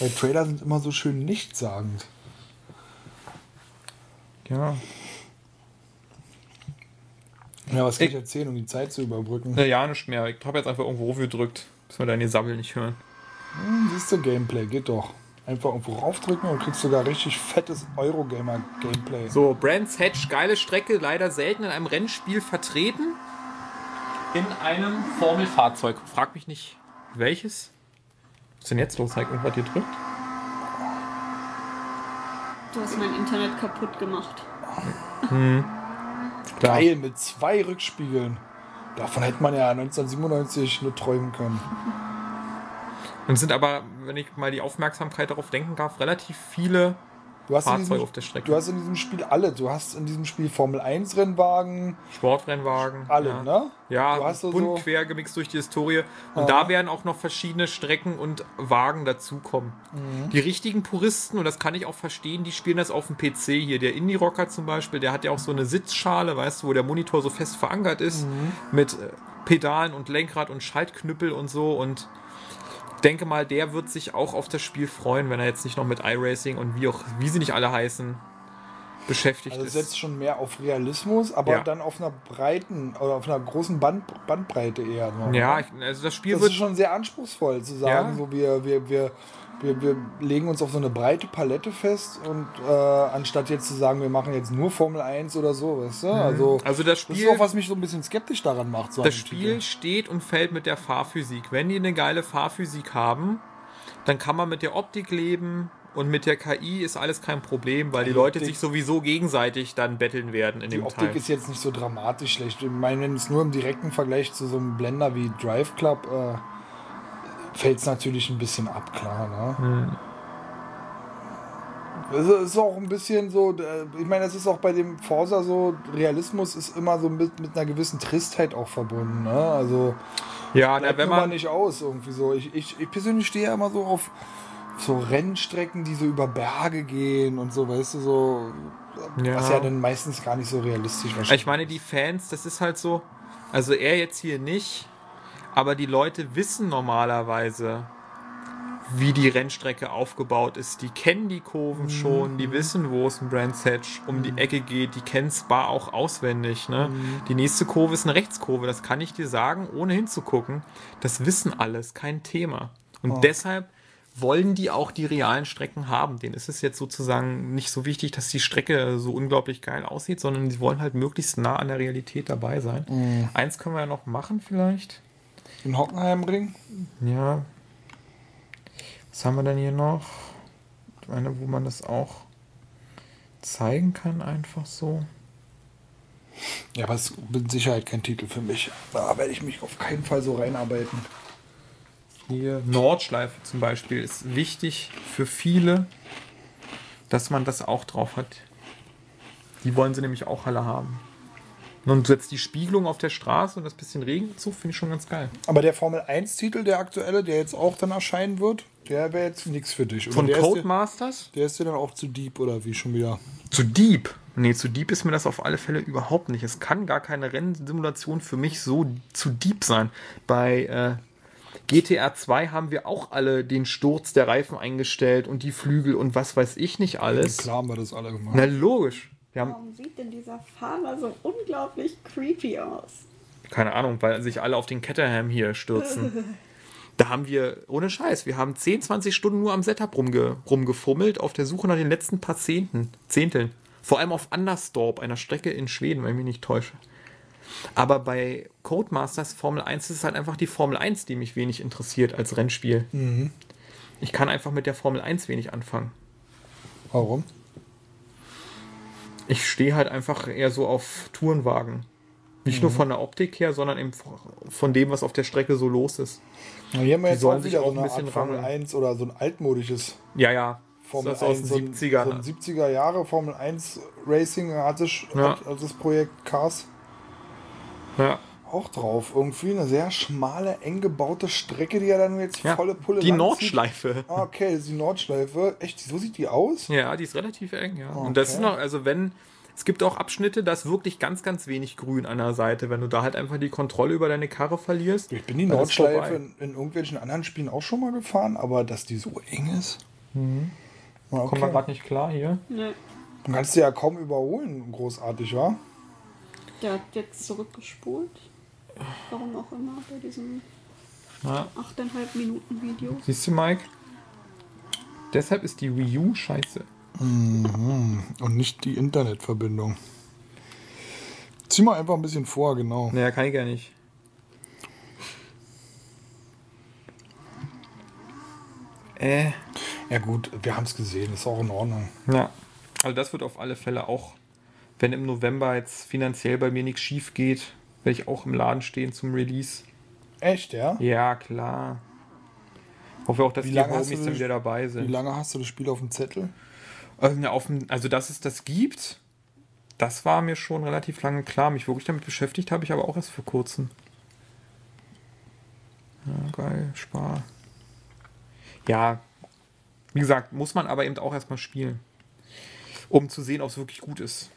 Weil Trailer sind immer so schön nichtssagend. Ja. Ja, was kann Ich- ich erzählen, um die Zeit zu überbrücken? Ja, ja, nicht mehr. Ich habe jetzt einfach irgendwo gedrückt, bis wir deine Sabbel nicht hören. Hm, siehst du, Gameplay, geht doch. Einfach irgendwo raufdrücken und kriegst sogar richtig fettes Eurogamer-Gameplay. So, Brands Hatch, geile Strecke, leider selten in einem Rennspiel vertreten. In einem Formelfahrzeug. Frag mich nicht, welches. Was ist denn jetzt los? Hat irgendwas gedrückt? Du hast mein Internet kaputt gemacht. Klar. Geil, mit zwei Rückspiegeln. Davon hätte man ja 1997 nur träumen können. Und sind aber, wenn ich mal die Aufmerksamkeit darauf denken darf, relativ viele Du hast, Fahrzeuge diesem, auf der Strecke. du hast in diesem Spiel alle. Du hast in diesem Spiel Formel 1 Rennwagen, Sportrennwagen. alle, ja. ne? Ja, Du hast bunt so- quer gemixt durch die Historie. Und Ja. da werden auch noch verschiedene Strecken und Wagen dazukommen. Mhm. Die richtigen Puristen, und das kann ich auch verstehen, die spielen das auf dem PC hier. Der Indie-Rocker zum Beispiel, der hat ja auch so eine Sitzschale, weißt du, wo der Monitor so fest verankert ist, Mhm. mit äh, Pedalen und Lenkrad und Schaltknüppel und so. Und denke mal, der wird sich auch auf das Spiel freuen, wenn er jetzt nicht noch mit iRacing und wie auch, wie sie nicht alle heißen, beschäftigt Also ist. setzt schon mehr auf Realismus, aber Ja. dann auf einer breiten oder auf einer großen Band, Bandbreite eher. Noch, ja, ne? ich, also das Spiel das wird ist schon sehr anspruchsvoll zu sagen, Ja. so wir, wir, wir, wir, wir legen uns auf so eine breite Palette fest und äh, anstatt jetzt zu sagen, wir machen jetzt nur Formel 1 oder so, weißt du? Also, Also das das Spiel, ist auch, was mich so ein bisschen skeptisch daran macht. So das Spiel Titel. steht und fällt mit der Fahrphysik. Wenn die eine geile Fahrphysik haben, dann kann man mit der Optik leben und mit der KI ist alles kein Problem, weil die, Die Leute Optik- sich sowieso gegenseitig dann betteln werden in Die dem Optik Teil. ist jetzt nicht so dramatisch schlecht. Ich meine, wenn es nur im direkten Vergleich zu so einem Blender wie Drive Club äh, fällt es natürlich ein bisschen ab, klar. Ne? Hm. Es ist auch ein bisschen so, äh, ich meine, das ist auch bei dem Forsa so, Realismus ist immer so mit, mit einer gewissen Tristheit auch verbunden. Ne? Also ja, na, wenn man nicht aus irgendwie so. Ich, ich, ich persönlich stehe ja immer so auf so Rennstrecken, die so über Berge gehen und so, weißt du, so, was Ja. ja dann meistens gar nicht so realistisch wahrscheinlich Ich meine, die Fans, das ist halt so, also er jetzt hier nicht, aber die Leute wissen normalerweise, wie die Rennstrecke aufgebaut ist. Die kennen die Kurven schon, die wissen, wo es ein Brands Hatch um die Ecke geht, die kennen Spa auch auswendig. Ne? Die nächste Kurve ist eine Rechtskurve, das kann ich dir sagen, ohne hinzugucken. Das wissen alles, kein Thema. Und deshalb wollen die auch die realen Strecken haben. Denen ist es jetzt sozusagen nicht so wichtig, dass die Strecke so unglaublich geil aussieht, sondern sie wollen halt möglichst nah an der Realität dabei sein. Eins können wir ja noch machen vielleicht. In Hockenheimring? Ja. Was haben wir denn hier noch? Ich meine, wo man das auch zeigen kann, einfach so. Ja, aber es ist mit Sicherheit kein Titel für mich. Da werde ich mich auf keinen Fall so reinarbeiten. Hier Nordschleife zum Beispiel ist wichtig für viele, dass man das auch drauf hat. Die wollen sie nämlich auch alle haben. Und jetzt die Spiegelung auf der Straße und das bisschen Regen dazu, finde ich schon ganz geil. Aber der Formel 1-Titel, der aktuelle, der jetzt auch dann erscheinen wird, der wäre jetzt nichts für dich. Oder Von der ist, dir, Codemasters? der ist dir dann auch zu deep oder wie schon wieder? Zu deep. Nee, zu deep ist mir das auf alle Fälle überhaupt nicht. Es kann gar keine Rennsimulation für mich so zu deep sein. Bei äh, GTA 2 haben wir auch alle den Sturz der Reifen eingestellt und die Flügel und was weiß ich nicht alles. Klar haben wir das alle gemacht. Na logisch. Warum sieht denn dieser Fahrer so unglaublich creepy aus? keine Ahnung, weil sich alle auf den Caterham hier stürzen. <laughs> Da haben wir, ohne Scheiß, wir haben 10, 20 Stunden nur am Setup rumge, rumgefummelt, auf der Suche nach den letzten paar Zehnten, Zehnteln. Vor allem auf Andersdorp, einer Strecke in Schweden, wenn ich mich nicht täusche. Aber bei Codemasters Formel 1 ist es halt einfach die Formel 1, die mich wenig interessiert als Rennspiel. Ich kann einfach mit der Formel 1 wenig anfangen. Warum? Ich stehe halt einfach eher so auf Tourenwagen. Nicht nur von der Optik her, sondern eben von dem, was auf der Strecke so los ist. Na, hier haben wir Die jetzt sollen auch sich wieder auch so ein bisschen Art Formel rammeln. 1 oder so ein altmodisches Ja, ja. Formel das ist aus 1, den so ein, 70ern. so ein 70er Jahre Formel 1 Racing hatte ich, Ja. das Projekt Cars ja. Auch drauf. Irgendwie eine sehr schmale, eng gebaute Strecke, die ja dann jetzt ja. volle Pulle Die Nordschleife. Ah, okay, das ist die Nordschleife. Echt, so sieht die aus? Ja, die ist relativ eng, ja. Und das ist Okay. noch, also wenn, es gibt auch Abschnitte, da ist wirklich ganz, ganz wenig Grün an der Seite, wenn du da halt einfach die Kontrolle über deine Karre verlierst. Ich bin die dann Nordschleife in, in irgendwelchen anderen Spielen auch schon mal gefahren, aber dass die so eng ist. Mhm. Ah, Kommen wir Okay. gerade nicht klar hier. Ne, Du kannst sie ja kaum überholen, großartig, wa? der hat jetzt zurückgespult. Warum auch immer, bei diesem Ja. 8,5 Minuten Video. Siehst du, Mike? Deshalb ist die Wii U scheiße. Und nicht die Internetverbindung. Zieh mal einfach ein bisschen vor, genau. Naja, kann ich gar nicht. Äh. Ja gut, wir haben es gesehen, ist auch in Ordnung. Ja. Also das wird auf alle Fälle auch, wenn im November jetzt finanziell bei mir nichts schief geht, Werde ich auch im Laden stehen zum Release. Echt, ja? Ja, klar. Hoffe auch, dass Wie die Homies dann wieder dabei Wie sind. lange hast du das Spiel auf dem Zettel? Also, na, auf dem, also, dass es das gibt, das war mir schon relativ lange klar. Mich wirklich damit beschäftigt habe ich aber auch erst vor kurzem. Ja, geil, Spar. Ja, wie gesagt, muss man aber eben auch erstmal spielen. Um zu sehen, ob es wirklich gut ist.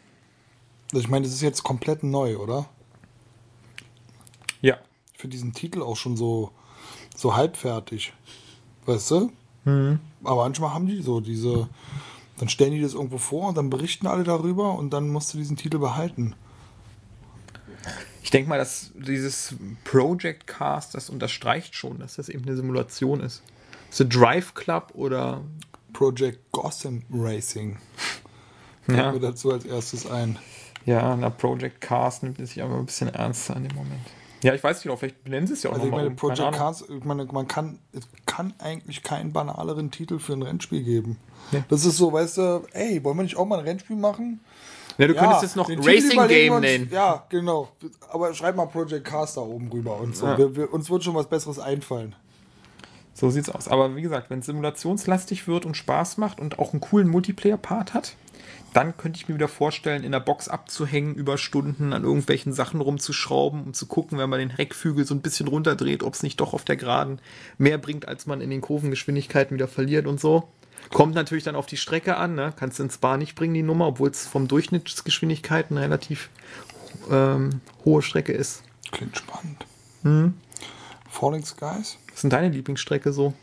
Also ich meine, das ist jetzt komplett neu, oder? Finde diesen Titel auch schon so, so halbfertig. Weißt du? Aber manchmal haben die so diese. Dann stellen die das irgendwo vor und dann berichten alle darüber und dann musst du diesen Titel behalten. Ich denke mal, dass dieses Project Cast, das unterstreicht schon, dass das eben eine Simulation ist. The Drive Club oder. Project Gotham Racing. Ja, Mir dazu als erstes ein. ja na, Project Cast nimmt es sich aber ein bisschen ernster an dem Moment. Ja, ich weiß nicht, auch, vielleicht benennen sie es ja auch Also ich nochmal meine, um. Keine Project. Cars, ich meine, man kann, es kann eigentlich keinen banaleren Titel für ein Rennspiel geben. Nee. Das ist so, weißt du, ey, wollen wir nicht auch mal ein Rennspiel machen? Ja, du könntest es noch Racing Game uns- nennen. Ja, genau. Aber schreib mal Project Cars da oben rüber und so. Ja. Wir, wir, uns wird schon was Besseres einfallen. So sieht's aus. Aber wie gesagt, wenn es simulationslastig wird und Spaß macht und auch einen coolen Multiplayer-Part hat, dann könnte ich mir wieder vorstellen, in der Box abzuhängen, über Stunden an irgendwelchen Sachen rumzuschrauben, um zu gucken, wenn man den Heckflügel so ein bisschen runterdreht, ob es nicht doch auf der Geraden mehr bringt, als man in den Kurvengeschwindigkeiten wieder verliert und so. Kommt natürlich dann auf die Strecke an, ne? Kannst du ins Bar nicht bringen, die Nummer, obwohl es vom Durchschnittsgeschwindigkeit eine relativ ähm, hohe Strecke ist. Klingt spannend. Mhm. Falling Skies? Was ist denn deine Lieblingsstrecke so?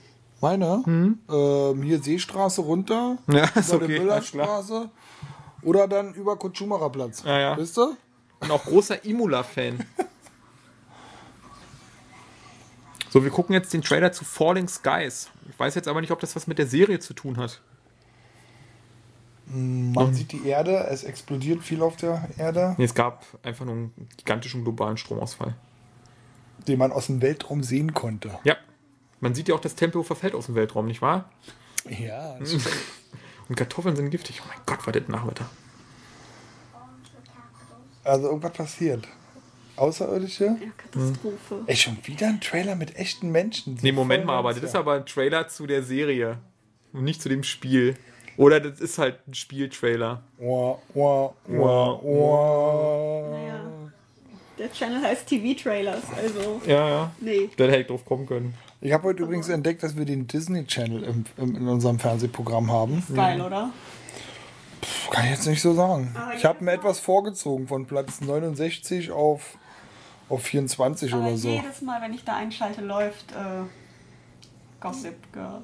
Meine? Ähm, hier Seestraße runter. Ja, <laughs> ist okay. Müllerstraße. Oder dann über Kutschumacher Platz. Ja, ja. Wisst ihr? Und auch großer Imula-Fan. So, wir gucken jetzt den Trailer zu Falling Skies. Ich weiß jetzt aber nicht, ob das was mit der Serie zu tun hat. Man sieht die Erde, es explodiert viel auf der Erde, Nee, es gab einfach nur einen gigantischen globalen Stromausfall. den man aus dem Weltraum sehen konnte. Ja. Man sieht ja auch, das Tempo verfällt aus dem Weltraum, nicht wahr? Ja, <laughs> Und Kartoffeln sind giftig. Oh mein Gott, war das ein Nachmittag. also irgendwas passiert. Außerirdische? Ja, Katastrophe. Ey, schon wieder ein Trailer mit echten Menschen. Nee, Moment mal, aber das ist aber ein Trailer zu der Serie. Und nicht zu dem Spiel. Oder das ist halt ein Spieltrailer. Wah, wah, wah, wah. Naja. Der Channel heißt TV-Trailers, also. Ja, ja. Nee. Da hätte ich drauf kommen können. Ich habe heute übrigens entdeckt, dass wir den Disney Channel im, im, in unserem Fernsehprogramm haben. Geil, oder? Kann ich jetzt nicht so sagen. Aber Ich habe mir etwas vorgezogen von Platz 69 auf, auf 24 Aber oder so. jedes Mal, wenn ich da einschalte, läuft äh, Gossip Girl.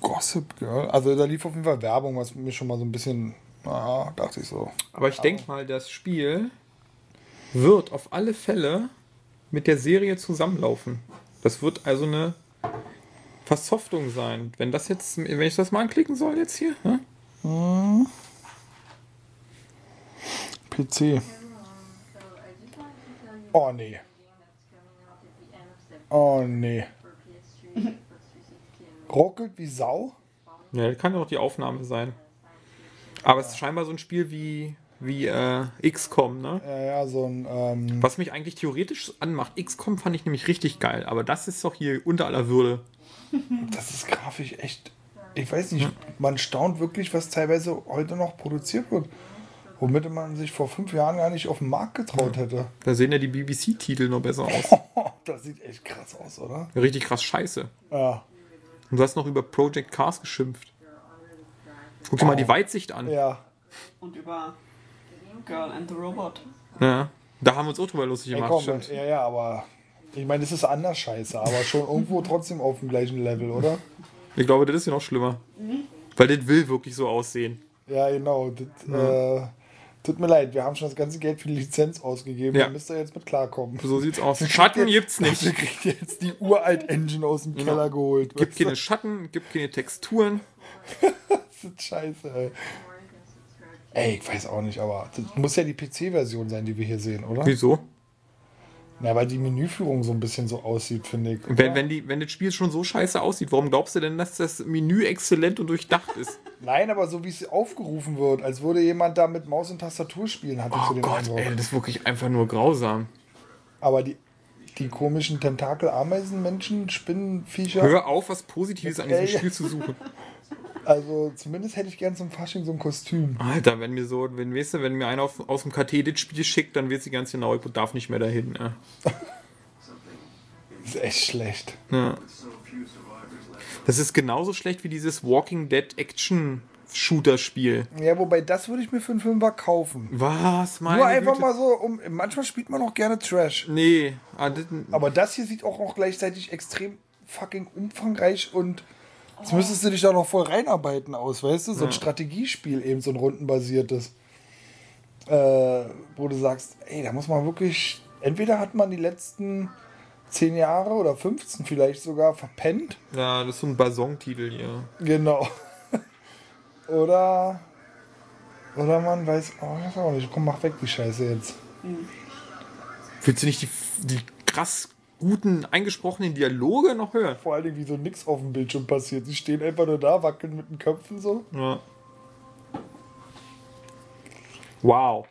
Gossip Girl. Also da lief auf jeden Fall Werbung, was mir schon mal so ein bisschen, naja, dachte ich so. Aber ich denke mal, das Spiel wird auf alle Fälle mit der Serie zusammenlaufen. Das wird also eine Versoftung sein. Wenn das jetzt, wenn ich das mal anklicken soll jetzt hier, ne? PC. Oh nee. Oh nee. Ruckelt wie Sau? Ja, das kann ja auch die Aufnahme sein. Aber es ist scheinbar so ein Spiel wie, wie äh, XCOM, ne? Ja, ja, so ein. Ähm, Was mich eigentlich theoretisch anmacht. XCOM fand ich nämlich richtig geil, aber das ist doch hier unter aller Würde. das ist grafisch echt. Ich weiß nicht, man staunt wirklich, was teilweise heute noch produziert wird. Womit man sich vor fünf Jahren gar nicht auf den Markt getraut hätte. Da sehen ja die BBC-Titel noch besser aus. <laughs> Das sieht echt krass aus, oder? Richtig krass scheiße. Ja. Und du hast noch über Project Cars geschimpft. Guck dir mal die Weitsicht an. Ja. Und über Girl and the Robot. Ja. Da haben wir uns auch drüber lustig Ey, gemacht, komm, stimmt. ja, ja, aber. Ich meine, es ist anders scheiße, aber schon irgendwo trotzdem auf dem gleichen Level, oder? Ich glaube, das ist ja noch schlimmer. Weil das will wirklich so aussehen. Ja, genau. Das, äh, tut mir leid, wir haben schon das ganze Geld für die Lizenz ausgegeben. Ja. Da müsst ihr jetzt mit klarkommen. So sieht's aus. Schatten gibt's nicht. kriegt ihr jetzt die Uralt-Engine aus dem Keller geholt. Gibt keine Schatten, gibt keine Texturen. <laughs> Das ist scheiße, ey. Ey, ich weiß auch nicht, aber das muss ja die PC-Version sein, die wir hier sehen, oder? Wieso? Ja, weil die Menüführung so ein bisschen so aussieht, finde ich. Wenn, wenn, die, wenn das Spiel schon so scheiße aussieht, warum glaubst du denn, dass das Menü exzellent und durchdacht ist? <laughs> Nein, aber so wie es aufgerufen wird, als würde jemand da mit Maus und Tastatur spielen, hatte ich so Oh den Gott, Eindruck. ey, das ist wirklich einfach nur grausam. Aber die, die komischen Tentakel-Ameisen-Menschen, Spinnenviecher. Hör auf, was Positives an diesem. Spiel zu suchen. <laughs> Also zumindest hätte ich gern zum Fasching so ein Kostüm. Alter, wenn mir so, wenn, weißt du, wenn mir einer auf, aus dem KT das Spiel schickt, dann wird sie ganz genau, ich darf nicht mehr dahin. Ja. <laughs> ist echt schlecht. Ja. Das ist genauso schlecht wie dieses Walking Dead Action Shooter Spiel. Ja, wobei das würde ich mir für einen Fünfer kaufen. Was, meine Nur einfach Güte. mal so, um, manchmal spielt man auch gerne Trash. Nee, ah, das, Aber das hier sieht auch noch gleichzeitig extrem fucking umfangreich und jetzt müsstest du dich da noch voll reinarbeiten aus, weißt du? So ein Ja. Strategiespiel, eben so ein rundenbasiertes. Äh, wo du sagst, ey, da muss man wirklich, entweder hat man die letzten 10 Jahre oder 15 vielleicht sogar verpennt. ja, das ist so ein Basson-Titel hier. Genau. <laughs> oder, oder man weiß, oh, ich weiß auch nicht, komm, mach weg die Scheiße jetzt. Willst du nicht die, die krass guten, eingesprochenen Dialoge noch hören? Vor allen Dingen, wie so nix auf dem Bildschirm passiert. Sie stehen einfach nur da, wackeln mit den Köpfen so. Ja. Wow.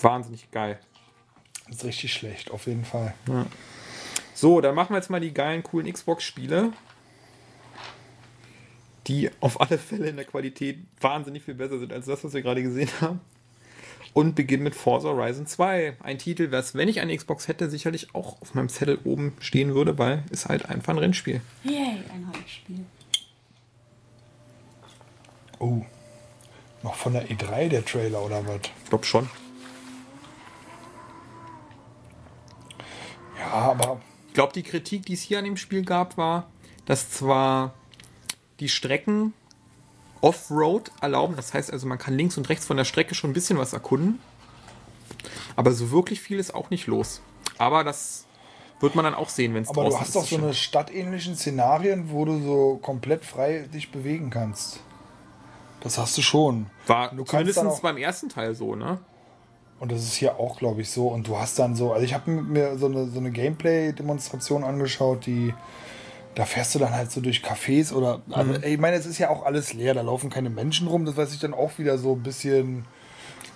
Wahnsinnig geil. Das ist richtig schlecht, auf jeden Fall. So, dann machen wir jetzt mal die geilen, coolen Xbox-Spiele. Die auf alle Fälle in der Qualität wahnsinnig viel besser sind als das, was wir gerade gesehen haben. Und beginnen mit Forza Horizon 2. Ein Titel, was, wenn ich eine Xbox hätte, sicherlich auch auf meinem Zettel oben stehen würde, weil es halt einfach ein Rennspiel. Yay, ein Rollenspiel. Oh. Noch von der E3 der Trailer oder was? Ich glaube schon. Ja, aber Ich glaube, die Kritik, die es hier an dem Spiel gab, war, dass zwar die Strecken Offroad erlauben, das heißt also, man kann links und rechts von der Strecke schon ein bisschen was erkunden, aber so wirklich viel ist auch nicht los. Aber das wird man dann auch sehen, wenn es aber du hast doch so eine stadtähnlichen Szenarien, wo du so komplett frei dich bewegen kannst. Das hast du schon. War du kannst zumindest beim ersten Teil so, ne? Und das ist hier auch, glaube ich, so. Und du hast dann so, also ich habe mir so eine, so eine Gameplay-Demonstration angeschaut, die, da fährst du dann halt so durch Cafés oder, also, Mhm. ey, ich meine, es ist ja auch alles leer, da laufen keine Menschen rum, das weiß ich dann auch wieder so ein bisschen.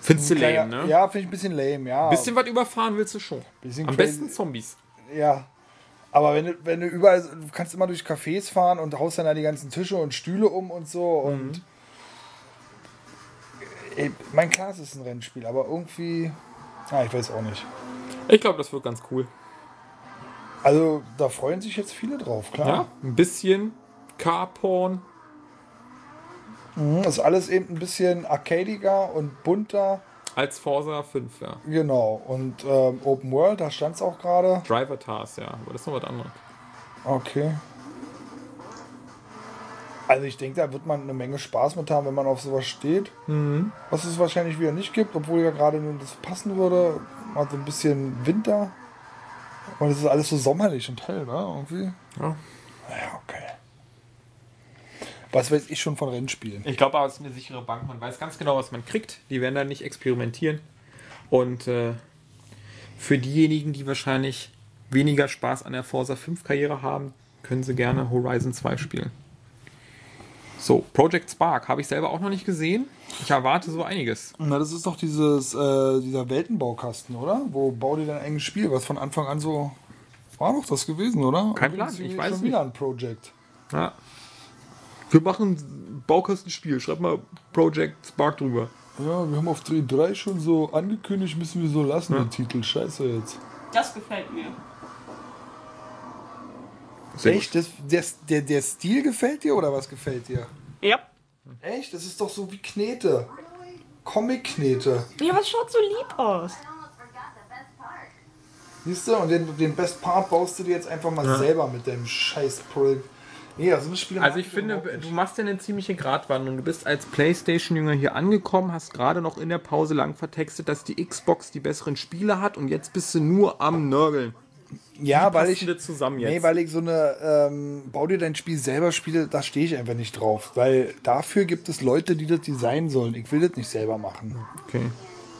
Findest du lame, ne? Ja, finde ich ein bisschen lame, ja. Bisschen was überfahren willst du schon. Bisschen Am crazy. besten Zombies. Ja. Aber wenn du, wenn du überall, du kannst immer durch Cafés fahren und haust dann da die ganzen Tische und Stühle um und so Mhm. und. Ey, mein klar, es ist ein Rennspiel, aber irgendwie. Ah, ich weiß auch nicht. Ich glaube, das wird ganz cool. Also, da freuen sich jetzt viele drauf, klar. Ja, ein bisschen Carporn. Mhm, ist alles eben ein bisschen arcadiger und bunter. Als Forza 5, ja. Genau. Und ähm, Open World, da stand es auch gerade. Driver Tars, ja. Aber das ist noch was anderes. Okay. Also ich denke, da wird man eine Menge Spaß mit haben, wenn man auf sowas steht. Was es wahrscheinlich wieder nicht gibt, obwohl ja gerade nun das passen würde. Mal so ein bisschen Winter. Und es ist alles so sommerlich und hell, ne? Irgendwie. Ja. Naja, okay. Was weiß ich schon von Rennspielen? Ich glaube aber, es ist eine sichere Bank. Man weiß ganz genau, was man kriegt. Die werden da nicht experimentieren. Und äh, für diejenigen, die wahrscheinlich weniger Spaß an der Forza 5 Karriere haben, können sie gerne Horizon 2 spielen. So, Project Spark habe ich selber auch noch nicht gesehen. Ich erwarte so einiges. Na, das ist doch dieses, äh, dieser Weltenbaukasten, oder? Wo bau dir dein eigenes Spiel, was von Anfang an so. War doch das gewesen, oder? Kein Plan, ich schon weiß es wieder nicht. ein Project. Ja. Wir machen ein Baukastenspiel. Schreib mal Project Spark drüber. Ja, wir haben auf Dreh 3 schon so angekündigt, müssen wir so lassen, den Titel. Scheiße jetzt. Das gefällt mir. Sehr Echt? Das, der, der, der Stil gefällt dir oder was gefällt dir? Ja. Echt? Das ist doch so wie Knete. Comic-Knete. Ja, es schaut so lieb aus. Siehst du? Und den, den Best Part baust du dir jetzt einfach mal selber mit deinem scheiß Projekt. Nee, also ein Spiel Also ich finde, du machst ja eine ziemliche Gratwanderung. Du bist als Playstation-Jünger hier angekommen, hast gerade noch in der Pause lang vertextet, dass die Xbox die besseren Spiele hat und jetzt bist du nur am Nörgeln. Ja, weil ich. zusammen jetzt? Nee, weil ich so eine, ähm, bau dir dein Spiel selber spiele, da stehe ich einfach nicht drauf. Weil dafür gibt es Leute, die das designen sollen. Ich will das nicht selber machen. okay.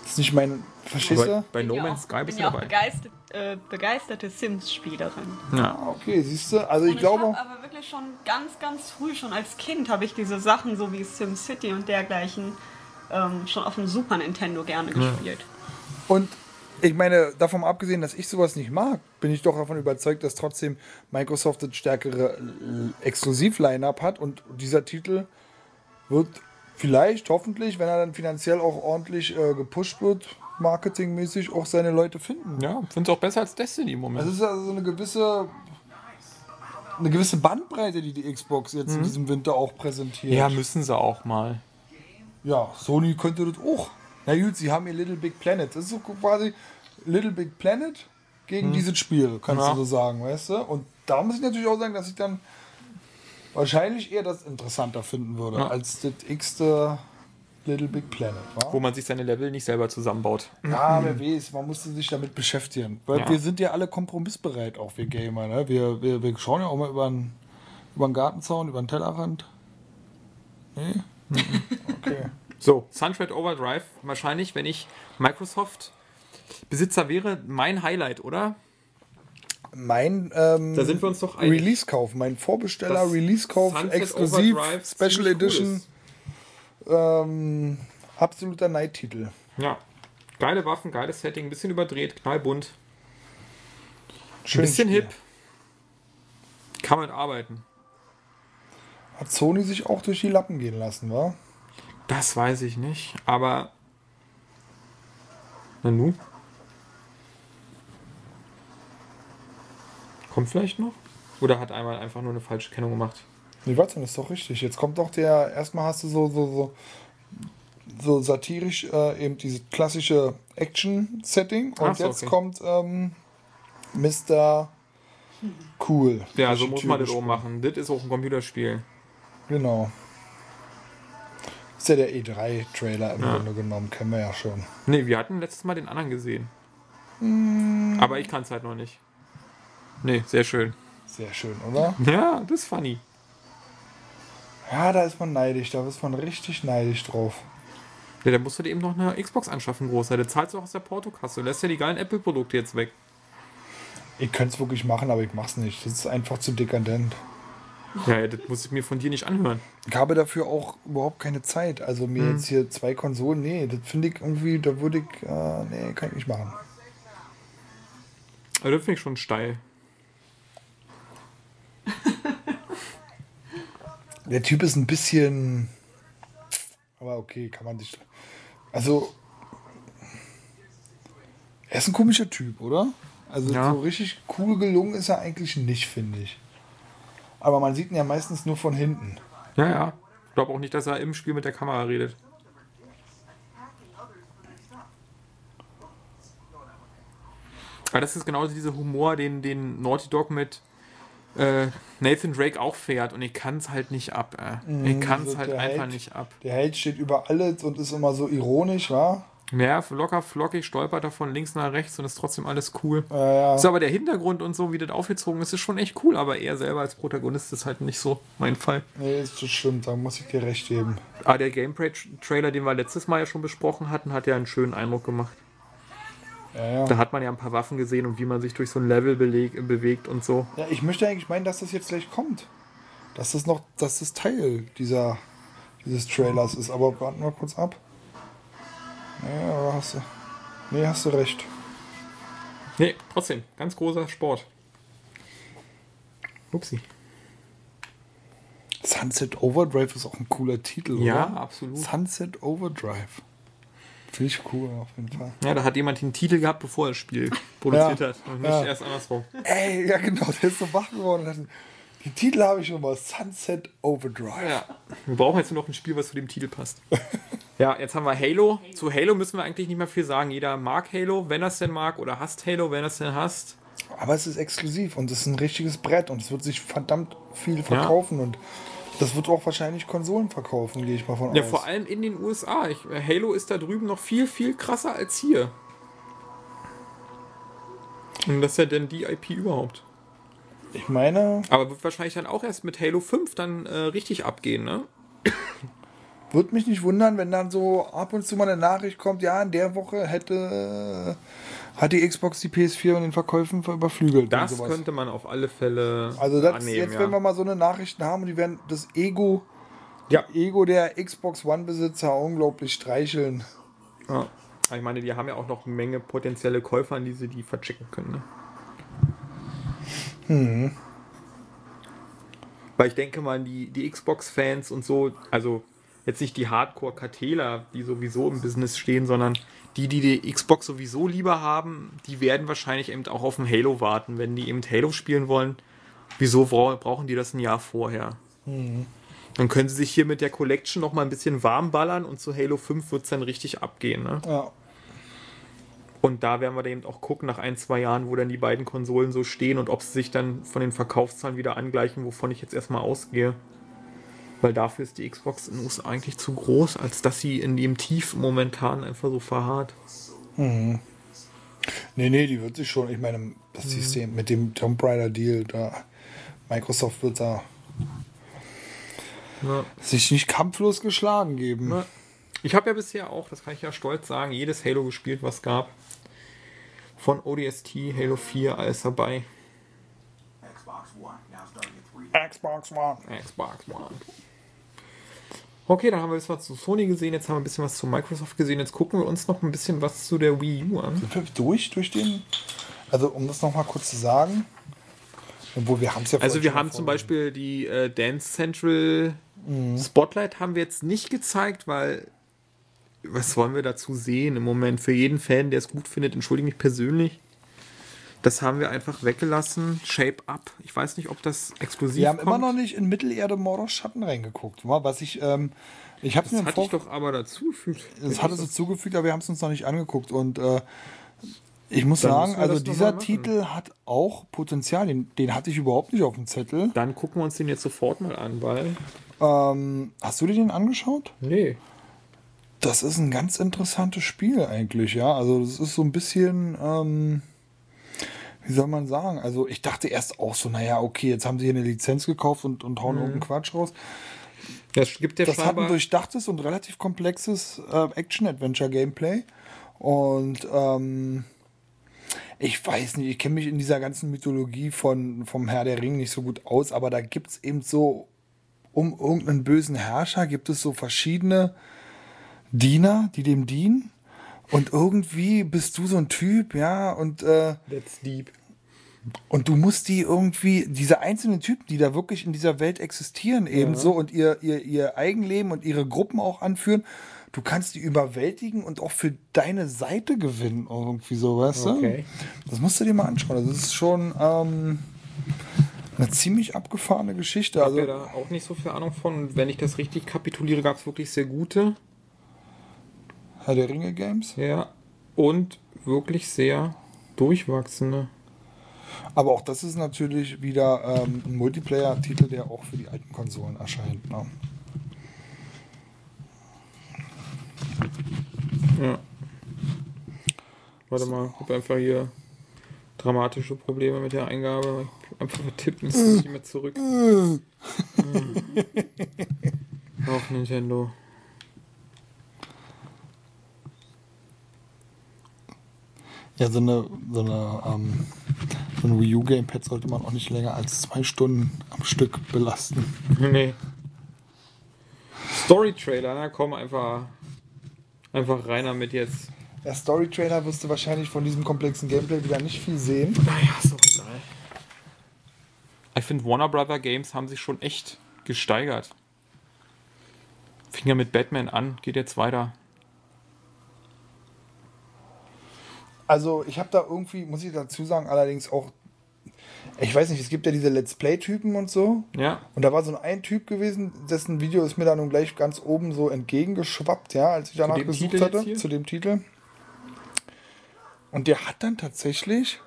Das ist nicht mein. Verstehst Bei, du? bei No ja Man's Sky bin bist du ja auch dabei. begeistert, äh, begeisterte Sims-Spielerin. Ja. Okay, siehst du? Also ich Und glaube. ich habe aber wirklich schon ganz, ganz früh, schon als Kind, habe ich diese Sachen so wie SimCity und dergleichen ähm, schon auf dem Super Nintendo gerne gespielt. Und ich meine, davon abgesehen, dass ich sowas nicht mag, bin ich doch davon überzeugt, dass trotzdem Microsoft das stärkere äh, Exklusiv-Line-Up hat und dieser Titel wird vielleicht, hoffentlich, wenn er dann finanziell auch ordentlich äh, gepusht wird, marketingmäßig auch seine Leute finden. Ja, finde es auch besser als Destiny im Moment. Es ist also so eine gewisse eine gewisse Bandbreite, die die Xbox jetzt in diesem Winter auch präsentiert. ja, müssen sie auch mal. Ja, Sony könnte das auch. Na gut, sie haben ihr Little Big Planet. Das ist so quasi Little Big Planet gegen dieses Spiel, kannst Ja. du so sagen, weißt du? Und da muss ich natürlich auch sagen, dass ich dann wahrscheinlich eher das interessanter finden würde, Ja. als das x-te Little Big Planet. Wa? Wo man sich seine Level nicht selber zusammenbaut. Ja, wer weiß, man musste sich damit beschäftigen. Weil Ja. wir sind ja alle kompromissbereit, auch wir Gamer. Ne? Wir, wir, wir schauen ja auch mal über den, über den Gartenzaun, über den Tellerrand. Nee? Okay. So, Sunshred Overdrive, wahrscheinlich, wenn ich Microsoft Besitzer wäre, mein Highlight, oder? Mein ähm, Da sind wir uns doch. Release-Kauf, mein Vorbesteller, Release-Kauf, exklusiv, Overdrive Special cool Edition, ist. ähm, absoluter Neidtitel. Ja. Geile Waffen, geiles Setting, ein bisschen überdreht, knallbunt, ein Schön bisschen Spiel. hip. Kann man arbeiten. Hat Sony sich auch durch die Lappen gehen lassen, wa? Das weiß ich nicht, aber. Na nu? Kommt vielleicht noch? Oder hat einmal einfach nur eine falsche Kennung gemacht? Nee, warte, das ist doch richtig. Jetzt kommt doch der, erstmal hast du so, so, so, so satirisch äh, eben diese klassische Action-Setting und so, jetzt okay. kommt ähm, Mr. Cool. Ja, so muss man das auch machen. Das ist auch ein Computerspiel. Genau. Ist ja der E3-Trailer im Grunde genommen, kennen wir ja schon. Nee, wir hatten letztes Mal den anderen gesehen. Aber ich kann es halt noch nicht. Nee, sehr schön. Sehr schön, oder? Ja, das ist funny. Ja, da ist man neidisch, da ist man richtig neidisch drauf. Ja, da musst du dir eben noch eine Xbox anschaffen, großer. Der zahlst du auch aus der Portokasse. Du lässt ja die geilen Apple-Produkte jetzt weg. Ich könnte es wirklich machen, aber ich mach's nicht. Das ist einfach zu dekadent. Ja, das muss ich mir von dir nicht anhören. Ich habe dafür auch überhaupt keine Zeit. Also mir Hm. jetzt hier zwei Konsolen, nee, das finde ich irgendwie, da würde ich, äh, nee, kann ich nicht machen. Also das finde ich schon steil. <laughs> Der Typ ist ein bisschen, aber okay, kann man sich, also, er ist ein komischer Typ, oder? Also Ja. so richtig cool gelungen ist er eigentlich nicht, finde ich. Aber man sieht ihn ja meistens nur von hinten. Ja, ja. Ich glaube auch nicht, dass er im Spiel mit der Kamera redet. Aber das ist genau dieser Humor, den, den Naughty Dog mit äh, Nathan Drake auch fährt. Und ich kann es halt nicht ab. Äh. Ich kann es also halt einfach Held- nicht ab. Der Held steht über alles und ist immer so ironisch, wa? Ja, locker flockig, stolpert er von links nach rechts und ist trotzdem alles cool. Ja, ja. Ist aber der Hintergrund und so, wie das aufgezogen ist, ist schon echt cool. Aber er selber als Protagonist ist halt nicht so mein Fall. Nee, ist das stimmt, da muss ich dir recht geben. Aber der Gameplay-Trailer, den wir letztes Mal ja schon besprochen hatten, hat ja einen schönen Eindruck gemacht. Ja, ja. Da hat man ja ein paar Waffen gesehen und wie man sich durch so ein Level beleg bewegt und so. Ja, ich möchte eigentlich meinen, dass das jetzt gleich kommt. Dass das noch, dass das Teil dieser, dieses Trailers ist. Aber warten wir kurz ab. Ja, aber hast du. Nee, hast du recht. Nee, trotzdem, ganz großer Sport. Upsi. Sunset Overdrive ist auch ein cooler Titel, Ja, oder? absolut. Sunset Overdrive. Finde ich cool, auf jeden Fall. Ja, da hat jemand den Titel gehabt, bevor er das Spiel produziert Ja, hat. Und nicht ja. erst andersrum. Ey, ja genau, der ist so wach geworden. und Den Titel habe ich schon mal. Sunset Overdrive. Ja. Wir brauchen jetzt nur noch ein Spiel, was zu dem Titel passt. <laughs> ja, jetzt haben wir Halo. Zu Halo müssen wir eigentlich nicht mehr viel sagen. Jeder mag Halo, wenn er es denn mag, oder hasst Halo, wenn er es denn hasst. Aber es ist exklusiv und es ist ein richtiges Brett und es wird sich verdammt viel verkaufen und das wird auch wahrscheinlich Konsolen verkaufen, gehe ich mal von Ja, aus. vor allem in den USA. Ich, Halo ist da drüben noch viel, viel krasser als hier. Und das ist ja denn die IP überhaupt. Ich meine, Aber wird wahrscheinlich dann auch erst mit Halo 5 dann äh, richtig abgehen, ne? würde mich nicht wundern, wenn dann so ab und zu mal eine Nachricht kommt, ja, in der Woche hätte hat die Xbox die PS4 in den Verkäufen überflügelt. Das und könnte man auf alle Fälle also das annehmen. jetzt, ja. wenn wir mal so eine Nachrichten haben, die werden das Ego, Ja. Ego der Xbox One Besitzer unglaublich streicheln. Ja. Ich meine, die haben ja auch noch eine Menge potenzielle Käufer, an die sie die verchecken können. Ne? Weil ich denke mal, die, die Xbox-Fans und so, also jetzt nicht die Hardcore-Karteler, die sowieso im Business stehen, sondern die, die die Xbox sowieso lieber haben, die werden wahrscheinlich eben auch auf ein Halo warten. Wenn die eben Halo spielen wollen, wieso bra- brauchen die das ein Jahr vorher? Dann können sie sich hier mit der Collection noch mal ein bisschen warm ballern und zu Halo 5 wird es dann richtig abgehen. Ne? Ja. Und da werden wir dann eben auch gucken, nach ein, zwei Jahren, wo dann die beiden Konsolen so stehen und ob sie sich dann von den Verkaufszahlen wieder angleichen, wovon ich jetzt erstmal ausgehe. Weil dafür ist die Xbox in den USA eigentlich zu groß, als dass sie in dem Tief momentan einfach so verharrt. Nee, nee, die wird sich schon, ich meine, das System mit dem Tomb Raider Deal, da Microsoft wird da Ja. sich nicht kampflos geschlagen geben. Ja. Ich habe ja bisher auch, das kann ich ja stolz sagen, jedes Halo gespielt, was gab. Von ODST, Halo 4, alles dabei. Xbox One, now starting at 3 Xbox One. Xbox One. Okay, dann haben wir bisschen was zu Sony gesehen, jetzt haben wir ein bisschen was zu Microsoft gesehen. Jetzt gucken wir uns noch ein bisschen was zu der Wii U an. Sind wir durch, durch den? Also, um das nochmal kurz zu sagen. Obwohl, wir haben es ja Also wir haben zum. Beispiel die äh, Dance Central Spotlight haben wir jetzt nicht gezeigt, weil was wollen wir dazu sehen im Moment? Für jeden Fan, der es gut findet, entschuldige mich persönlich. Das haben wir einfach weggelassen. Shape Up. Ich weiß nicht, ob das exklusiv Wir haben kommt. immer noch nicht in Mittelerde Mordor Schatten reingeguckt. wa? Was ich, ähm, ich habe mir Das im hatte ich doch aber dazu gefügt. das hatte sie zugefügt, aber wir haben es uns noch nicht angeguckt. Und äh, ich muss Dann sagen, also dieser. Titel hat auch Potenzial. Den, den hatte ich überhaupt nicht auf dem Zettel. Dann gucken wir uns den jetzt sofort mal an, weil. Ähm, hast du dir den angeschaut? Nee. Das ist ein ganz interessantes Spiel eigentlich, ja. Also das ist so ein bisschen, ähm, wie soll man sagen? Also ich dachte erst auch so, naja, okay, jetzt haben sie hier eine Lizenz gekauft und, und hauen irgendeinen Quatsch raus. Das gibt ja Das hat ein durchdachtes und relativ komplexes äh, Action-Adventure-Gameplay. Und ähm, ich weiß nicht, ich kenne mich in dieser ganzen Mythologie von, vom Herr der Ring nicht so gut aus, aber da gibt es eben so, um irgendeinen bösen Herrscher gibt es so verschiedene Diener, die dem dienen. Und irgendwie bist du so ein Typ, ja, und äh, That's deep. und du musst die irgendwie, diese einzelnen Typen, die da wirklich in dieser Welt existieren, ebenso und ihr, ihr, ihr Eigenleben und ihre Gruppen auch anführen, du kannst die überwältigen und auch für deine Seite gewinnen, irgendwie so, weißt Okay. du? Das musst du dir mal anschauen. Das ist schon ähm, eine ziemlich abgefahrene Geschichte. Ich habe Also, ja da auch nicht so viel Ahnung von. Wenn ich das richtig kapituliere, gab es wirklich sehr gute. Herr der Ringe Games. Ja. Und wirklich sehr durchwachsene. Aber auch das ist natürlich wieder ähm, ein Multiplayer-Titel, der auch für die alten Konsolen erscheint. Ne? Ja. Warte mal, ich habe einfach hier dramatische Probleme mit der Eingabe. Einfach es ist nicht mehr zurück. <laughs> Hm. Auf Nintendo. Ja, so eine, so eine, ähm, so ein Wii U Gamepad sollte man auch nicht länger als zwei Stunden am Stück belasten. Nee. Story-Trailer, na komm, einfach, einfach rein damit jetzt. Der Story Trailer wirst du wahrscheinlich von diesem komplexen Gameplay wieder nicht viel sehen. Naja, so egal. Ich finde, Warner Brother Games haben sich schon echt gesteigert. Fing ja mit Batman an, geht jetzt weiter. Also ich habe da irgendwie, muss ich dazu sagen, allerdings auch, ich weiß nicht, es gibt ja diese Let's Play-Typen und so. Ja, Und da war so ein Typ gewesen, dessen Video ist mir dann nun gleich ganz oben so entgegengeschwappt, ja, als ich danach gesucht Titel hatte, zu dem Titel. Und der hat dann tatsächlich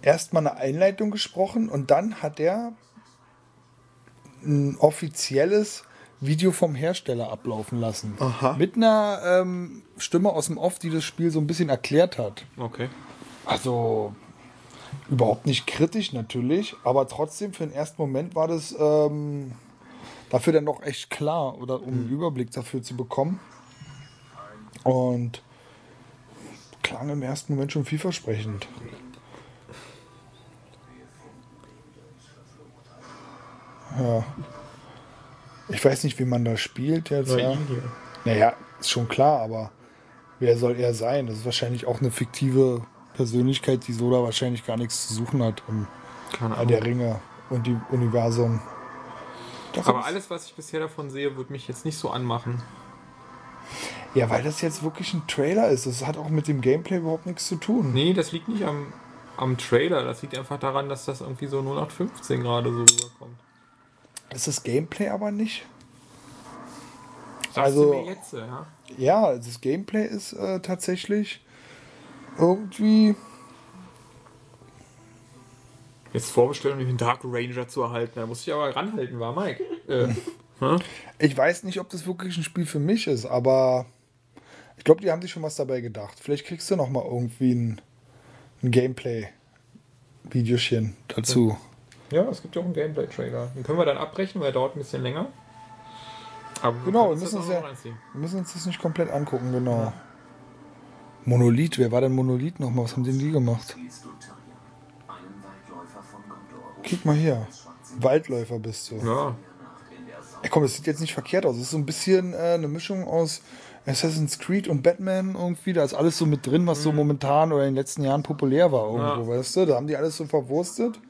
erstmal eine Einleitung gesprochen und dann hat er ein offizielles Video vom Hersteller ablaufen lassen. Aha. Mit einer ähm, Stimme aus dem Off, die das Spiel so ein bisschen erklärt hat. okay. Also überhaupt nicht kritisch natürlich, aber trotzdem für den ersten Moment war das ähm, dafür dann doch echt klar oder um einen Überblick dafür zu bekommen. Und klang im ersten Moment schon vielversprechend. Ja. Ich weiß nicht, wie man da spielt jetzt. Na, Ja. hier. Naja, ist schon klar, aber wer soll er sein? Das ist wahrscheinlich auch eine fiktive Persönlichkeit, die so da wahrscheinlich gar nichts zu suchen hat im Keine der Ringe und die Universum. Doch, Aber alles, was ich bisher davon sehe, wird mich jetzt nicht so anmachen. Ja, weil das jetzt wirklich ein Trailer ist. Das hat auch mit dem Gameplay überhaupt nichts zu tun. Nee, das liegt nicht am, am Trailer. Das liegt einfach daran, dass das irgendwie so 0815 gerade so rüberkommt. Ist das Gameplay aber nicht. Sagst Also- jetzt, ja? Ja, das Gameplay ist äh, tatsächlich irgendwie. Jetzt vorbestellen, um den Dark Ranger zu erhalten. Da muss ich aber ranhalten, war Mike. Äh? <laughs> Ich weiß nicht, ob das wirklich ein Spiel für mich ist, aber ich glaube, die haben sich schon was dabei gedacht. Vielleicht kriegst du noch mal irgendwie ein, ein Gameplay-Videochen dazu. Ja, es gibt ja auch einen Gameplay-Trailer. Den können wir dann abbrechen, weil er dauert ein bisschen länger. Aber Genau, wir müssen, das uns ja, müssen uns das nicht komplett angucken, genau. Monolith, wer war denn Monolith noch mal? Was haben denn die gemacht? Guck mal hier. Waldläufer bist du. Ja, Ey, komm, das sieht jetzt nicht verkehrt aus. Es ist so ein bisschen äh, eine Mischung aus Assassin's Creed und Batman irgendwie. Da ist alles so mit drin, was so momentan oder in den letzten Jahren populär war irgendwo, weißt du? Da haben die alles so verwurstet.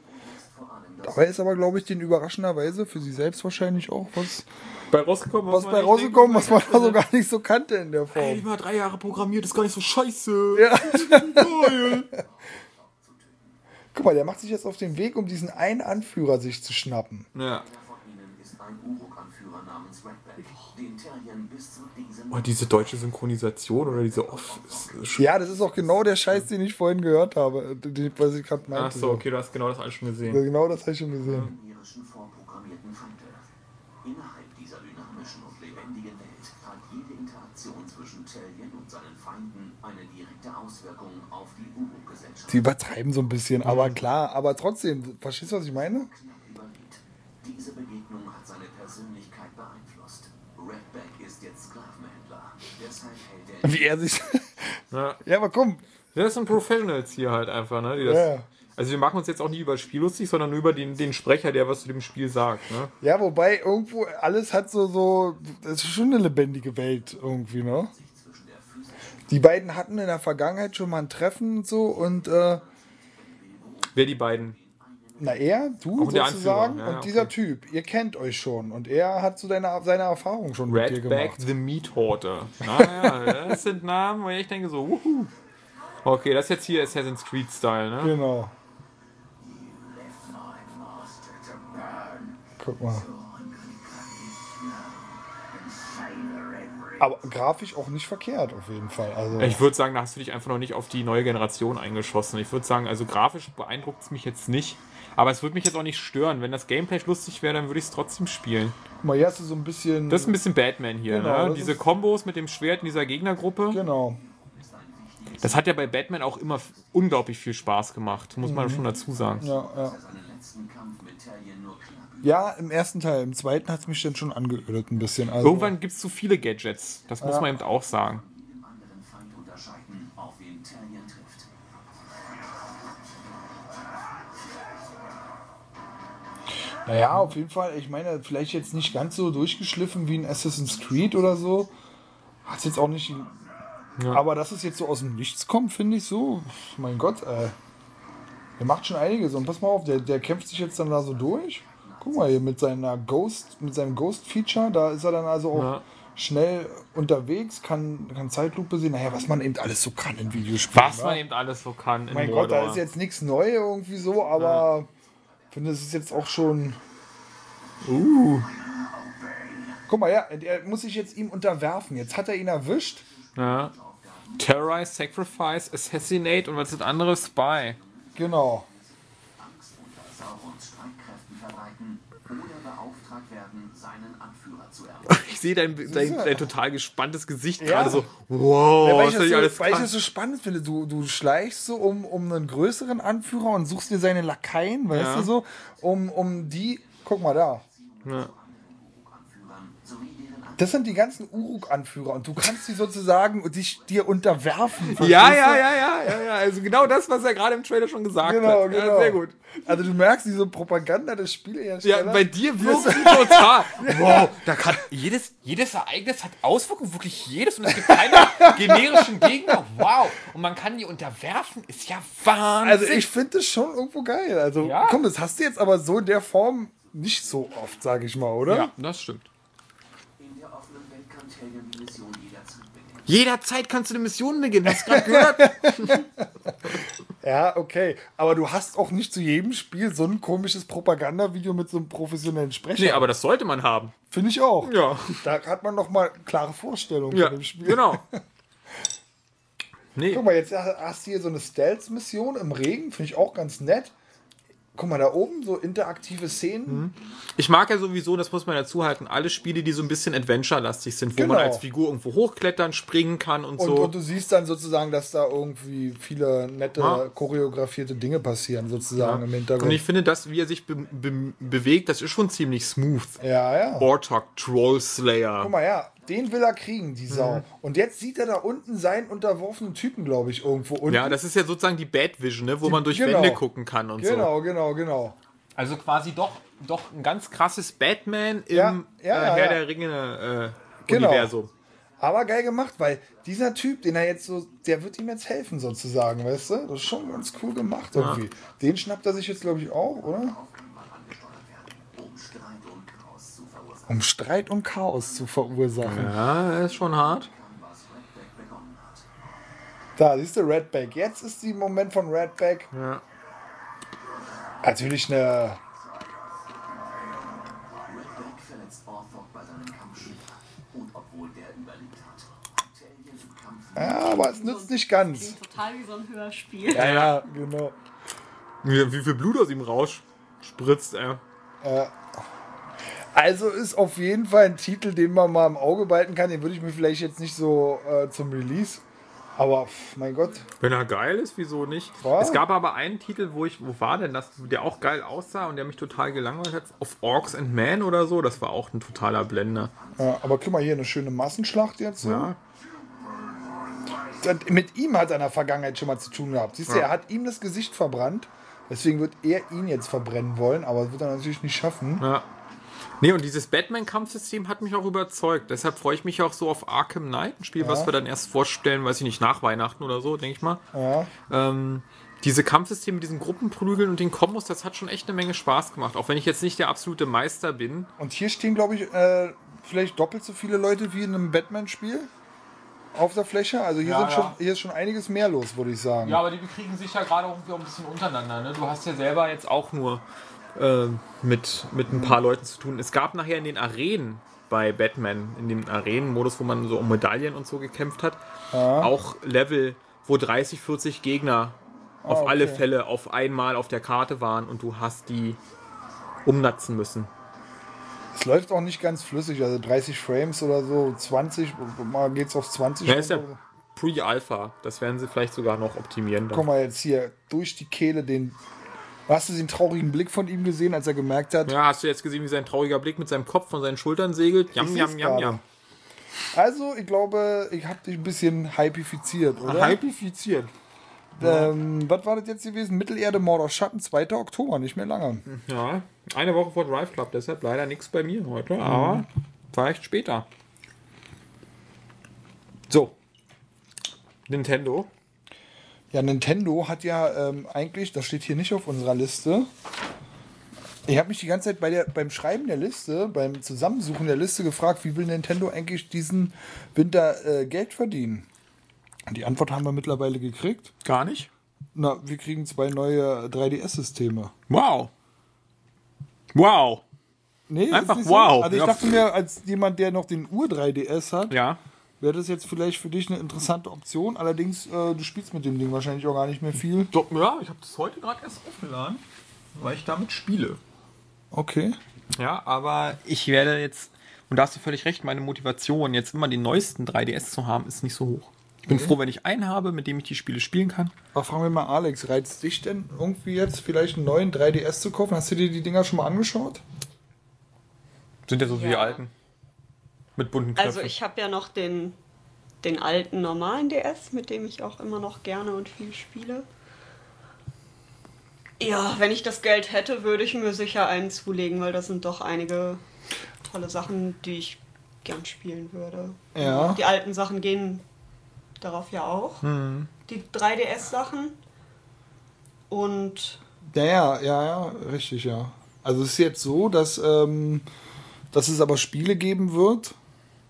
Dabei ist aber, glaube ich, den überraschenderweise für sie selbst wahrscheinlich auch was, bei rausgekommen, was man bei rausgekommen, was man da so gar nicht so kannte in der Ey, Form. ich war drei Jahre programmiert, ist gar nicht so scheiße. Ja. Geil. Guck mal, der macht sich jetzt auf den Weg, um diesen einen Anführer sich zu schnappen. Ja. Von ihnen ist ein Uruk-Anführer namens Redback, Oh, diese deutsche Synchronisation oder diese Off. Ja, das ist auch genau der Scheiß, den ich vorhin gehört habe, den, was ich gerade meinte. Ach so, okay, du hast genau das alles schon gesehen. Genau das habe ich schon gesehen. Innerhalb dieser dynamischen und lebendigen Welt hat jede Interaktion zwischen Tyrion und seinen Feinden eine direkte Auswirkung auf die Uruk-Gesellschaft. Die übertreiben so ein bisschen, aber klar, aber trotzdem, verstehst du, was ich meine? knapp überlebt. Diese Begegnung hat seine Persönlichkeit beeinflusst. Redback ist jetzt Sklavenhändler. Deshalb hält er Wie er sich. Ja. <laughs> ja, aber komm. Das sind Professionals hier halt einfach, ne? Die das, Ja. Also wir machen uns jetzt auch nie über das Spiel lustig, sondern nur über den, den Sprecher, der was zu dem Spiel sagt, ne? Ja, wobei irgendwo alles hat so, so. Das ist schon eine lebendige Welt irgendwie, ne? Die beiden hatten in der Vergangenheit schon mal ein Treffen und so und, äh, Wer die beiden? Na, er, du sozusagen, ja, und dieser okay. Typ, ihr kennt euch schon und er hat so deine, seine Erfahrung schon mit dir Redback gemacht. the Meat Hoarder. Naja, das sind Namen, wo ich denke so, wuhu. Okay, das ist jetzt hier Assassin's Creed Style, ne? Genau. Guck mal. Aber grafisch auch nicht verkehrt, auf jeden Fall. Also, Ich würde sagen, da hast du dich einfach noch nicht auf die neue Generation eingeschossen. Ich würde sagen, also grafisch beeindruckt es mich jetzt nicht. Aber es würde mich jetzt auch nicht stören. Wenn das Gameplay lustig wäre, dann würde ich es trotzdem spielen. mal, hier hast du so ein bisschen. Das ist ein bisschen Batman hier, Genau, ne? Diese Kombos mit dem Schwert in dieser Gegnergruppe. Genau. Das hat ja bei Batman auch immer unglaublich viel Spaß gemacht, muss man schon dazu sagen. Mhm. Ja, ja. Ja, im ersten Teil. Im zweiten hat es mich dann schon angeödet ein bisschen. Also, Irgendwann gibt es zu viele Gadgets, das muss Ja. man eben auch sagen. Naja, auf jeden Fall. Ich meine, vielleicht jetzt nicht ganz so durchgeschliffen wie ein Assassin's Creed oder so. Hat jetzt auch nicht. Aber dass es jetzt so aus dem Nichts kommt, finde ich so. Mein Gott, ey. Der macht schon einiges. Und pass mal auf, der, der kämpft sich jetzt dann da so durch. Guck mal hier mit seiner Ghost, mit seinem Ghost-Feature, da ist er dann also auch Ja. schnell unterwegs, kann, kann Zeitlupe sehen. Naja, was man eben alles so kann in Videospielen. Was ne? man eben alles so kann in Mein Gott, da Mordor. ist jetzt nichts neu irgendwie so, aber ich finde, es ist jetzt auch schon. Uh. Guck mal, ja, er muss sich jetzt ihm unterwerfen. Jetzt hat er ihn erwischt. Ja. Terrorize, Sacrifice, Assassinate und was ist das andere? Spy. Genau. Angst unter Saurons Streitkräften verbreiten oder beauftragt werden, seinen Anführer zu ermorden. Ich sehe dein, dein, dein total gespanntes Gesicht Ja. gerade so. Wow, weil, was ich das ich so, alles weil ich das so spannend finde. Du, du schleichst so um, um einen größeren Anführer und suchst dir seine Lakaien, weißt Ja. du so, um, um die. Guck mal da. Ja. Das sind die ganzen Uruk-Anführer und du kannst sie sozusagen dich dir unterwerfen. Ja, ja, ja, ja, ja, ja. Also genau das, was er gerade im Trailer schon gesagt Genau, hat. genau. Ja, sehr gut. Also du merkst diese Propaganda des Ja, Spieleherstellers. bei dir wirkt sie total. <laughs> Wow, da kann jedes, jedes Ereignis hat Auswirkungen, wirklich jedes. Und es gibt keine <laughs> generischen Gegner. Wow. Und man kann die unterwerfen. Ist ja Wahnsinn. Also ich finde das schon irgendwo geil. Also Ja. komm, das hast du jetzt aber so in der Form nicht so oft, sage ich mal, oder? ja, das stimmt. Die Mission jederzeit beginnen. Jederzeit kannst du eine Mission beginnen. Hast du gerade gehört? <laughs> Ja, okay. Aber du hast auch nicht zu jedem Spiel so ein komisches Propagandavideo mit so einem professionellen Sprecher. nee, aber das sollte man haben. Finde ich auch. Ja. Da hat man noch mal klare Vorstellungen Ja, von dem Spiel. genau. <laughs> Nee, Guck mal, jetzt hast du hier so eine Stealth-Mission im Regen. Finde ich auch ganz nett. Guck mal, da oben so interaktive Szenen. Ich mag ja sowieso, das muss man dazu halten, alle Spiele, die so ein bisschen Adventure-lastig sind, wo Genau. man als Figur irgendwo hochklettern, springen kann und, Und, so. und du siehst dann sozusagen, dass da irgendwie viele nette, Ja. choreografierte Dinge passieren, sozusagen im Hintergrund. und ich finde, das, wie er sich be be bewegt, das ist schon ziemlich smooth. ja, ja. Bortok, Troll Slayer. Guck mal, ja, den will er kriegen, die Sau. Mhm. Und jetzt sieht er da unten seinen unterworfenen Typen, glaube ich, irgendwo unten. Ja, das ist ja sozusagen die Bad Vision, ne, wo man durch genau. Wände gucken kann und so. Genau, genau, genau. Also quasi doch, doch ein ganz krasses Batman im Ja, ja, äh, ja, Herr ja. der Ringe äh, Genau. Universum. Aber geil gemacht, weil dieser Typ, den er jetzt so, der wird ihm jetzt helfen sozusagen, weißt du? Das ist schon ganz cool gemacht irgendwie. Den schnappt er sich jetzt, glaube ich, auch, oder? Mal angesteuert werden, um Streit und Chaos zu verursachen, Um Streit und Chaos zu verursachen. Ja, ist schon hart. Da, siehst du, Redback. Jetzt ist der Moment von Redback. Ja. Natürlich eine. Redback verletzt Orthok bei seinem Kampf schwer. Und obwohl der überlebt hat, Talion im Kampf Ja, aber es nützt nicht ganz. Total wie so ein Hörspiel. Ja, ja, genau. Wie, wie viel Blut aus ihm raus spritzt, ey. Also ist auf jeden Fall ein Titel, den man mal im Auge behalten kann. Den würde ich mir vielleicht jetzt nicht so äh, zum Release. Aber pff, mein Gott. Wenn er geil ist, wieso nicht? Ja. Es gab aber einen Titel, wo ich, wo war denn das, der auch geil aussah und der mich total gelangweilt hat, auf Orcs and Man oder so, das war auch ein totaler Blender. Ja, aber guck mal hier, eine schöne Massenschlacht jetzt. So. Ja. Das- Mit ihm hat er in der Vergangenheit schon mal zu tun gehabt. Siehst du, Ja. er hat ihm das Gesicht verbrannt. Deswegen wird er ihn jetzt verbrennen wollen, aber das wird er natürlich nicht schaffen. Ja. Nee, und dieses Batman-Kampfsystem hat mich auch überzeugt. Deshalb freue ich mich auch so auf Arkham Knight, ein Spiel, was wir dann erst vorstellen, weiß ich nicht, nach Weihnachten oder so, denke ich mal. Ja. Ähm, diese Kampfsysteme mit diesen Gruppenprügeln und den Kombos, das hat schon echt eine Menge Spaß gemacht. Auch wenn ich jetzt nicht der absolute Meister bin. Und hier stehen, glaube ich, äh, vielleicht doppelt so viele Leute wie in einem Batman-Spiel auf der Fläche. Also hier, Ja, sind ja. Schon, hier ist schon einiges mehr los, würde ich sagen. Ja, aber die bekriegen sich ja gerade irgendwie auch ein bisschen untereinander. Ne? Du hast ja selber jetzt auch nur äh, mit, mit ein paar Leuten zu tun. Es gab nachher in den Arenen bei Batman, in dem Arenenmodus, wo man so um Medaillen und so gekämpft hat, auch Level, wo 30, 40 Gegner auf Ah, okay. alle Fälle auf einmal auf der Karte waren und du hast die umnatzen müssen. Es läuft auch nicht ganz flüssig, also 30 Frames oder so, 20, mal geht's auf 20. Ja, ist ja. Pre-Alpha. Das werden sie vielleicht sogar noch optimieren. Dann. Guck mal jetzt hier durch die Kehle den. Hast du den traurigen Blick von ihm gesehen, als er gemerkt hat? Ja, hast du jetzt gesehen, wie sein trauriger Blick mit seinem Kopf von seinen Schultern segelt? Jam, jam, jam, jam. Also, ich glaube, ich habe dich ein bisschen hypifiziert, oder? Hypifiziert. Ähm, was war das jetzt gewesen? Mittelerde, Mord Schatten, 2. Oktober, nicht mehr lange. Ja, eine Woche vor Drive Club, deshalb leider nichts bei mir heute, aber vielleicht später. So. Nintendo. Ja, Nintendo hat ja ähm, eigentlich, das steht hier nicht auf unserer Liste. Ich habe mich die ganze Zeit bei der, beim Schreiben der Liste, beim Zusammensuchen der Liste gefragt, wie will Nintendo eigentlich diesen Winter äh, Geld verdienen? Und die Antwort haben wir mittlerweile gekriegt. Gar nicht. Na, wir kriegen zwei neue 3DS-Systeme. Wow. Wow. Nee, Einfach nicht wow. So. Also ich dachte mir, als jemand, der noch den Ur-3DS hat, Ja. Wäre das jetzt vielleicht für dich eine interessante Option. Allerdings, äh, du spielst mit dem Ding wahrscheinlich auch gar nicht mehr viel. Doch, ja, ich habe das heute gerade erst aufgeladen, weil ich damit spiele. Okay. Ja, aber ich werde jetzt, und da hast du völlig recht, meine Motivation, jetzt immer den neuesten 3DS zu haben, ist nicht so hoch. Ich bin froh, wenn ich einen habe, mit dem ich die Spiele spielen kann. Aber fragen wir mal Alex, reizt dich denn irgendwie jetzt vielleicht einen neuen 3DS zu kaufen? Hast du dir die Dinger schon mal angeschaut? Sind ja so wie die Ja. alten. Mit bunten Knöpfen. Also ich habe ja noch den, den alten normalen DS, mit dem ich auch immer noch gerne und viel spiele. Ja, wenn ich das Geld hätte, würde ich mir sicher einen zulegen, weil das sind doch einige tolle Sachen, die ich gern spielen würde. Ja. Die alten Sachen gehen darauf ja auch. Die 3DS-Sachen. Und Ja, ja, ja, ja, richtig, ja. Also es ist jetzt so, dass, ähm, dass es aber Spiele geben wird,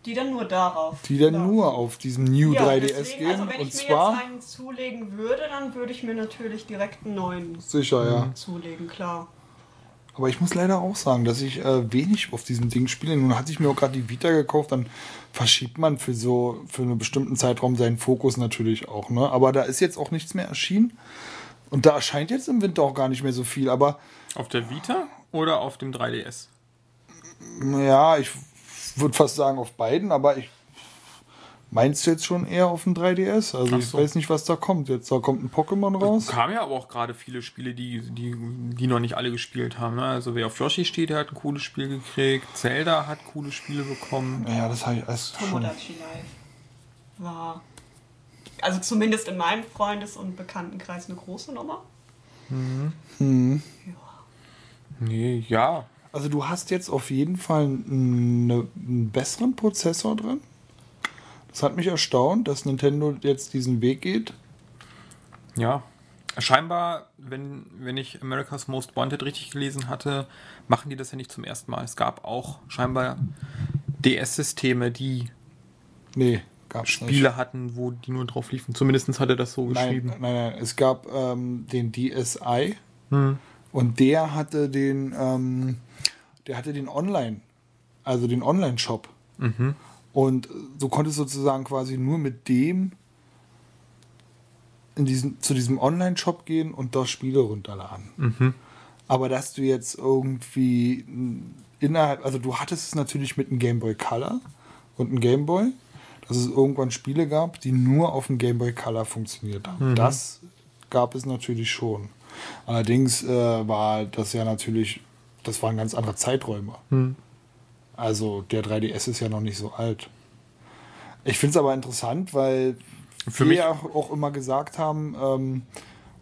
die dann nur darauf. die dann laufen. nur auf diesem New Ja, 3DS deswegen, gehen. Also wenn und ich mir zwar jetzt einen zulegen würde, dann würde ich mir natürlich direkt einen neuen sicher, ja. zulegen, klar. Aber ich muss leider auch sagen, dass ich äh, wenig auf diesem Ding spiele. Nun hatte ich mir auch gerade die Vita gekauft, dann verschiebt man für so für einen bestimmten Zeitraum seinen Fokus natürlich auch. Ne? Aber da ist jetzt auch nichts mehr erschienen. Und da erscheint jetzt im Winter auch gar nicht mehr so viel. Aber Auf der Vita oder auf dem 3DS? ja, ich würde fast sagen auf beiden, aber ich meinst du jetzt schon eher auf dem 3DS? Also Ach ich so. weiß nicht, was da kommt. Jetzt da kommt ein Pokémon raus. Kamen ja aber auch gerade viele Spiele, die, die, die noch nicht alle gespielt haben. Ne? Also wer auf Yoshi steht, der hat ein cooles Spiel gekriegt. Zelda hat coole Spiele bekommen. Ja, das habe ich alles schon. Tomodachi Life war, also zumindest in meinem Freundes- und Bekanntenkreis eine große Nummer. Nee, ja. Also du hast jetzt auf jeden Fall eine, einen besseren Prozessor drin. Das hat mich erstaunt, dass Nintendo jetzt diesen Weg geht. Ja. Scheinbar, wenn, wenn ich America's Most Wanted richtig gelesen hatte, machen die das ja nicht zum ersten Mal. Es gab auch scheinbar DS-Systeme, die Nee, Spiele hatten, wo die nur drauf liefen. Zumindest hat er das so Nein, geschrieben. nein, nein. Es gab ähm, den DSi Hm. und der hatte den, ähm, der hatte den Online, also den Online-Shop. Mhm. Und du konntest sozusagen quasi nur mit dem in diesen, zu diesem Online-Shop gehen und da Spiele runterladen. Mhm. Aber dass du jetzt irgendwie innerhalb, also du hattest es natürlich mit einem Game Boy Color und einem Game Boy, dass es irgendwann Spiele gab, die nur auf dem Game Boy Color funktioniert haben. Das gab es natürlich schon. Allerdings äh, war das ja natürlich, das waren ganz andere Zeiträume. Also der 3DS ist ja noch nicht so alt. Ich finde es aber interessant, weil Für wir ja auch immer gesagt haben, ähm,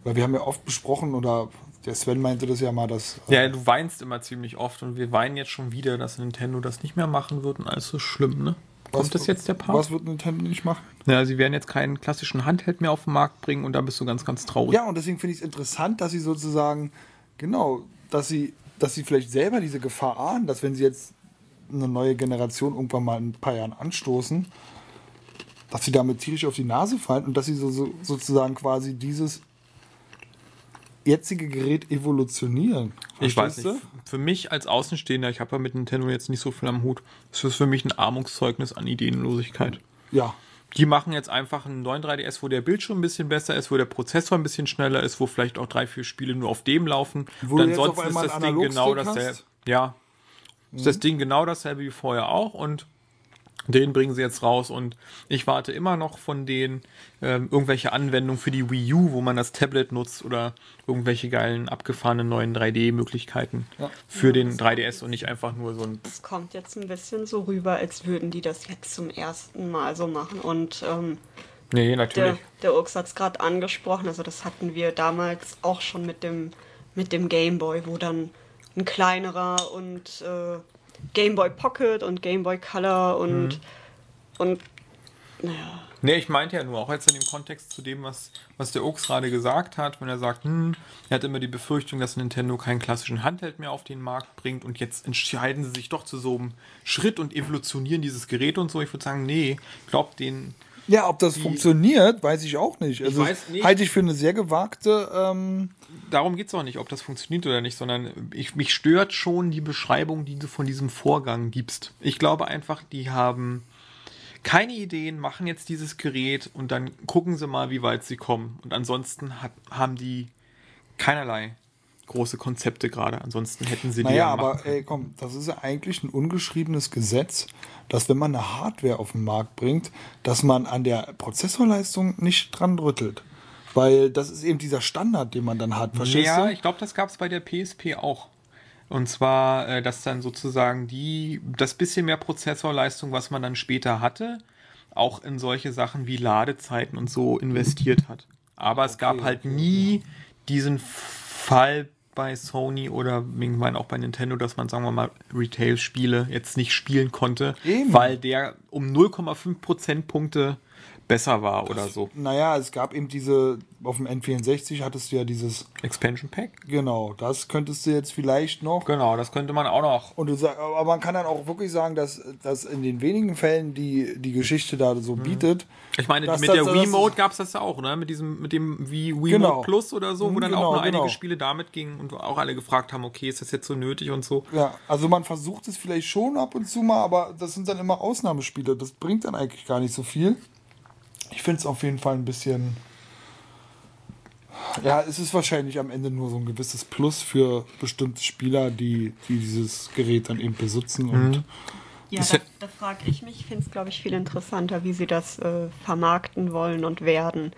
oder wir haben ja oft besprochen, oder der Sven meinte das ja mal, dass äh, Ja, du weinst immer ziemlich oft und wir weinen jetzt schon wieder, dass Nintendo das nicht mehr machen wird und alles so schlimm, ne? Kommt das jetzt der Part? Was wird Nintendo nicht machen? Ja, sie werden jetzt keinen klassischen Handheld mehr auf den Markt bringen und da bist du ganz, ganz traurig. Ja, und deswegen finde ich es interessant, dass sie sozusagen, genau, dass sie, dass sie vielleicht selber diese Gefahr ahnen, dass wenn sie jetzt eine neue Generation irgendwann mal in ein paar Jahren anstoßen, dass sie damit tierisch auf die Nase fallen und dass sie so, so, sozusagen quasi dieses jetzige Gerät evolutionieren. Ich weiß nicht. Für mich als Außenstehender, ich habe ja mit Nintendo jetzt nicht so viel am Hut, ist das für mich ein Armutszeugnis an Ideenlosigkeit. du? Ja. Die machen jetzt einfach einen neuen 3DS, wo der Bildschirm ein bisschen besser ist, wo der Prozessor ein bisschen schneller ist, wo vielleicht auch drei, vier Spiele nur auf dem laufen. Wo auf ansonsten ist das Ding genau dasselbe. hast? Mhm. Ja. Ist das Ding genau dasselbe wie vorher auch und den bringen sie jetzt raus und ich warte immer noch von denen ähm, irgendwelche Anwendungen für die Wii U, wo man das Tablet nutzt oder irgendwelche geilen abgefahrenen neuen 3D-Möglichkeiten Ja. für den 3DS und nicht einfach nur so ein Es kommt jetzt ein bisschen so rüber, als würden die das jetzt zum ersten Mal so machen. Und ähm, Nee, der, natürlich. der Ux hat es gerade angesprochen, also das hatten wir damals auch schon mit dem, mit dem Game Boy, wo dann ein kleinerer und äh, Game Boy Pocket und Game Boy Color und, und naja, Nee, ich meinte ja nur auch jetzt in dem Kontext zu dem, was, was der Oaks gerade gesagt hat, wenn er sagt, hm, er hat immer die Befürchtung, dass Nintendo keinen klassischen Handheld mehr auf den Markt bringt und jetzt entscheiden sie sich doch zu so einem Schritt und evolutionieren dieses Gerät und so. Ich würde sagen, nee, glaubt den. Ja, ob das funktioniert, weiß ich auch nicht. Also nicht. halte ich für eine sehr gewagte. Ähm, Darum geht es auch nicht, ob das funktioniert oder nicht, sondern ich, mich stört schon die Beschreibung, die du von diesem Vorgang gibst. Ich glaube einfach, die haben keine Ideen, machen jetzt dieses Gerät und dann gucken sie mal, wie weit sie kommen. Und ansonsten hat, haben die keinerlei große Konzepte gerade. Ansonsten hätten sie die naja, ja machen aber ey, komm, das ist ja eigentlich ein ungeschriebenes Gesetz, dass wenn man eine Hardware auf den Markt bringt, dass man an der Prozessorleistung nicht dran rüttelt. Weil das ist eben dieser Standard, den man dann hat. Verstehst Ja, du? ich glaube, das gab es bei der PSP auch. Und zwar, äh, dass dann sozusagen die, das bisschen mehr Prozessorleistung, was man dann später hatte, auch in solche Sachen wie Ladezeiten und so investiert hat. Aber es gab halt nie diesen Fall bei Sony oder irgendwann auch bei Nintendo, dass man, sagen wir mal, Retail-Spiele jetzt nicht spielen konnte, Eben. weil der um 0,5 Prozentpunkte besser war oder so. Naja, es gab eben diese, auf dem N64 hattest du ja dieses, Expansion Pack? genau, das könntest du jetzt vielleicht noch. Genau, das könnte man auch noch. Und du aber man kann dann auch wirklich sagen, dass, dass in den wenigen Fällen, die die Geschichte da so bietet, Ich meine, dass mit das- der das- Wii-Mode gab es das ja auch, ne? Mit diesem, mit dem Wii, Wii Genau. Mode Plus oder so, wo Mhm, dann genau, auch nur einige genau. Spiele damit gingen und auch alle gefragt haben, okay, ist das jetzt so nötig und so. ja, also man versucht es vielleicht schon ab und zu mal, aber das sind dann immer Ausnahmespiele. Das bringt dann eigentlich gar nicht so viel. Ich finde es auf jeden Fall ein bisschen. Ja, es ist wahrscheinlich am Ende nur so ein gewisses Plus für bestimmte Spieler, die, die dieses Gerät dann eben besitzen und Ja, da, da frage ich mich, ich finde es, glaube ich, viel interessanter, wie sie das äh, vermarkten wollen und werden.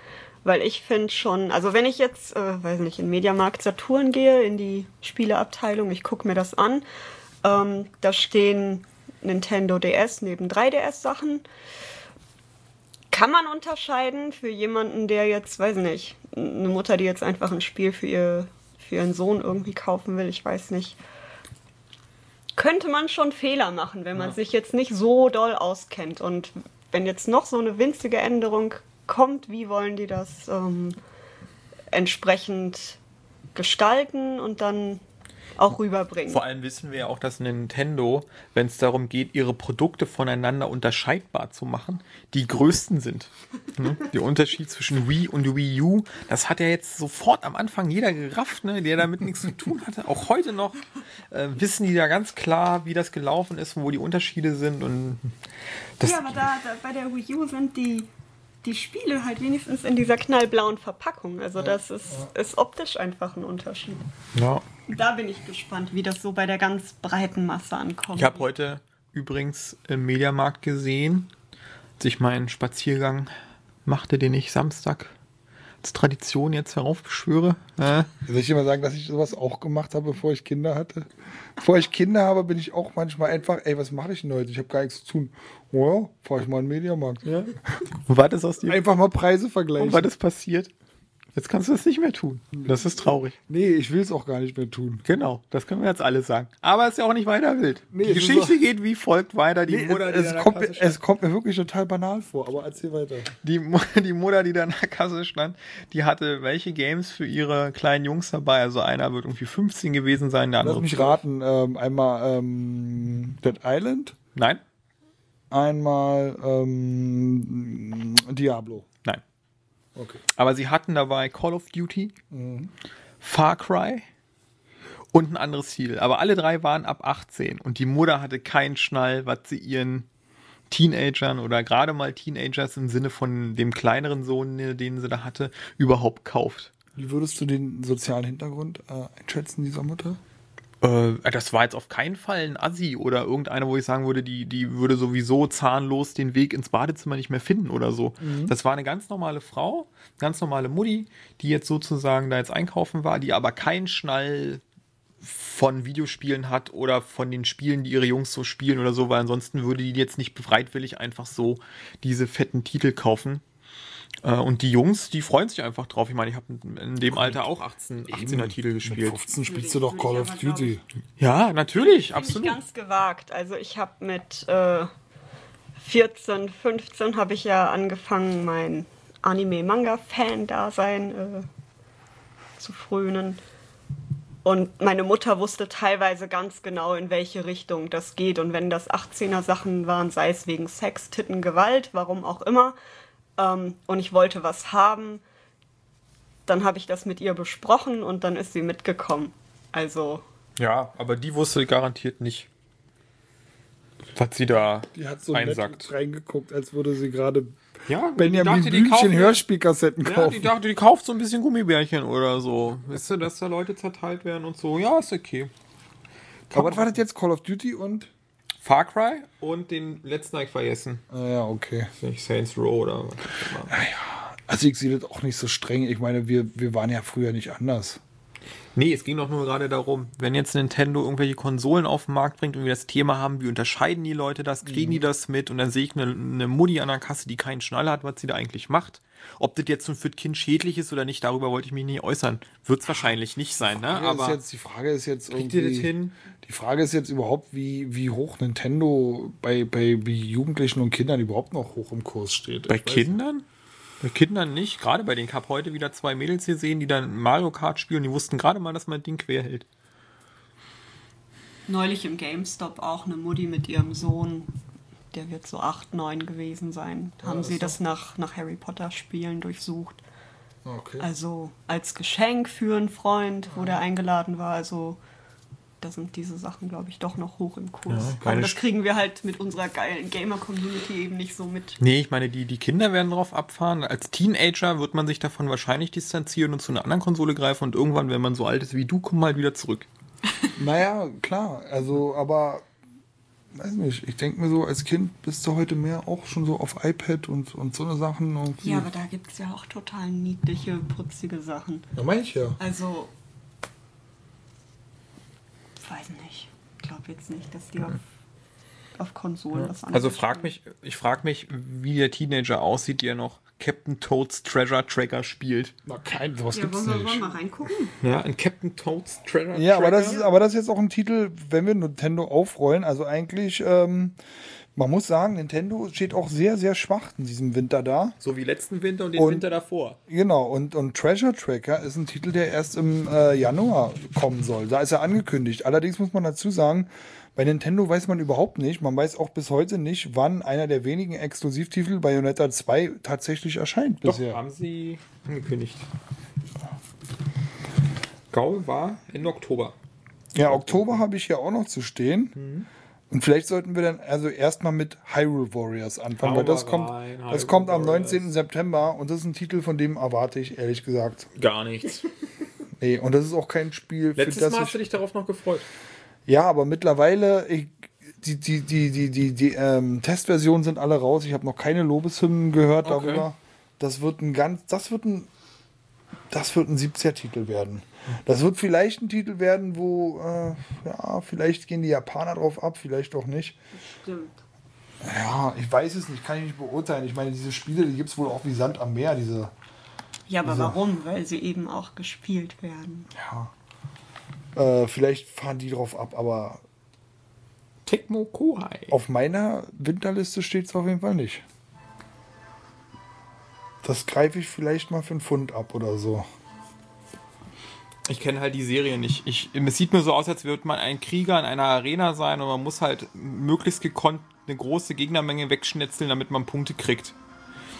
Weil ich finde schon, also wenn ich jetzt, äh, weiß nicht, in Mediamarkt Saturn gehe, in die Spieleabteilung, ich gucke mir das an, ähm, da stehen Nintendo DS neben 3DS-Sachen. Kann man unterscheiden für jemanden, der jetzt, weiß nicht, eine Mutter, die jetzt einfach ein Spiel für, ihr, für ihren Sohn irgendwie kaufen will, ich weiß nicht könnte man schon Fehler machen, wenn man sich jetzt nicht so doll auskennt. Und wenn jetzt noch so eine winzige Änderung kommt, wie wollen die das ähm, entsprechend gestalten und dann auch rüberbringen? Vor allem wissen wir ja auch, dass Nintendo, wenn es darum geht, ihre Produkte voneinander unterscheidbar zu machen, die größten sind. <laughs> Ne? Der Unterschied zwischen Wii und Wii U, das hat ja jetzt sofort am Anfang jeder gerafft, ne? der damit nichts zu tun hatte. Auch heute noch äh, wissen die da ganz klar, wie das gelaufen ist, wo die Unterschiede sind. Und das, ja, aber da, da bei der Wii U sind die, die Spiele halt wenigstens in dieser knallblauen Verpackung. Also das ist, ist optisch einfach ein Unterschied. ja. Da bin ich gespannt, wie das so bei der ganz breiten Masse ankommt. Ich habe heute übrigens im Mediamarkt gesehen, als ich meinen Spaziergang machte, den ich Samstag als Tradition jetzt heraufbeschwöre. Äh, Soll ich dir mal sagen, dass ich sowas auch gemacht habe, bevor ich Kinder hatte? Bevor ich Kinder habe, bin ich auch manchmal einfach, ey, was mache ich denn heute? Ich habe gar nichts zu tun. Oh ja, fahr ich mal in den Mediamarkt. wo war das aus dir? Einfach mal Preise Warum vergleichen. war das passiert? Jetzt kannst du das nicht mehr tun. Das ist traurig. Nee, ich will es auch gar nicht mehr tun. Genau, das können wir jetzt alle sagen. Aber es ist ja auch nicht weiter wild. Nee, die Geschichte so- geht wie folgt weiter. Die Nee, Mutter, die es, es, kommt, es kommt mir wirklich total banal vor, aber erzähl weiter. die, <laughs> die Mutter, die da an der Kasse stand, die hatte welche Games für ihre kleinen Jungs dabei. Also einer wird irgendwie 15 gewesen sein, der andere. Lass mich 12. raten. Ähm, einmal ähm, Dead Island, Nein, einmal ähm, Diablo. Okay. Aber sie hatten dabei Call of Duty, Far Cry und ein anderes Ziel. Aber alle drei waren ab 18 und die Mutter hatte keinen Schnall, was sie ihren Teenagern oder gerade mal Teenagers im Sinne von dem kleineren Sohn, den sie da hatte, überhaupt kauft. Wie würdest du den sozialen Hintergrund äh, einschätzen dieser Mutter? Äh, das war jetzt auf keinen Fall ein Assi oder irgendeine, wo ich sagen würde, die, die würde sowieso zahnlos den Weg ins Badezimmer nicht mehr finden oder so. Das war eine ganz normale Frau, ganz normale Mutti, die jetzt sozusagen da jetzt einkaufen war, die aber keinen Schnall von Videospielen hat oder von den Spielen, die ihre Jungs so spielen oder so, weil ansonsten würde die jetzt nicht bereitwillig einfach so diese fetten Titel kaufen. Äh, Und die Jungs, die freuen sich einfach drauf. Ich meine, ich habe in dem Alter auch 18, 18er Titel Mit gespielt. 15 spielst du doch Call of Duty. Ja, natürlich, ich absolut. ganz gewagt. Also ich habe mit äh, 14, 15 habe ich ja angefangen, mein Anime-Manga-Fan-Dasein äh, zu frönen. Und meine Mutter wusste teilweise ganz genau, in welche Richtung das geht. Und wenn das 18er Sachen waren, sei es wegen Sex, Titten, Gewalt, warum auch immer, ähm, und ich wollte was haben, dann habe ich das mit ihr besprochen und dann ist sie mitgekommen. Also Ja, aber die wusste garantiert nicht, was sie da Die hat so einsackt. nett reingeguckt, als würde sie gerade Ja, Benjamin die dachte, die Blümchen kaufen- Hörspielkassetten Ja, die kaufen. dachte, die kauft so ein bisschen Gummibärchen oder so. Weißt du, dass da Leute zerteilt werden und so. Ja, ist okay. Aber was war das jetzt? Call of Duty und? Far Cry und den letzten habe ich vergessen. Ah, ja, okay. Nicht Saints Row oder was auch immer. Also ich sehe das auch nicht so streng. Ich meine, wir, wir waren ja früher nicht anders. Nee, es ging doch nur gerade darum, wenn jetzt Nintendo irgendwelche Konsolen auf den Markt bringt und wir das Thema haben, wie unterscheiden die Leute das, kriegen die das mit und dann sehe ich eine, eine Mutti an der Kasse, die keinen Schnaller hat, was sie da eigentlich macht. Ob das jetzt nun für das Kind schädlich ist oder nicht, darüber wollte ich mich nie äußern. Wird es wahrscheinlich nicht sein, ne? Aber jetzt, die Frage ist jetzt kriegt ihr das irgendwie, hin? die Frage ist jetzt überhaupt, wie, wie hoch Nintendo bei, bei, bei Jugendlichen und Kindern überhaupt noch hoch im Kurs steht. Bei Kindern? Bei Kindern nicht. Gerade bei denen. Ich habe heute wieder zwei Mädels gesehen, die dann Mario Kart spielen. Die wussten gerade mal, dass man das Ding quer hält. Neulich im GameStop auch eine Mutti mit ihrem Sohn, der wird so 8, 9 gewesen sein, haben das sie das nach, nach Harry Potter Spielen durchsucht. Okay. Also als Geschenk für einen Freund, wo der eingeladen war. Also da sind diese Sachen, glaube ich, doch noch hoch im Kurs. Ja, Aber das kriegen wir halt mit unserer geilen Gamer-Community eben nicht so mit. Nee, ich meine, die, die Kinder werden drauf abfahren. Als Teenager wird man sich davon wahrscheinlich distanzieren und zu einer anderen Konsole greifen. Und irgendwann, wenn man so alt ist wie du, kommt man halt wieder zurück. <laughs> Naja, klar, also, aber weiß nicht, ich denke mir so, als Kind bist du heute mehr auch schon so auf iPad und, und so eine Sachen. irgendwie. Ja, aber da gibt es ja auch total niedliche, putzige Sachen. ja, meine ich ja. Also, weiß nicht. Ich glaube jetzt nicht, dass die auf, auf Konsolen was anderes Also frag mich, ich frage mich, wie der Teenager aussieht, der noch Captain Toads Treasure Tracker spielt. Na, kein, sowas Ja, gibt's wollen wir, nicht. wollen wir reingucken? Ja, ein Captain Toads Treasure Ja, aber Tracker. das, ist, aber das ist jetzt auch ein Titel, wenn wir Nintendo aufrollen. Also eigentlich, ähm, man muss sagen, Nintendo steht auch sehr, sehr schwach in diesem Winter da. so wie letzten Winter und den Und- Winter davor. Genau, und, und Treasure Tracker ist ein Titel, der erst im äh, Januar kommen soll. Da ist er angekündigt. Allerdings muss man dazu sagen, bei Nintendo weiß man überhaupt nicht, man weiß auch bis heute nicht, wann einer der wenigen Exklusivtitel Bayonetta 2 tatsächlich erscheint Doch, bisher. haben sie angekündigt. Gaul war Ende Oktober. Ja, Oktober habe ich ja auch noch zu stehen. Mhm. Und vielleicht sollten wir dann also erstmal mit Hyrule Warriors anfangen, Hau weil das kommt, rein, das Hyrule kommt am Warriors. 19. September und das ist ein Titel, von dem erwarte ich ehrlich gesagt. Gar nichts. Nee, und das ist auch kein Spiel, für Letztes das Mal ich hast du dich darauf noch gefreut. Ja, aber mittlerweile, ich, die, die, die, die, die, die ähm, Testversionen sind alle raus. Ich habe noch keine Lobeshymnen gehört Okay. darüber. Das wird ein ganz, das wird ein, das wird ein 70er-Titel werden. Das wird vielleicht ein Titel werden, wo, äh, ja, vielleicht gehen die Japaner drauf ab, vielleicht auch nicht. Stimmt. Ja, ich weiß es nicht, kann ich nicht beurteilen. Ich meine, diese Spiele, die gibt es wohl auch wie Sand am Meer, diese, Ja, aber Also- warum? Weil sie eben auch gespielt werden. ja. Äh, vielleicht fahren die drauf ab, aber Tecmo Kohai. Auf meiner Winterliste steht es auf jeden Fall nicht. Das greife ich vielleicht mal für einen Pfund ab oder so. Ich kenne halt die Serie nicht. Ich, es sieht mir so aus, als würde man ein Krieger in einer Arena sein und man muss halt möglichst gekonnt eine große Gegnermenge wegschnetzeln, damit man Punkte kriegt.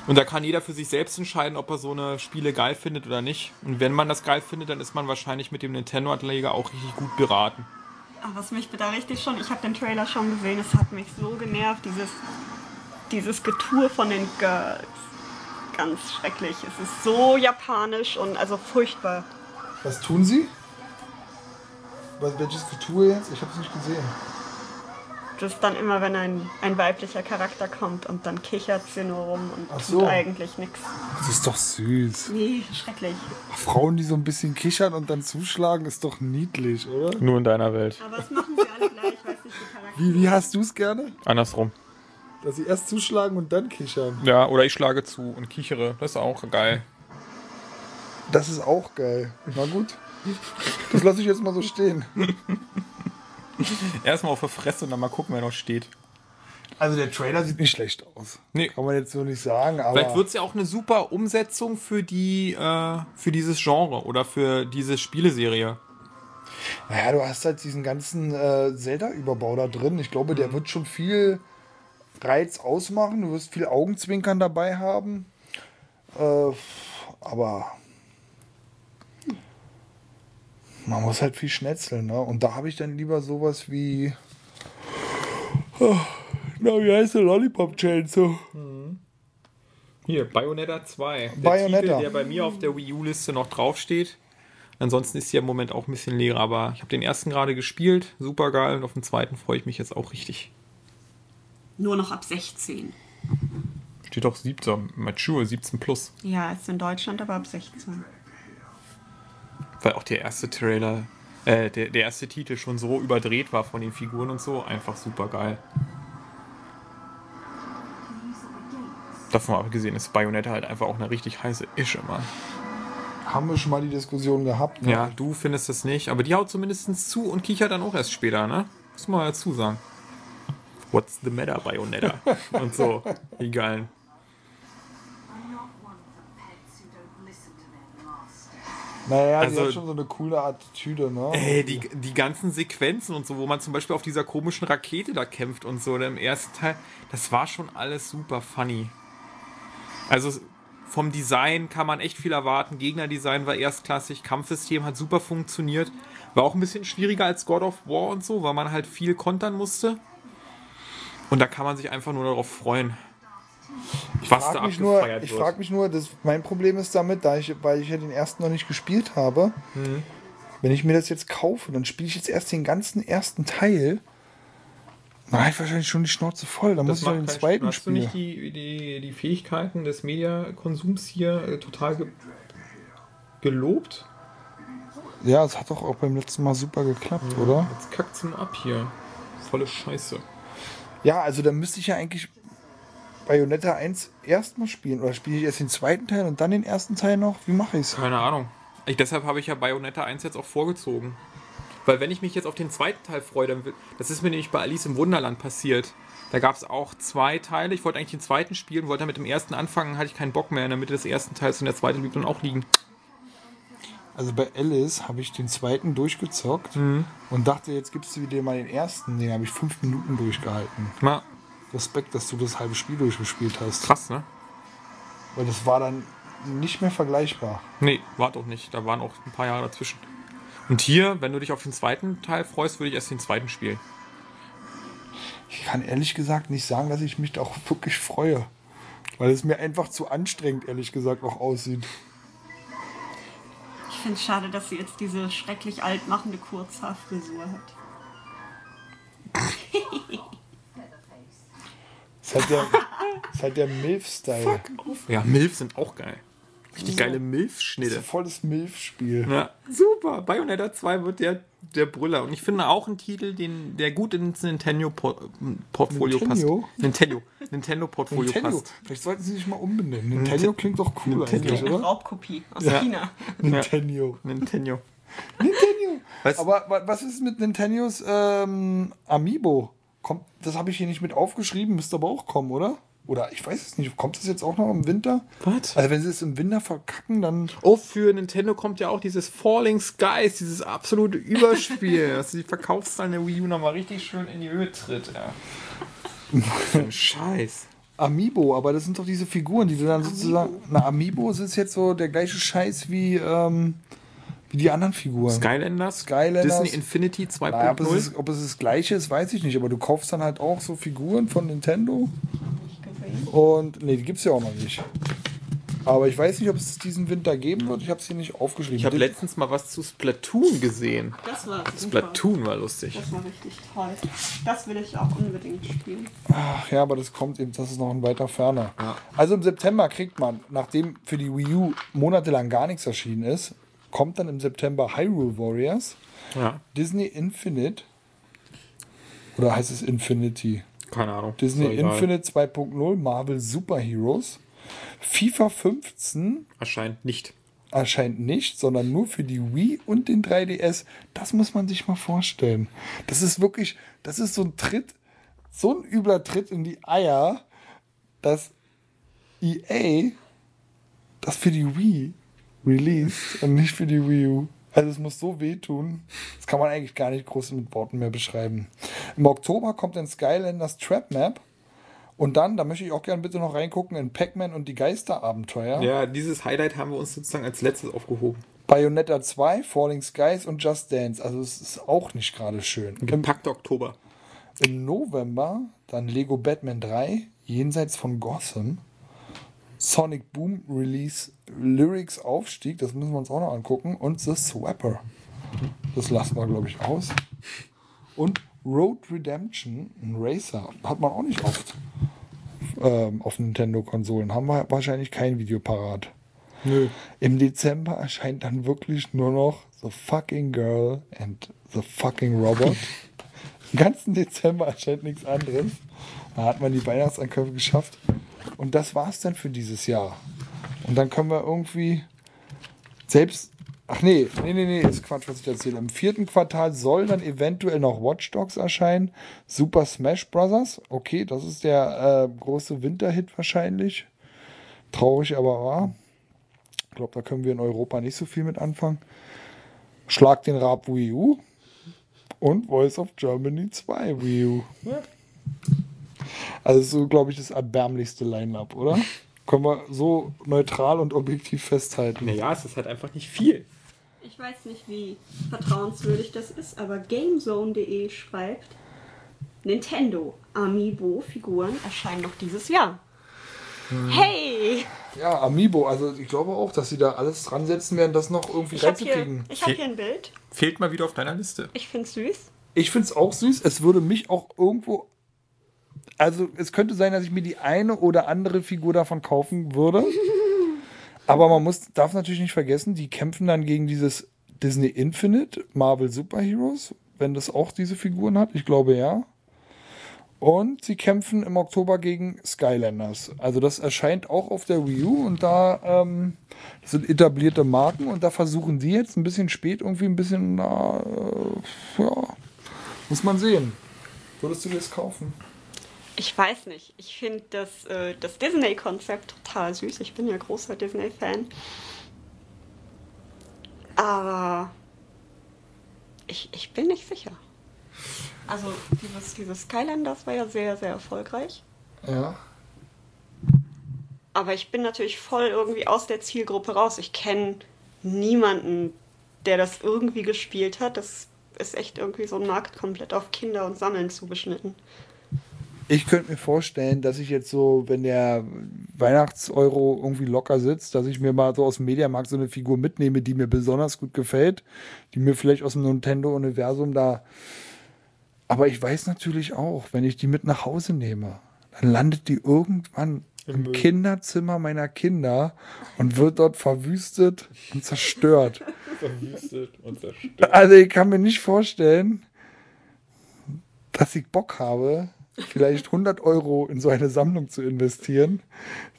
Und da kann jeder für sich selbst entscheiden, ob er so eine Spiele geil findet oder nicht. Und wenn man das geil findet, dann ist man wahrscheinlich mit dem Nintendo-Anleger auch richtig gut beraten. Aber was mich da richtig schon, ich habe den Trailer schon gesehen, es hat mich so genervt, dieses, dieses Getue von den Girls. Ganz schrecklich. Es ist so japanisch und also furchtbar. Was tun sie? Was, welches Getue jetzt? Ich habe es nicht gesehen. Das ist dann immer, wenn ein, ein weiblicher Charakter kommt und dann kichert sie nur rum und Ach tut so. eigentlich nichts. Das ist doch süß. Nee, schrecklich. Frauen, die so ein bisschen kichern und dann zuschlagen, ist doch niedlich, oder? Nur in deiner Welt. Aber das machen sie alle gleich, weiß nicht, die Charakter. Wie, wie hast du es gerne? Andersrum. Dass sie erst zuschlagen und dann kichern. Ja, oder ich schlage zu und kichere. Das ist auch geil. Das ist auch geil. Na gut. Das lasse ich jetzt mal so stehen. <laughs> <laughs> Erstmal auf der Fresse und dann mal gucken, wer noch steht. Also der Trailer sieht nicht schlecht aus. Nee. Kann man jetzt so nicht sagen, aber. Vielleicht wird es ja auch eine super Umsetzung für die, äh, für dieses Genre oder für diese Spieleserie. Naja, du hast halt diesen ganzen äh, Zelda-Überbau da drin. Ich glaube, der wird schon viel Reiz ausmachen. Du wirst viel Augenzwinkern dabei haben. Äh, aber man muss halt viel schnetzeln. Ne? Und da habe ich dann lieber sowas wie. Oh, na, wie heißt der Lollipop Chain so? Hier, Bayonetta 2. Der Bayonetta. Titel, der bei mir auf der Wii U-Liste noch draufsteht. Ansonsten ist sie ja im Moment auch ein bisschen leer, aber ich habe den ersten gerade gespielt. Super geil. Und auf den zweiten freue ich mich jetzt auch richtig. Nur noch ab 16. Steht auch 17, Mature, 17 plus. Ja, ist in Deutschland aber ab 16. Weil auch der erste Trailer, äh, der, der erste Titel schon so überdreht war von den Figuren und so. Einfach super geil. Davon abgesehen ist Bayonetta halt einfach auch eine richtig heiße Ische, Mann. Haben wir schon mal die Diskussion gehabt. ne? Ja, du findest das nicht, aber die haut zumindest zu und kichert dann auch erst später, ne? Muss man dazu sagen. What's the matter, Bayonetta? <laughs> und so. Die geilen. Naja, die Also- hat schon so eine coole Attitüde, ne? Ey, die, die ganzen Sequenzen und so, wo man zum Beispiel auf dieser komischen Rakete da kämpft und so, im ersten Teil, das war schon alles super funny. Also vom Design kann man echt viel erwarten. Gegnerdesign war erstklassig, Kampfsystem hat super funktioniert. War auch ein bisschen schwieriger als God of War und so, weil man halt viel kontern musste. Und da kann man sich einfach nur darauf freuen. Ich frage da mich nur, ich frag mich nur das, mein Problem ist damit, da ich, weil ich ja den ersten noch nicht gespielt habe, Mhm. wenn ich mir das jetzt kaufe, dann spiele ich jetzt erst den ganzen ersten Teil. Dann habe ich wahrscheinlich schon die Schnauze voll. Dann muss ich den zweiten Spaß. Hast du spielen. nicht die, die, die Fähigkeiten des Mediakonsums hier äh, total ge gelobt? Ja, es hat doch auch beim letzten Mal super geklappt, oder? Jetzt kackt's nur ab hier. Volle Scheiße. Ja, also dann müsste ich ja eigentlich Bayonetta 1 erstmal spielen. Oder spiele ich erst den zweiten Teil und dann den ersten Teil noch? Wie mache ich es? Keine Ahnung. Ich, deshalb habe ich ja Bayonetta 1 jetzt auch vorgezogen. Weil wenn ich mich jetzt auf den zweiten Teil freue, dann das ist mir nämlich bei Alice im Wunderland passiert. Da gab es auch zwei Teile. Ich wollte eigentlich den zweiten spielen, wollte mit dem ersten anfangen, hatte ich keinen Bock mehr in der Mitte des ersten Teils und der zweite blieb dann auch liegen. Also bei Alice habe ich den zweiten durchgezockt Mhm. und dachte, jetzt gibst du wieder mal den ersten. Den habe ich fünf Minuten durchgehalten. Na, Respekt, dass du das halbe Spiel durchgespielt hast. krass, ne? Weil das war dann nicht mehr vergleichbar. Nee, war doch nicht. Da waren auch ein paar Jahre dazwischen. Und hier, wenn du dich auf den zweiten Teil freust, würde ich erst den zweiten spielen. Ich kann ehrlich gesagt nicht sagen, dass ich mich da auch <laughs> wirklich freue. Weil es mir einfach zu anstrengend, ehrlich gesagt, auch aussieht. Ich finde es schade, dass sie jetzt diese schrecklich altmachende Kurzhaarfrisur hat. <laughs> Es ist halt der, ist halt der MILF-Style. Ja, Milf sind auch geil. Richtig geile Das ist Milf-Schnitte. ein volles MILF-Spiel. Ja, super. Bayonetta 2 wird der, der Brüller. Und ich finde auch einen Titel, den, der gut ins Nintendo-Portfolio passt. Nintendo? Nintendo. Nintendo-Portfolio Nintendo. passt. Vielleicht sollten sie sich mal umbenennen. Nintendo klingt doch cool Nintendo. eigentlich, Eine oder? Raubkopie aus Ja. China. Nintendo. Nintendo. Nintendo. Was? Aber wa- was ist mit Nintendos ähm, Amiibo? Kommt, das habe ich hier nicht mit aufgeschrieben, müsste aber auch kommen, oder? Oder ich weiß es nicht. Kommt es jetzt auch noch im Winter? Was? Also wenn sie es im Winter verkacken, dann. Oh, für Nintendo kommt ja auch dieses Falling Skies, dieses absolute Überspiel, dass die Verkaufszahlen der Wii U nochmal richtig schön in die Höhe tritt. Ja. <laughs> Scheiß. Amiibo, aber das sind doch diese Figuren, die du dann sozusagen. Na, Amiibo ist jetzt so der gleiche Scheiß wie, ähm, wie die anderen Figuren. Skylanders, Skylanders. Disney Infinity Naja, ob, es 2.0. ist, ob es das gleiche ist, weiß ich nicht, aber du kaufst dann halt auch so Figuren von Nintendo. Und nee, die gibt es ja auch noch nicht. Aber ich weiß nicht, ob es diesen Winter geben wird. Ich habe es hier nicht aufgeschrieben. Ich habe letztens mal was zu Splatoon gesehen. Das war super. Splatoon war lustig. Das war richtig toll. Das will ich auch unbedingt spielen. Ach ja, aber das kommt eben, das ist noch ein weiter ferner. Also im September kriegt man, nachdem für die Wii U monatelang gar nichts erschienen ist, kommt dann im September Hyrule Warriors, Ja, Disney Infinite. Oder heißt es Infinity? keine Ahnung. Disney. Infinite 2.0, Marvel Super Heroes. FIFA 15 Erscheint nicht. erscheint nicht, sondern nur für die Wii und den 3DS. Das muss man sich mal vorstellen. Das ist wirklich, das ist so ein Tritt, so ein übler Tritt in die Eier, dass EA das für die Wii released und nicht für die Wii U. Also es muss so wehtun. Das kann man eigentlich gar nicht groß mit Worten mehr beschreiben. Im Oktober kommt dann Skylanders Trap Map. Und dann, da möchte ich auch gerne bitte noch reingucken, in Pac-Man und die Geisterabenteuer. Ja, dieses Highlight haben wir uns sozusagen als letztes aufgehoben. Bayonetta 2, Falling Skies und Just Dance. Also es ist auch nicht gerade schön. Im, Gepackter Oktober. Im November dann Lego Batman 3, Jenseits von Gotham. Sonic Boom Release Lyrics Aufstieg, das müssen wir uns auch noch angucken. Und The Swapper. Das lassen wir, glaube ich, aus. Und Road Redemption, ein Racer, hat man auch nicht oft ähm, auf Nintendo-Konsolen. Haben wir wahrscheinlich kein Video parat. Nö. Im Dezember erscheint dann wirklich nur noch The Fucking Girl and The Fucking Robot. <laughs> Im ganzen Dezember erscheint nichts anderes. Da hat man die Weihnachtsankäufe geschafft. Und das war's dann für dieses Jahr. Und dann können wir irgendwie selbst. Ach nee, nee, nee, nee, ist Quatsch, was ich erzähle. Im vierten Quartal soll dann eventuell noch Watch Dogs erscheinen. Super Smash Bros. Okay, das ist der äh, große Winterhit wahrscheinlich. Traurig, aber wahr. Ich glaube, da können wir in Europa nicht so viel mit anfangen. Schlag den Rab Wii U und Voice of Germany 2 Wii U. Also so, glaube ich, das erbärmlichste Line-Up, oder? <laughs> Können wir so neutral und objektiv festhalten. Naja, es ist halt einfach nicht viel. Ich weiß nicht, wie vertrauenswürdig das ist, aber GameZone.de schreibt, Nintendo Amiibo-Figuren erscheinen noch dieses Jahr. Hey! Ja, Amiibo, also ich glaube auch, dass sie da alles dran setzen werden, das noch irgendwie Ich habe hier, reinzukriegen. ich hab hier ein Bild. Fehlt mal wieder auf deiner Liste. Ich finde süß. Ich finde es auch süß. Es würde mich auch irgendwo. Also, es könnte sein, dass ich mir die eine oder andere Figur davon kaufen würde. <laughs> Aber man muss, darf natürlich nicht vergessen, die kämpfen dann gegen dieses Disney Infinite, Marvel Superheroes, wenn das auch diese Figuren hat. Ich glaube ja. Und sie kämpfen im Oktober gegen Skylanders. Also das erscheint auch auf der Wii U und da ähm, das sind etablierte Marken und da versuchen die jetzt ein bisschen spät irgendwie ein bisschen, na, äh, ja, muss man sehen. Würdest du das kaufen? Ich weiß nicht. Ich finde das, äh, das Disney-Konzept total süß. Ich bin ja großer Disney-Fan. Aber ich, ich bin nicht sicher. Also dieses, dieses Skylanders war ja sehr, sehr erfolgreich. Ja. Aber ich bin natürlich voll irgendwie aus der Zielgruppe raus. Ich kenne niemanden, der das irgendwie gespielt hat. Das ist echt irgendwie so ein Markt komplett auf Kinder und Sammeln zugeschnitten. Ich könnte mir vorstellen, dass ich jetzt so, wenn der Weihnachtseuro irgendwie locker sitzt, dass ich mir mal so aus dem Mediamarkt so eine Figur mitnehme, die mir besonders gut gefällt, die mir vielleicht aus dem Nintendo-Universum da. Aber ich weiß natürlich auch, wenn ich die mit nach Hause nehme, dann landet die irgendwann im Kinderzimmer meiner Kinder und wird dort verwüstet und zerstört. <laughs> Verwüstet und zerstört. Also ich kann mir nicht vorstellen, dass ich Bock habe, vielleicht 100 Euro in so eine Sammlung zu investieren,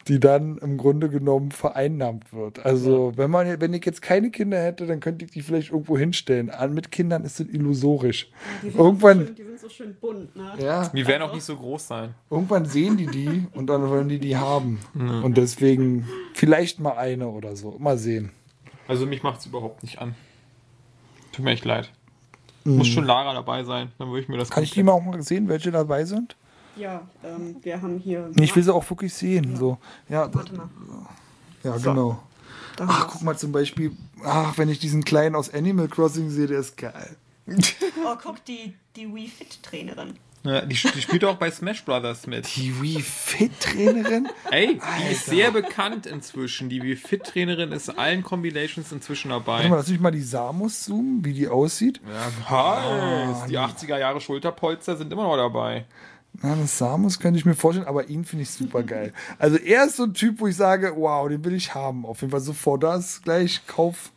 die dann im Grunde genommen vereinnahmt wird. Also wenn man, wenn ich jetzt keine Kinder hätte, dann könnte ich die vielleicht irgendwo hinstellen. An- Mit Kindern ist es illusorisch. Die sind Irgendwann- So schön, die sind so schön bunt, ne? Ja, Die werden auch nicht so groß sein. irgendwann sehen die die <laughs> und dann wollen die die haben. Und deswegen vielleicht mal eine oder so. Mal sehen. Also mich macht es überhaupt nicht an. Tut mir echt leid. Muss schon Lara dabei sein, dann würde ich mir das Mhm. Kann ich die mal auch mal sehen, welche dabei sind? Ja, ähm, wir haben hier. Nee, ich will sie auch wirklich sehen. So. Ja, Warte mal. ja So. genau. Da Ach, guck mal zum Beispiel, ach, wenn ich diesen kleinen aus Animal Crossing sehe, der ist geil. Oh, guck, die, die Wii Fit Trainerin. Ja, die, die spielt auch bei Smash Brothers mit. Die Wii Fit Trainerin? Ey, die ist sehr bekannt inzwischen. Die Wii Fit Trainerin ist allen Combinations inzwischen Warte mal, dabei. lass mich mal die Samus zoomen, wie die aussieht. Ja, heiß. Die 80er Jahre Schulterpolster sind immer noch dabei. Na, das Samus könnte ich mir vorstellen, aber ihn finde ich super geil. Also er ist so ein Typ, wo ich sage, wow, den will ich haben. Auf jeden Fall sofort das gleich Kauf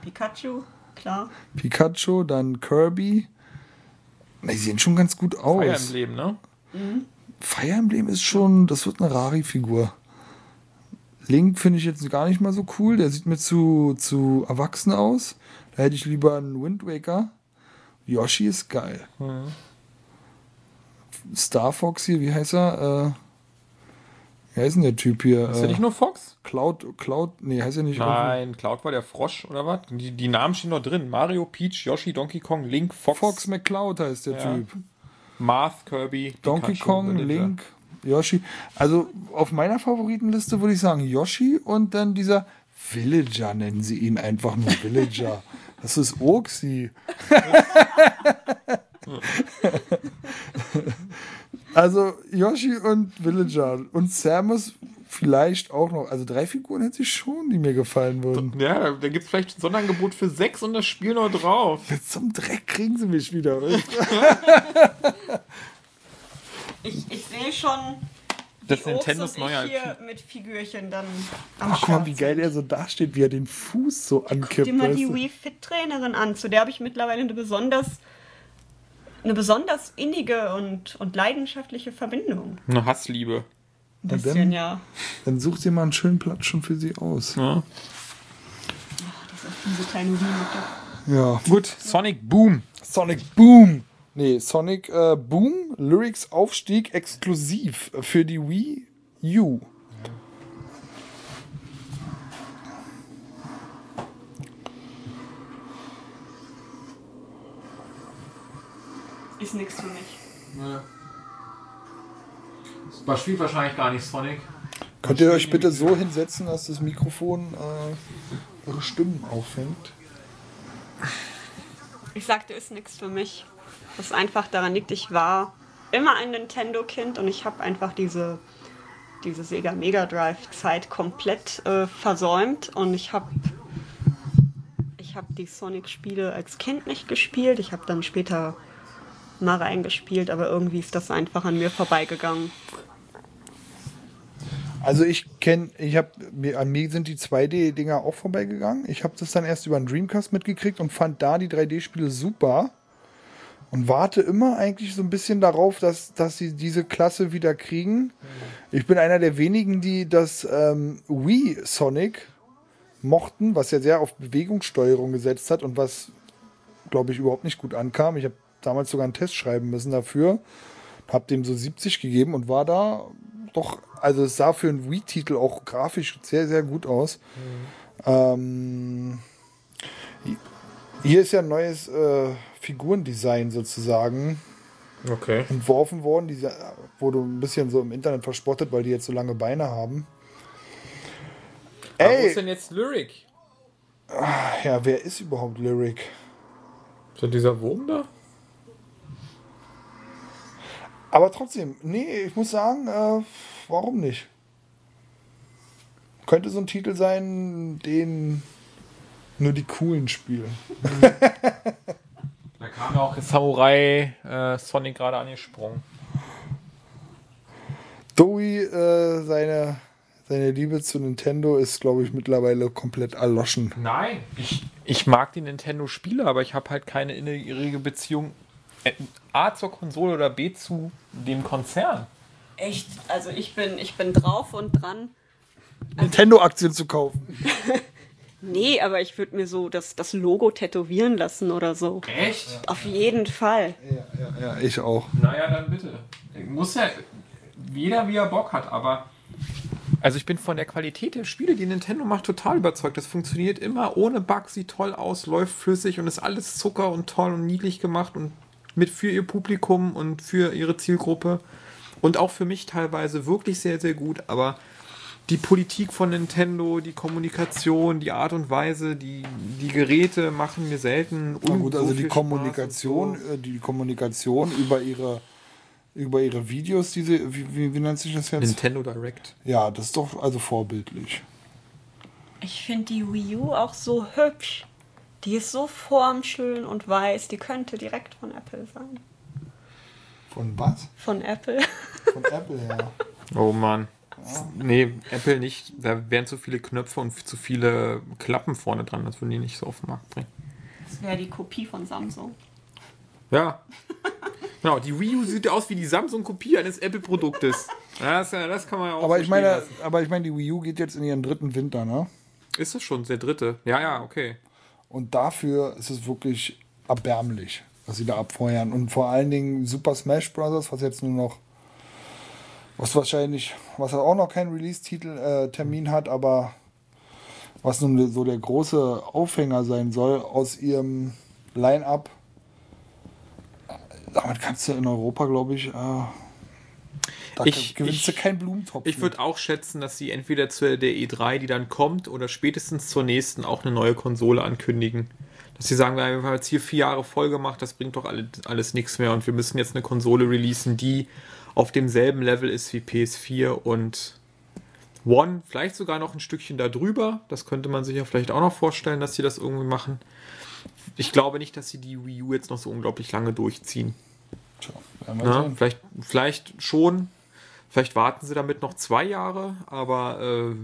Pikachu, klar. Pikachu, dann Kirby. Na, Die sehen schon ganz gut aus. Fire Emblem, ne? Fire Emblem ist schon, das wird eine Rari-Figur. Link finde ich jetzt gar nicht mal so cool. Der sieht mir zu, zu erwachsen aus. Da hätte ich lieber einen Wind Waker. Yoshi ist geil. Star Fox hier, wie heißt er? Wie heißt denn der Typ hier? Ist der Äh, nicht nur Fox? Cloud, Cloud, nee, heißt er nicht. Nein, Cloud war der Frosch oder was? Die, die Namen stehen noch drin. Mario, Peach, Yoshi, Donkey Kong, Link, Fox, Fox McCloud heißt der Ja. Typ. Marth, Kirby, Donkey Pikachu, Kong. Link, Yoshi. Also auf meiner Favoritenliste würde ich sagen Yoshi und dann dieser Villager nennen sie ihn einfach nur Villager. <laughs> Das ist Oxy. <laughs> <laughs> also Yoshi und Villager und Samus vielleicht auch noch. Also drei Figuren hätte ich schon, die mir gefallen würden. Ja, da gibt es vielleicht ein Sonderangebot für sechs und das Spiel noch drauf. Jetzt <laughs> zum Dreck kriegen sie mich wieder. <laughs> Ich, ich sehe schon, Das Nintendos neuer ich hier mit Figürchen dann am Ach, guck mal, wie geil er so dasteht, wie er den Fuß so Guck ankippt. dir mal die? Wii Fit Trainerin an, zu der habe ich mittlerweile eine besonders eine besonders innige und, und leidenschaftliche Verbindung. Eine Hassliebe. Ein Ja, bisschen, dann- ja. Dann such dir mal einen schönen Platz schon für sie aus. Ja. Diese kleine Wii-Mutter. Ja. Gut, Sonic Boom. Sonic Boom. Nee, Sonic äh, Boom, Lyrics Aufstieg exklusiv für die Wii U. Ist nichts für mich. Das spielt wahrscheinlich gar nicht Sonic. Könnt ihr euch bitte so hinsetzen, dass das Mikrofon äh, eure Stimmen auffängt? Ich sagte, ist nichts für mich. Was einfach daran liegt, ich war immer ein Nintendo-Kind und ich habe einfach diese, diese Sega Mega Drive-Zeit komplett äh, versäumt und ich habe ich hab die Sonic-Spiele als Kind nicht gespielt. Ich habe dann später mal reingespielt, aber irgendwie ist das einfach an mir vorbeigegangen. Also ich kenne, ich habe an mir sind die 2D-Dinger auch vorbeigegangen. Ich habe das dann erst über einen Dreamcast mitgekriegt und fand da die 3D-Spiele super und warte immer eigentlich so ein bisschen darauf, dass, dass sie diese Klasse wieder kriegen. Ich bin einer der wenigen, die das ähm, Wii Sonic mochten, was ja sehr auf Bewegungssteuerung gesetzt hat und was, glaube ich, überhaupt nicht gut ankam. Ich habe damals sogar einen Test schreiben müssen dafür, habe dem so 70 gegeben und war da doch, also es sah für einen Wii-Titel auch grafisch sehr, sehr gut aus. Ähm, hier ist ja ein neues äh, Figurendesign sozusagen Okay. entworfen worden. Die wurde ein bisschen so im Internet verspottet, weil die jetzt so lange Beine haben. Aber wo Ey, ist denn jetzt Lyric? ja, wer ist überhaupt Lyric? Ist das dieser Wurm da? Aber trotzdem, nee, ich muss sagen, äh, warum nicht? Könnte so ein Titel sein, den nur die coolen spielen. Da kam ja auch Samurai äh, Sonic gerade angesprungen. Dowie, äh, seine, seine Liebe zu Nintendo ist, glaube ich, mittlerweile komplett erloschen. Nein. Ich, ich mag die Nintendo-Spiele, aber ich habe halt keine innere Beziehung A zur Konsole oder B zu dem Konzern. Echt? Also ich bin, ich bin drauf und dran. Nintendo-Aktien zu kaufen. <laughs> Nee, aber ich würde mir so das, das Logo tätowieren lassen oder so. Echt? Auf jeden Fall. Ja, ja, ja, ich auch. Naja, dann bitte. Muss ja jeder, wie er Bock hat, aber. Also ich bin von der Qualität der Spiele, die Nintendo macht, total überzeugt. Das funktioniert immer ohne Bug, sieht toll aus, läuft flüssig und ist alles Zucker und toll und niedlich gemacht und mit für ihr Publikum und für ihre Zielgruppe. Und auch für mich teilweise wirklich sehr, sehr gut. Aber die Politik von Nintendo, die Kommunikation, die Art und Weise, die, die Geräte machen mir selten Na gut, so also die Kommunikation, so. äh, die Kommunikation über ihre über ihre Videos, diese, wie, wie, wie nennt sich das jetzt? Nintendo Direct. Ja, das ist doch also vorbildlich. Ich finde die Wii U auch so hübsch. Die ist so formschön und weiß. Die könnte direkt von Apple sein. Von was? Von Apple. Von Apple, ja. Oh Mann. Nee, Apple nicht. Da wären zu viele Knöpfe und zu viele Klappen vorne dran. Das würden die nicht so auf den Markt bringen. Das wäre die Kopie von Samsung. Ja. Genau, die Wii U sieht aus wie die Samsung-Kopie eines Apple-Produktes. Ja, Das, das kann man ja auch Aber ich meine, lassen. aber ich meine, die Wii U geht jetzt in ihren dritten Winter, ne? Ist es schon der dritte? Ja, ja, okay. Und dafür ist es wirklich erbärmlich, was sie da abfeuern. Und vor allen Dingen Super Smash Bros., was jetzt nur noch, was wahrscheinlich, was auch noch keinen Release-Titel, äh, hat, aber was nun so der große Aufhänger sein soll aus ihrem Line-Up. Äh, Damit kannst du in Europa, glaube ich, äh, da Ich- gewinnst ich- du keinen Blumentopf. Ich würde auch schätzen, dass sie entweder zu der E3, die dann kommt, oder spätestens zur nächsten auch eine neue Konsole ankündigen. Dass sie sagen, wir haben jetzt hier vier Jahre voll gemacht, das bringt doch alles, alles nichts mehr und wir müssen jetzt eine Konsole releasen, die auf demselben Level ist wie PS4 und One, vielleicht sogar noch ein Stückchen darüber. Das könnte man sich ja vielleicht auch noch vorstellen, dass sie das irgendwie machen. Ich glaube nicht, dass sie die Wii U jetzt noch so unglaublich lange durchziehen. Tja, sehen. vielleicht, vielleicht schon. Vielleicht warten sie damit noch zwei Jahre, aber äh,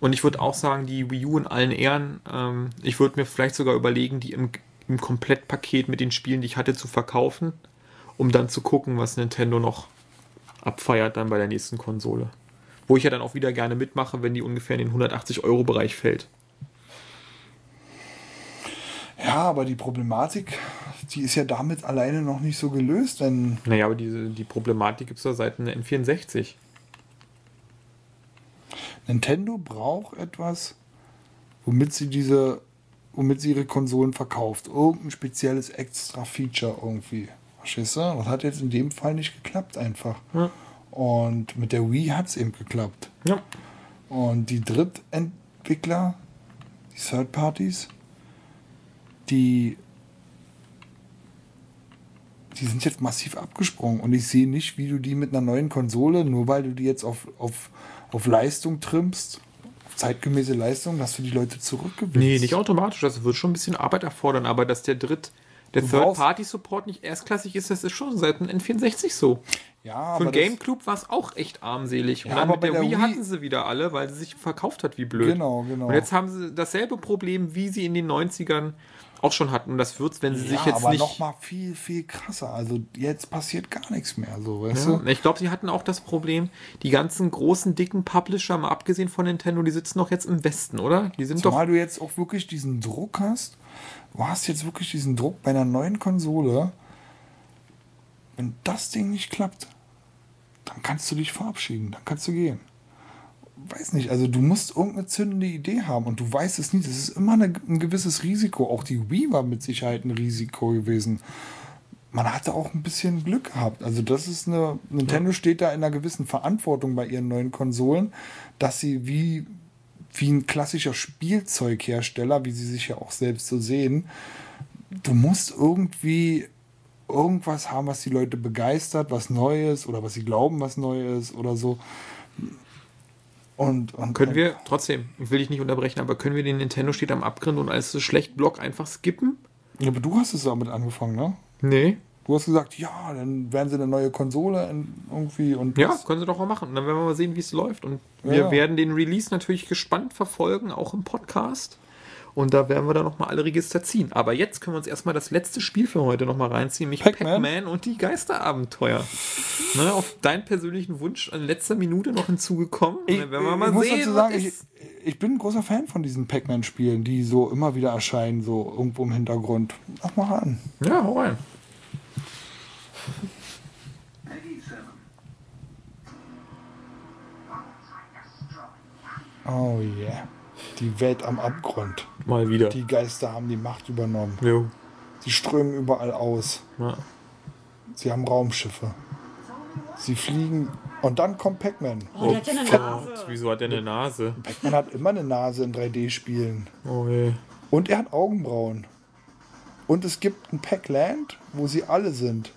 und ich würde auch sagen, die Wii U in allen Ehren, ähm, ich würde mir vielleicht sogar überlegen, die im, im Komplettpaket mit den Spielen, die ich hatte, zu verkaufen, um dann zu gucken, was Nintendo noch abfeiert dann bei der nächsten Konsole. Wo ich ja dann auch wieder gerne mitmache, wenn die ungefähr in den 180-Euro-Bereich fällt. Ja, aber die Problematik, die ist ja damit alleine noch nicht so gelöst, denn Naja, aber diese, die Problematik gibt es ja seit einer N64. Nintendo braucht etwas, womit sie diese, womit sie ihre Konsolen verkauft. Irgendein spezielles extra Feature irgendwie. Verstehst du? Das hat jetzt in dem Fall nicht geklappt einfach. Ja. Und mit der Wii hat es eben geklappt. Ja. Und die Drittentwickler, die Third Parties, die, die sind jetzt massiv abgesprungen. Und ich sehe nicht, wie du die mit einer neuen Konsole, nur weil du die jetzt auf, auf, auf Leistung trimmst, auf zeitgemäße Leistung, dass du die Leute zurückgewinnst. Nee, nicht automatisch. Das wird schon ein bisschen Arbeit erfordern, aber dass der Dritt, der Third-Party-Support nicht erstklassig ist, das ist schon seit dem N64 so. Ja, Für den GameCube war es auch echt armselig. Und Ja, dann aber mit bei der, der Wii, Wii- hatten sie wieder alle, weil sie sich verkauft hat wie blöd. Genau, genau. Und jetzt haben sie dasselbe Problem, wie sie in den 90ern auch schon hatten. Und das wird's, wenn sie sich ja, jetzt aber nicht. noch mal viel, viel krasser. Also jetzt passiert gar nichts mehr, so, weißt Ja, du? ich glaube, sie hatten auch das Problem, die ganzen großen, dicken Publisher, mal abgesehen von Nintendo, die sitzen doch jetzt im Westen, oder? Die sind Zumal du jetzt auch wirklich diesen Druck hast. Du hast jetzt wirklich diesen Druck bei einer neuen Konsole. Wenn das Ding nicht klappt, dann kannst du dich verabschieden, dann kannst du gehen. Weiß nicht, also du musst irgendeine zündende Idee haben und du weißt es nicht. Das ist immer eine, ein gewisses Risiko. Auch die Wii war mit Sicherheit ein Risiko gewesen. Man hatte auch ein bisschen Glück gehabt. Also das ist eine, Nintendo steht da in einer gewissen Verantwortung bei ihren neuen Konsolen, dass sie wie wie ein klassischer Spielzeughersteller, wie sie sich ja auch selbst so sehen, du musst irgendwie irgendwas haben, was die Leute begeistert, was Neues oder was sie glauben, was Neues oder so. Und, und Können wir trotzdem, ich will dich nicht unterbrechen, aber können wir den Nintendo steht am Abgrund und als so schlecht Block einfach skippen? Ja, aber du hast es damit angefangen, ne? Nee. Du hast gesagt, ja, dann werden sie eine neue Konsole irgendwie und Ja, das- können sie doch mal machen. Und dann werden wir mal sehen, wie es läuft. Und wir Ja. werden den Release natürlich gespannt verfolgen, auch im Podcast. Und da werden wir dann nochmal alle Register ziehen. Aber jetzt können wir uns erstmal das letzte Spiel für heute nochmal reinziehen, nämlich Pac-Man. Pac-Man und die Geisterabenteuer. ne, auf deinen persönlichen Wunsch in letzter Minute noch hinzugekommen. Und Ich, dann werden wir ich mal muss sehen, dazu sagen, ich, ich bin ein großer Fan von diesen Pac-Man-Spielen, die so immer wieder erscheinen, so irgendwo im Hintergrund. Mach mal an. Ja, hau rein. Peggy 7. Oh yeah. Die Welt am Abgrund. Mal wieder. Die Geister haben die Macht übernommen. Jo. Sie strömen überall aus. Ja. Sie haben Raumschiffe. Sie fliegen. Und dann kommt Pac-Man. Oh, der hat ja eine Gott, Nase. wieso hat der eine Nase? Pac-Man hat immer eine Nase in 3D-Spielen. Oh je. Und er hat Augenbrauen. Und es gibt ein Pac-Land, wo sie alle sind.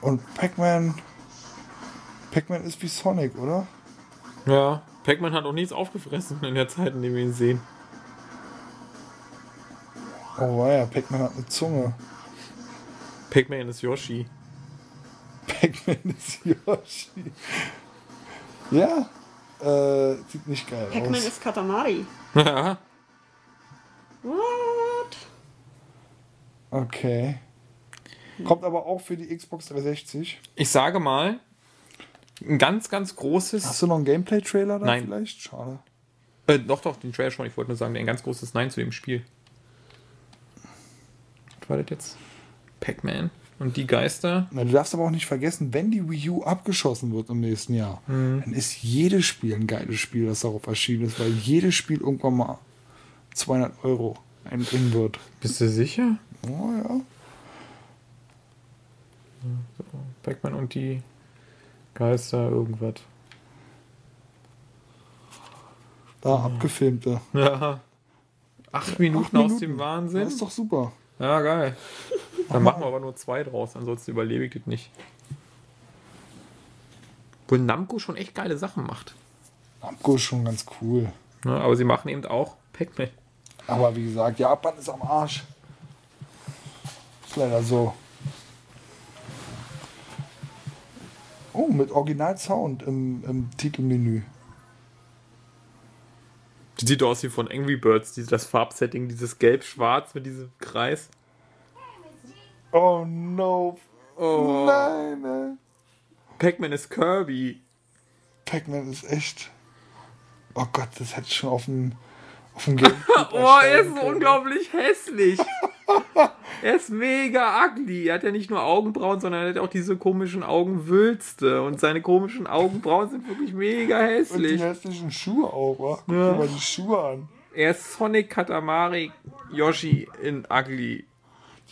Und Pac-Man. Pac-Man ist wie Sonic, oder? Ja, Pac-Man hat auch nichts aufgefressen in der Zeit, in der wir ihn sehen. Oh ja, Pac-Man hat eine Zunge. Pac-Man ist Yoshi. Pac-Man ist Yoshi. Ja, äh, sieht nicht geil Pac-Man aus. ist Katamari. Ja. What? Okay. Kommt aber auch für die Xbox 360. Ich sage mal, ein ganz, ganz großes. Hast du noch einen Gameplay-Trailer da Nein. vielleicht? Schade. Äh, doch, doch, den Trailer schon. Ich wollte nur sagen, ein ganz großes Nein zu dem Spiel. Was war das jetzt? Pac-Man und die Geister. Na, du darfst aber auch nicht vergessen, wenn die Wii U abgeschossen wird im nächsten Jahr, dann ist jedes Spiel ein geiles Spiel, das darauf erschienen ist, weil jedes Spiel irgendwann mal 200 Euro einbringen wird. Bist du sicher? Oh ja. Pac-Man und die Geister, irgendwas. Da, abgefilmte. Ja. Acht Minuten, Acht aus Minuten. dem Wahnsinn. Das ist doch super. Ja, geil. Dann machen wir aber nur zwei draus, ansonsten überlebe ich das nicht. Obwohl Namco schon echt geile Sachen macht. Namco ist schon ganz cool. Ne? Aber sie machen eben auch Pac-Man. Aber wie gesagt, Japan ist am Arsch. Ist leider so. Oh, mit Original-Sound im, im Titelmenü. Die sieht aus wie von Angry Birds, die, das Farbsetting, dieses Gelb-Schwarz mit diesem Kreis. Oh no. Oh. Nein, ey. Pac-Man ist Kirby. Pac-Man ist echt. Oh Gott, das hätte ich schon auf dem, auf dem <laughs> Oh, er ist so unglaublich hässlich. <laughs> er ist mega ugly. Er hat ja nicht nur Augenbrauen, sondern er hat auch diese komischen Augenwülste. Und seine komischen Augenbrauen sind wirklich mega Und die hässlich. hässlichen Schuhe auch, wa? Guck Ja. dir mal die Schuhe an. Er ist Sonic Katamari Yoshi in ugly.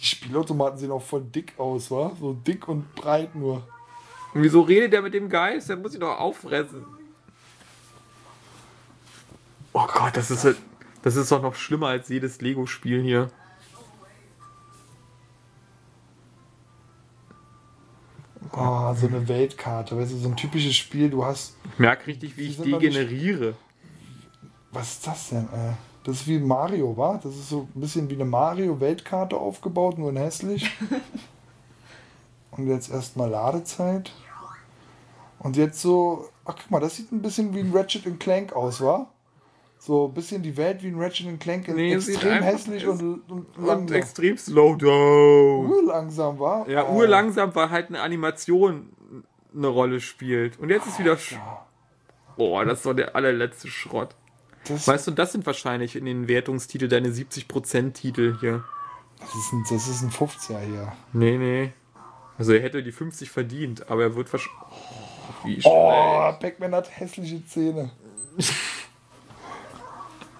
Die Spielautomaten sehen auch voll dick aus, wa? So dick und breit nur. Und wieso redet er mit dem Geist? Der muss ihn doch auffressen. Oh Gott, das ist, halt- das ist doch noch schlimmer als jedes Lego-Spiel hier. Oh, so eine Weltkarte, weißt du, so ein typisches Spiel, du hast. Ich merke richtig, wie ich degeneriere. Was ist das denn, ey? Das ist wie Mario, wa? Das ist so ein bisschen wie eine Mario-Weltkarte aufgebaut, nur in hässlich. <laughs> Und jetzt erstmal Ladezeit. Und jetzt so. Ach, guck mal, das sieht ein bisschen wie ein Ratchet Clank aus, wa? So ein bisschen die Welt wie ein Ratchet Clank. Nee, extrem hässlich und, und, langsam. extrem slow down. urlangsam, wa? Ja, Oh. urlangsam, weil halt eine Animation eine Rolle spielt. Und jetzt ist wieder. Sch Boah, das ist doch der allerletzte Schrott. Das, Weißt du, das sind wahrscheinlich in den Wertungstitel deine 70% Titel hier. das, ist ein, das ist ein 50er hier. Nee, nee. Also er hätte die 50 verdient, aber er wird wahrscheinlich. Oh, wie Oh, Pac-Man hat hässliche Zähne. <laughs>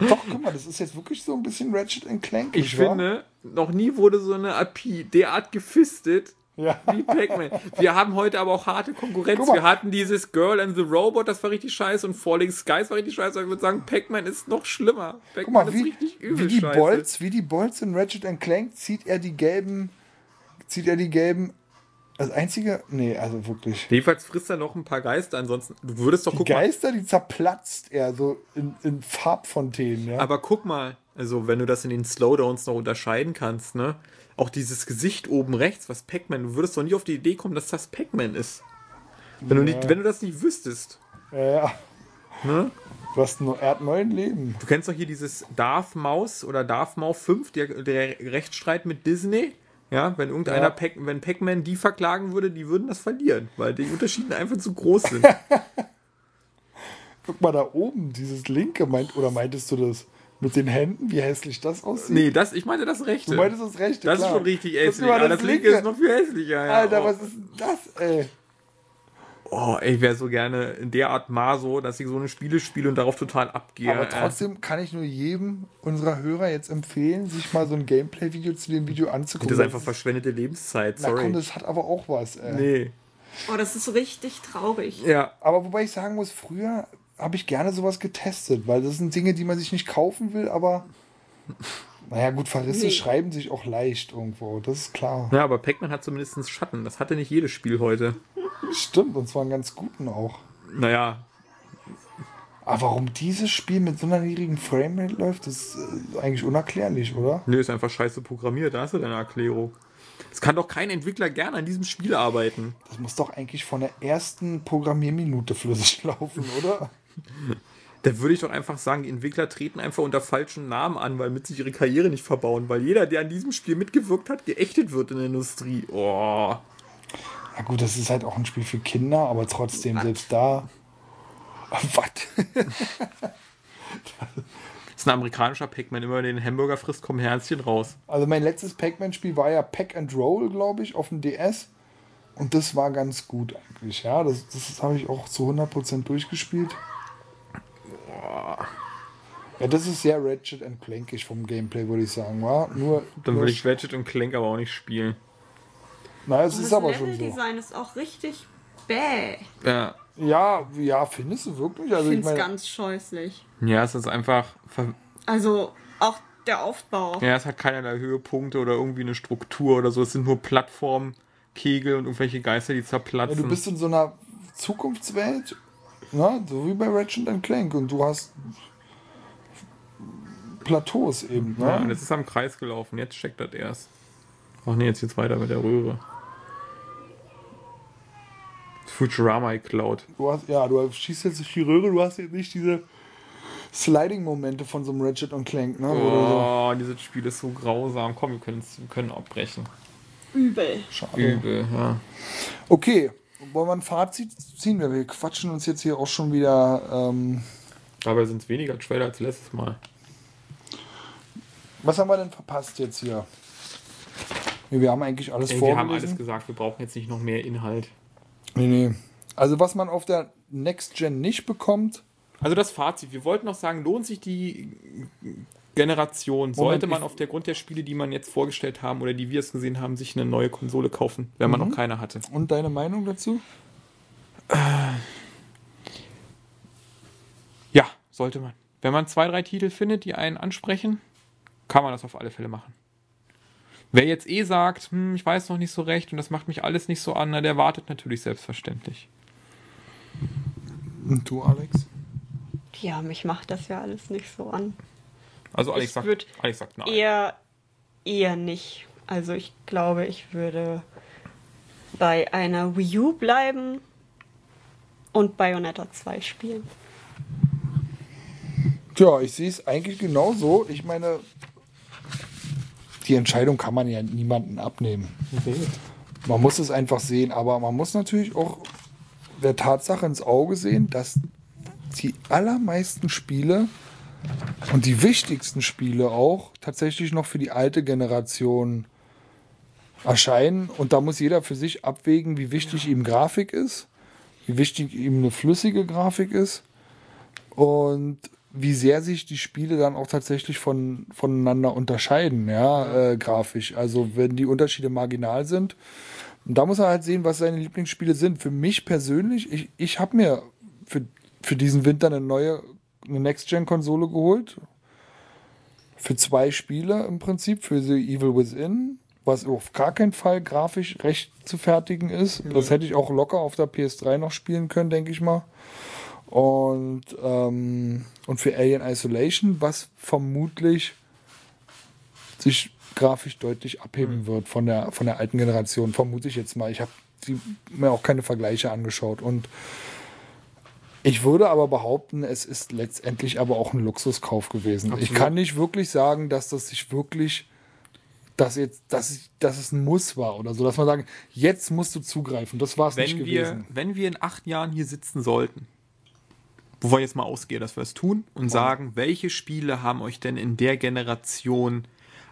Doch, guck mal, das ist jetzt wirklich so ein bisschen Ratchet Clank. Ich finde, noch nie wurde so eine API derart gefistet Ja. wie Pac-Man. Wir haben heute aber auch harte Konkurrenz. Wir hatten dieses Girl and the Robot, das war richtig scheiße, und Falling Skies war richtig scheiße. Aber ich würde sagen, Pac-Man ist noch schlimmer. Guck Pac-Man mal, ist wie, richtig wie übel die scheiße. Bolts, wie die Bolts in Ratchet Clank zieht er die gelben, zieht er die gelben, das einzige, nee, also wirklich. Jedenfalls frisst er noch ein paar Geister, ansonsten, du würdest doch, Die guck mal, Geister, die zerplatzt er so in, in Farbfontänen, ja. aber guck mal, also wenn du das in den Slowdowns noch unterscheiden kannst, ne, auch dieses Gesicht oben rechts, was Pac-Man, du würdest doch nie auf die Idee kommen, dass das Pac-Man ist. Wenn, du nicht, wenn du das nicht wüsstest. ja, ja. Ne? Du hast nur, er hat neun Leben. Du kennst doch hier dieses Darth Maus oder Darth Maus 5, der, der Rechtsstreit mit Disney. Ja, wenn irgendeiner, Ja. Pac, wenn Pac-Man die verklagen würde, die würden das verlieren, weil die Unterschiede einfach zu groß sind. <laughs> Guck mal da oben, dieses linke, meint, oder meintest du das mit den Händen, wie hässlich das aussieht? nee, das, ich meinte das Rechte. Du meintest das rechte, das klar. ist schon richtig hässlich. mal, aber das, linke ist noch viel hässlicher. Ja. Alter, oh. was ist denn das, ey? Oh, ich wäre so gerne in der Art Maso, dass ich so eine Spiele spiele und darauf total abgehe. Aber trotzdem kann ich nur jedem unserer Hörer jetzt empfehlen, sich mal so ein Gameplay-Video zu dem Video Äh, anzugucken. das ist einfach verschwendete Lebenszeit, Na sorry. komm, das hat aber auch was. Ey. nee. Oh, das ist richtig traurig. Ja, Aber wobei ich sagen muss, früher habe ich gerne sowas getestet, weil das sind Dinge, die man sich nicht kaufen will, aber <laughs> naja gut, Verrisse Nee. schreiben sich auch leicht irgendwo, das ist klar. ja, aber Pac-Man hat zumindest Schatten. Das hatte nicht jedes Spiel heute. Stimmt, und zwar einen ganz guten auch. Naja, Aber warum dieses Spiel mit so einer niedrigen Framerate läuft, ist äh, eigentlich unerklärlich, oder? Nö, ist einfach scheiße programmiert, da hast du deine Erklärung. Es kann doch kein Entwickler gerne an diesem Spiel arbeiten. Das muss doch eigentlich von der ersten Programmierminute flüssig <laughs> laufen, oder? <laughs> Da würde ich doch einfach sagen, die Entwickler treten einfach unter falschen Namen an, weil mit sich ihre Karriere nicht verbauen. Weil jeder, der an diesem Spiel mitgewirkt hat, geächtet wird in der Industrie. Oh. Na gut, das ist halt auch ein Spiel für Kinder, aber trotzdem, selbst da. <laughs> Was? <laughs> ist ein amerikanischer Pac-Man. Immer wenn den Hamburger frisst, kommen Herzchen raus. Also mein letztes Pac-Man-Spiel war ja Pack and Roll, glaube ich, auf dem DS. Und das war ganz gut eigentlich, ja. Das, das habe ich auch zu 100% durchgespielt. Ja, das ist sehr Ratchet and Clankig vom Gameplay, würde ich sagen, war. Nur, Dann würde ich Ratchet und Clank aber auch nicht spielen. Naja, es Und ist das aber schon so. Leveldesign ist auch richtig bäh. Ja. Ja, ja, findest du wirklich? Also Ich finde es ganz scheußlich. Ja, es ist einfach. ver- Also auch der Aufbau. Ja, es hat keinerlei Höhepunkte oder irgendwie eine Struktur oder so. Es sind nur Plattformen, Kegel und irgendwelche Geister, die ja, zerplatzen. du bist in so einer Zukunftswelt, na, so wie bei Ratchet and Clank und du hast Plateaus eben, ne? ja, und jetzt ist im Kreis gelaufen. Jetzt checkt das erst. Ach nee, jetzt geht's weiter mit der Röhre. Futurama geklaut. Du hast, ja, du schießt jetzt durch die Röhre, du hast jetzt nicht diese Sliding-Momente von so einem Ratchet und Clank, ne? Oder so. Oh, dieses Spiel ist so grausam. Komm, wir, können abbrechen. Übel. Schade. Übel, ja. Okay, wollen wir ein Fazit ziehen? Wir, wir quatschen uns jetzt hier auch schon wieder. Ähm, Dabei sind es weniger Trailer als letztes Mal. was haben wir denn verpasst jetzt hier? Wir haben eigentlich alles Ey, wir haben alles gesagt, wir brauchen jetzt nicht noch mehr Inhalt. Nee, nee. Also was man auf der Next Gen nicht bekommt, Also das Fazit, wir wollten noch sagen, lohnt sich die Generation? Sollte man ich- auf der Grund der Spiele, die man jetzt vorgestellt haben oder die wir es gesehen haben, sich eine neue Konsole kaufen, wenn man noch keine hatte? und deine Meinung dazu? Ja, sollte man. Wenn man zwei, drei Titel findet, die einen ansprechen, kann man das auf alle Fälle machen. Wer jetzt eh sagt, hm, ich weiß noch nicht so recht und das macht mich alles nicht so an, na, der wartet natürlich selbstverständlich. Und du, Alex? Ja, mich macht das ja alles nicht so an. Also Alex Ich sagt, Alex sagt nein. Eher, eher nicht. Also ich glaube, ich würde bei einer Wii U bleiben und Bayonetta 2 spielen. Tja, ich sehe es eigentlich genauso. Ich meine, die Entscheidung kann man ja niemanden abnehmen. Man muss es einfach sehen, aber man muss natürlich auch der Tatsache ins Auge sehen, dass die allermeisten Spiele und die wichtigsten Spiele auch tatsächlich noch für die alte Generation erscheinen. Und da muss jeder für sich abwägen, wie wichtig ihm Grafik ist, wie wichtig ihm eine flüssige Grafik ist und wie sehr sich die Spiele dann auch tatsächlich von, voneinander unterscheiden, ja, äh, grafisch. Also wenn die Unterschiede marginal sind. Und da muss er halt sehen, was seine Lieblingsspiele sind. Für mich persönlich, ich, ich habe mir für, für diesen Winter eine neue, eine Next-Gen-Konsole geholt. Für zwei Spiele im Prinzip, für The Evil Within, was auf gar keinen Fall grafisch recht zu fertigen ist. Das hätte ich auch locker auf der PS3 noch spielen können, denke ich mal. Und, ähm, und für Alien Isolation, was vermutlich sich grafisch deutlich abheben wird von der, von der alten Generation, vermute ich jetzt mal. Ich habe mir auch keine Vergleiche angeschaut. Und ich würde aber behaupten, es ist letztendlich aber auch ein Luxuskauf gewesen. Ich Absolut. kann nicht wirklich sagen, dass das sich wirklich, dass jetzt, dass, ich, dass es ein Muss war oder so, dass man sagen, jetzt musst du zugreifen. Das war es nicht wir, gewesen. wenn wir in acht Jahren hier sitzen sollten, wovon ich jetzt mal ausgehe, dass wir es tun und sagen, welche Spiele haben euch denn in der Generation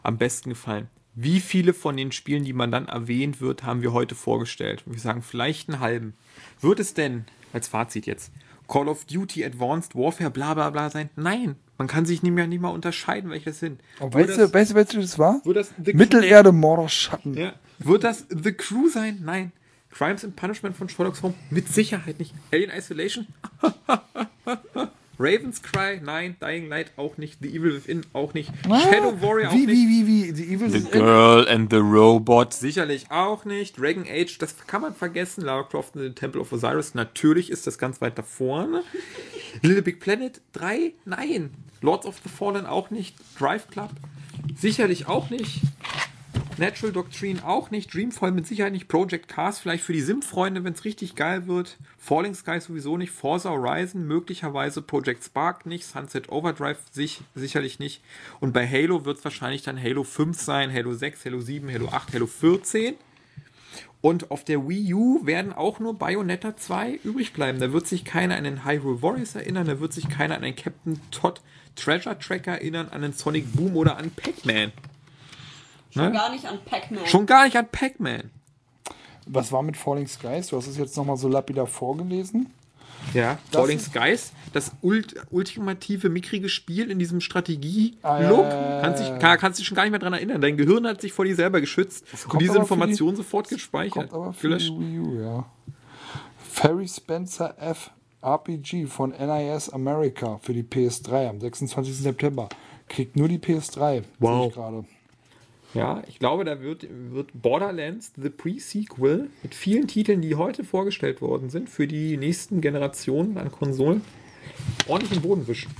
am besten gefallen? Wie viele von den Spielen, die man dann erwähnt wird, haben wir heute vorgestellt? Und wir sagen vielleicht einen halben. Wird es denn, als Fazit jetzt, Call of Duty Advanced Warfare bla bla bla sein? Nein, man kann sich nicht mehr, nicht mal unterscheiden, welche das sind. Wird weißt, das- du, weißt du, welches das war? wird das The Mittelerde, Mordor, Schatten. ja. Wird das The Crew sein? Nein. Crimes and Punishment von Sherlock Holmes? Mit Sicherheit nicht. Alien Isolation? <laughs> Raven's Cry? Nein. Dying Light auch nicht. The Evil Within auch nicht. Shadow Warrior auch wie, nicht. Wie, wie, wie? Die Evil The ist Girl and the Robot sicherlich auch nicht. Dragon Age, das kann man vergessen. Lara Croft and the Temple of Osiris, natürlich ist das ganz weit da vorne. Little Big Planet 3, nein. Lords of the Fallen auch nicht. Drive Club, sicherlich auch nicht. Natural Doctrine auch nicht. Dreamfall mit Sicherheit nicht. Project Cars vielleicht für die Sim-Freunde, wenn es richtig geil wird. Falling Sky sowieso nicht. Forza Horizon möglicherweise. Project Spark nicht. Sunset Overdrive sich, sicherlich nicht. Und bei Halo wird es wahrscheinlich dann Halo 5 sein. Halo 6, Halo 7, Halo 8, Halo 14. Und auf der Wii U werden auch nur Bayonetta 2 übrig bleiben. Da wird sich keiner an den Hyrule Warriors erinnern, da wird sich keiner an den Captain Todd Treasure Tracker erinnern, an den Sonic Boom oder an Pac-Man. Schon Ne? gar nicht an Pac-Man. Schon gar nicht an Pac-Man. Was war mit Falling Skies? Du hast es jetzt nochmal so lapidar vorgelesen. Ja, Das Falling Skies, das ult ultimative, mickrige Spiel in diesem Strategie-Look. Ah, ja, ja, kannst, dich, kann, kannst dich schon gar nicht mehr dran erinnern. Dein Gehirn hat sich vor dir selber geschützt und kommt diese Information die- sofort gespeichert. Kommt aber für gelöscht. die Wii U, ja. Ferry Spencer F. RPG von NIS America für die PS3 am 26. September. Kriegt nur die PS3. Wow. Ja, ich glaube, da wird, wird Borderlands The Pre-Sequel mit vielen Titeln, die heute vorgestellt worden sind, für die nächsten Generationen an Konsolen ordentlich den Boden wischen.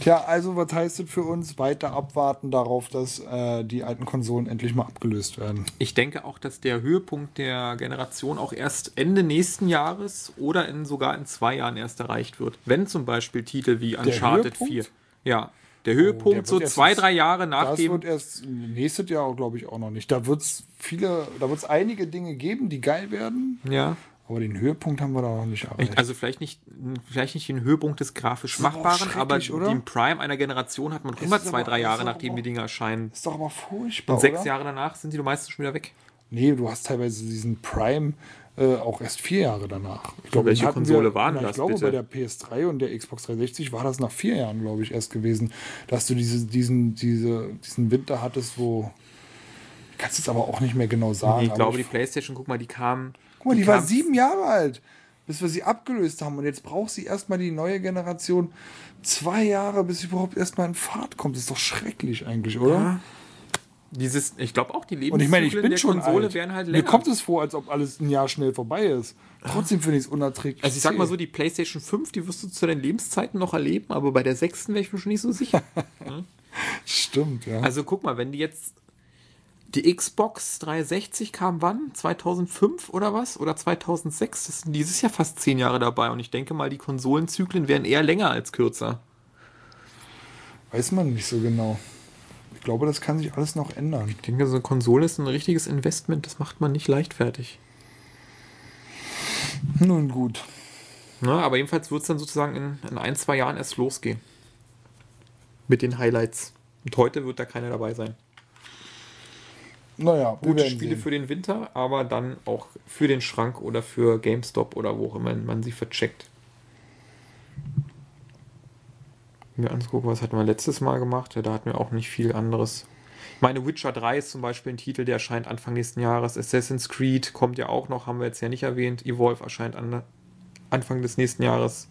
Tja, also was heißt das für uns? Weiter abwarten darauf, dass äh, die alten Konsolen endlich mal abgelöst werden. Ich denke auch, dass der Höhepunkt der Generation auch erst Ende nächsten Jahres oder in, sogar in zwei Jahren erst erreicht wird. Wenn zum Beispiel Titel wie Uncharted Höhepunkt? 4. Ja, der der Höhepunkt wird so zwei, drei Jahre nach Das dem. wird erst nächstes Jahr, glaube ich, auch noch nicht. Da wird es viele, da wird es einige Dinge geben, die geil werden, Ja. aber den Höhepunkt haben wir da noch nicht erreicht. Also vielleicht nicht, vielleicht nicht den Höhepunkt des grafisch aber Machbaren, aber oder? den Prime einer Generation hat man doch immer zwei, aber- drei Jahre, aber nachdem auch- die Dinger erscheinen. ist doch aber furchtbar, Und sechs oder? Jahre danach sind die meistens schon wieder weg. Nee, du hast teilweise diesen Prime äh, auch erst vier Jahre danach. Ich glaube, welche Konsole wir, waren na, Ich das, glaube, bitte? bei der PS3 und der Xbox 360 war das nach vier Jahren, glaube ich, erst gewesen, dass du diese, diesen, diese, diesen Winter hattest, wo. Ich kann es jetzt aber auch nicht mehr genau sagen. ich aber glaube, die Playstation, guck mal, die kam. Guck mal, die, war kam- sieben Jahre alt, bis wir sie abgelöst haben. Und jetzt braucht sie erstmal die neue Generation zwei Jahre, bis sie überhaupt erstmal in Fahrt kommt. Das ist doch schrecklich eigentlich, oder? Dieses, ich glaube auch, die Und ich meine, ich Lebenszyklen bin der schon Konsole alt. wären halt Mir länger. kommt es vor, als ob alles ein Jahr schnell vorbei ist. Trotzdem finde ich es unerträglich. Also ich sag mal so, die PlayStation 5, die wirst du zu deinen Lebenszeiten noch erleben, aber bei der sechsten wäre ich mir schon nicht so sicher. <laughs> Stimmt, ja. Also guck mal, wenn die jetzt die Xbox 360 kam wann? 2005 oder was? Oder 2006? Das sind dieses Jahr fast zehn Jahre dabei und ich denke mal, die Konsolenzyklen wären eher länger als kürzer. Weiß man nicht so genau. Ich glaube, das kann sich alles noch ändern. Ich denke, so eine Konsole ist ein richtiges Investment, das macht man nicht leichtfertig. Nun gut. Na, aber jedenfalls wird es dann sozusagen in, in ein, zwei Jahren erst losgehen. Mit den Highlights. Und heute wird da keiner dabei sein. Naja, Gute Spiele sehen. für den Winter, aber dann auch für den Schrank oder für GameStop oder wo auch immer man sie vercheckt. Mir angucken, was hatten wir letztes Mal gemacht? Ja, da hatten wir auch nicht viel anderes. Meine, Witcher 3 ist zum Beispiel ein Titel, der erscheint Anfang nächsten Jahres. Assassin's Creed kommt ja auch noch, haben wir jetzt ja nicht erwähnt. Evolve erscheint an, Anfang des nächsten Jahres.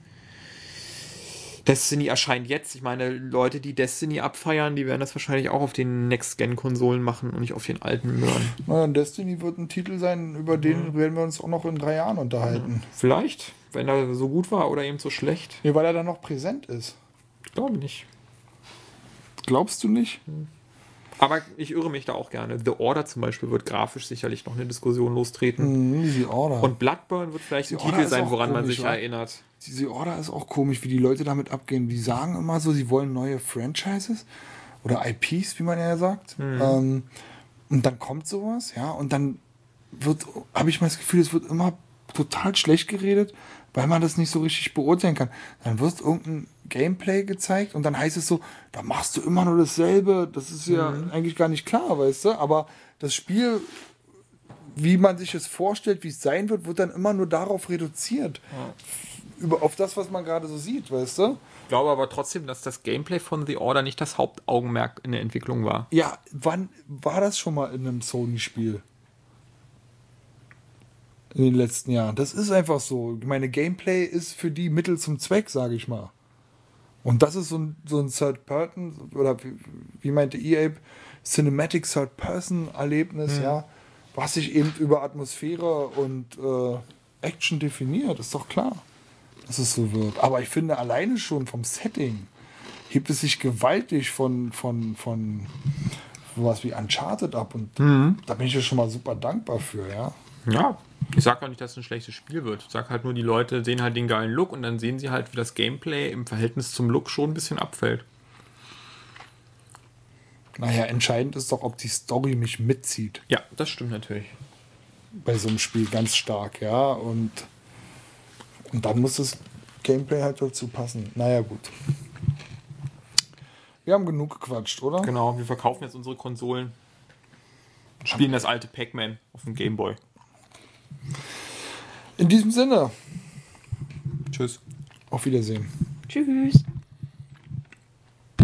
Destiny erscheint jetzt. Ich meine, Leute, die Destiny abfeiern, die werden das wahrscheinlich auch auf den Next-Gen-Konsolen machen und nicht auf den alten Möhren. Na, Destiny wird ein Titel sein, über den werden wir uns auch noch in drei Jahren unterhalten. Vielleicht, wenn er so gut war oder eben so schlecht. Nee, weil er dann noch präsent ist. Glaube nicht. Glaubst du nicht? Aber ich irre mich da auch gerne. The Order zum Beispiel wird grafisch sicherlich noch eine Diskussion lostreten. Mhm, die Order. Und Bloodburn wird vielleicht ein The Order Titel sein, woran man komisch, sich wa? erinnert. Diese Order ist auch komisch, wie die Leute damit abgehen. Die sagen immer so, sie wollen neue Franchises oder IPs, wie man ja sagt. Ähm, und dann kommt sowas, ja, und dann wird, habe ich mal das Gefühl, es wird immer total schlecht geredet, weil man das nicht so richtig beurteilen kann. Dann wird irgendein Gameplay gezeigt und dann heißt es so, da machst du immer nur dasselbe. Das ist ja eigentlich gar nicht klar, weißt du? Aber das Spiel wie man sich es vorstellt, wie es sein wird, wird dann immer nur darauf reduziert. Über, auf das, was man gerade so sieht, weißt du? Ich glaube aber trotzdem, dass das Gameplay von The Order nicht das Hauptaugenmerk in der Entwicklung war. Ja, wann war das schon mal in einem Sony-Spiel? In den letzten Jahren. Das ist einfach so. Meine Gameplay ist für die Mittel zum Zweck, sage ich mal. Und das ist so ein, so ein Third-Person, oder wie, wie meinte EA, Cinematic Third-Person-Erlebnis, ja, was sich eben über Atmosphäre und äh, Action definiert, ist doch klar, dass es so wird. Aber ich finde alleine schon vom Setting hebt es sich gewaltig von, von, von sowas wie Uncharted ab und da bin ich ja schon mal super dankbar für, ja. Ja, ich sag auch nicht, dass es ein schlechtes Spiel wird. Ich sag halt nur, die Leute sehen halt den geilen Look und dann sehen sie halt, wie das Gameplay im Verhältnis zum Look schon ein bisschen abfällt. Naja, entscheidend ist doch, ob die Story mich mitzieht Ja, das stimmt natürlich. bei so einem Spiel ganz stark, ja. Und, und dann muss das Gameplay halt dazu passen. Naja, gut. Wir haben genug gequatscht, oder? Genau, wir verkaufen jetzt unsere Konsolen. Spielen das alte Pac-Man auf dem Gameboy. In diesem Sinne, Tschüss. auf Wiedersehen. Tschüss.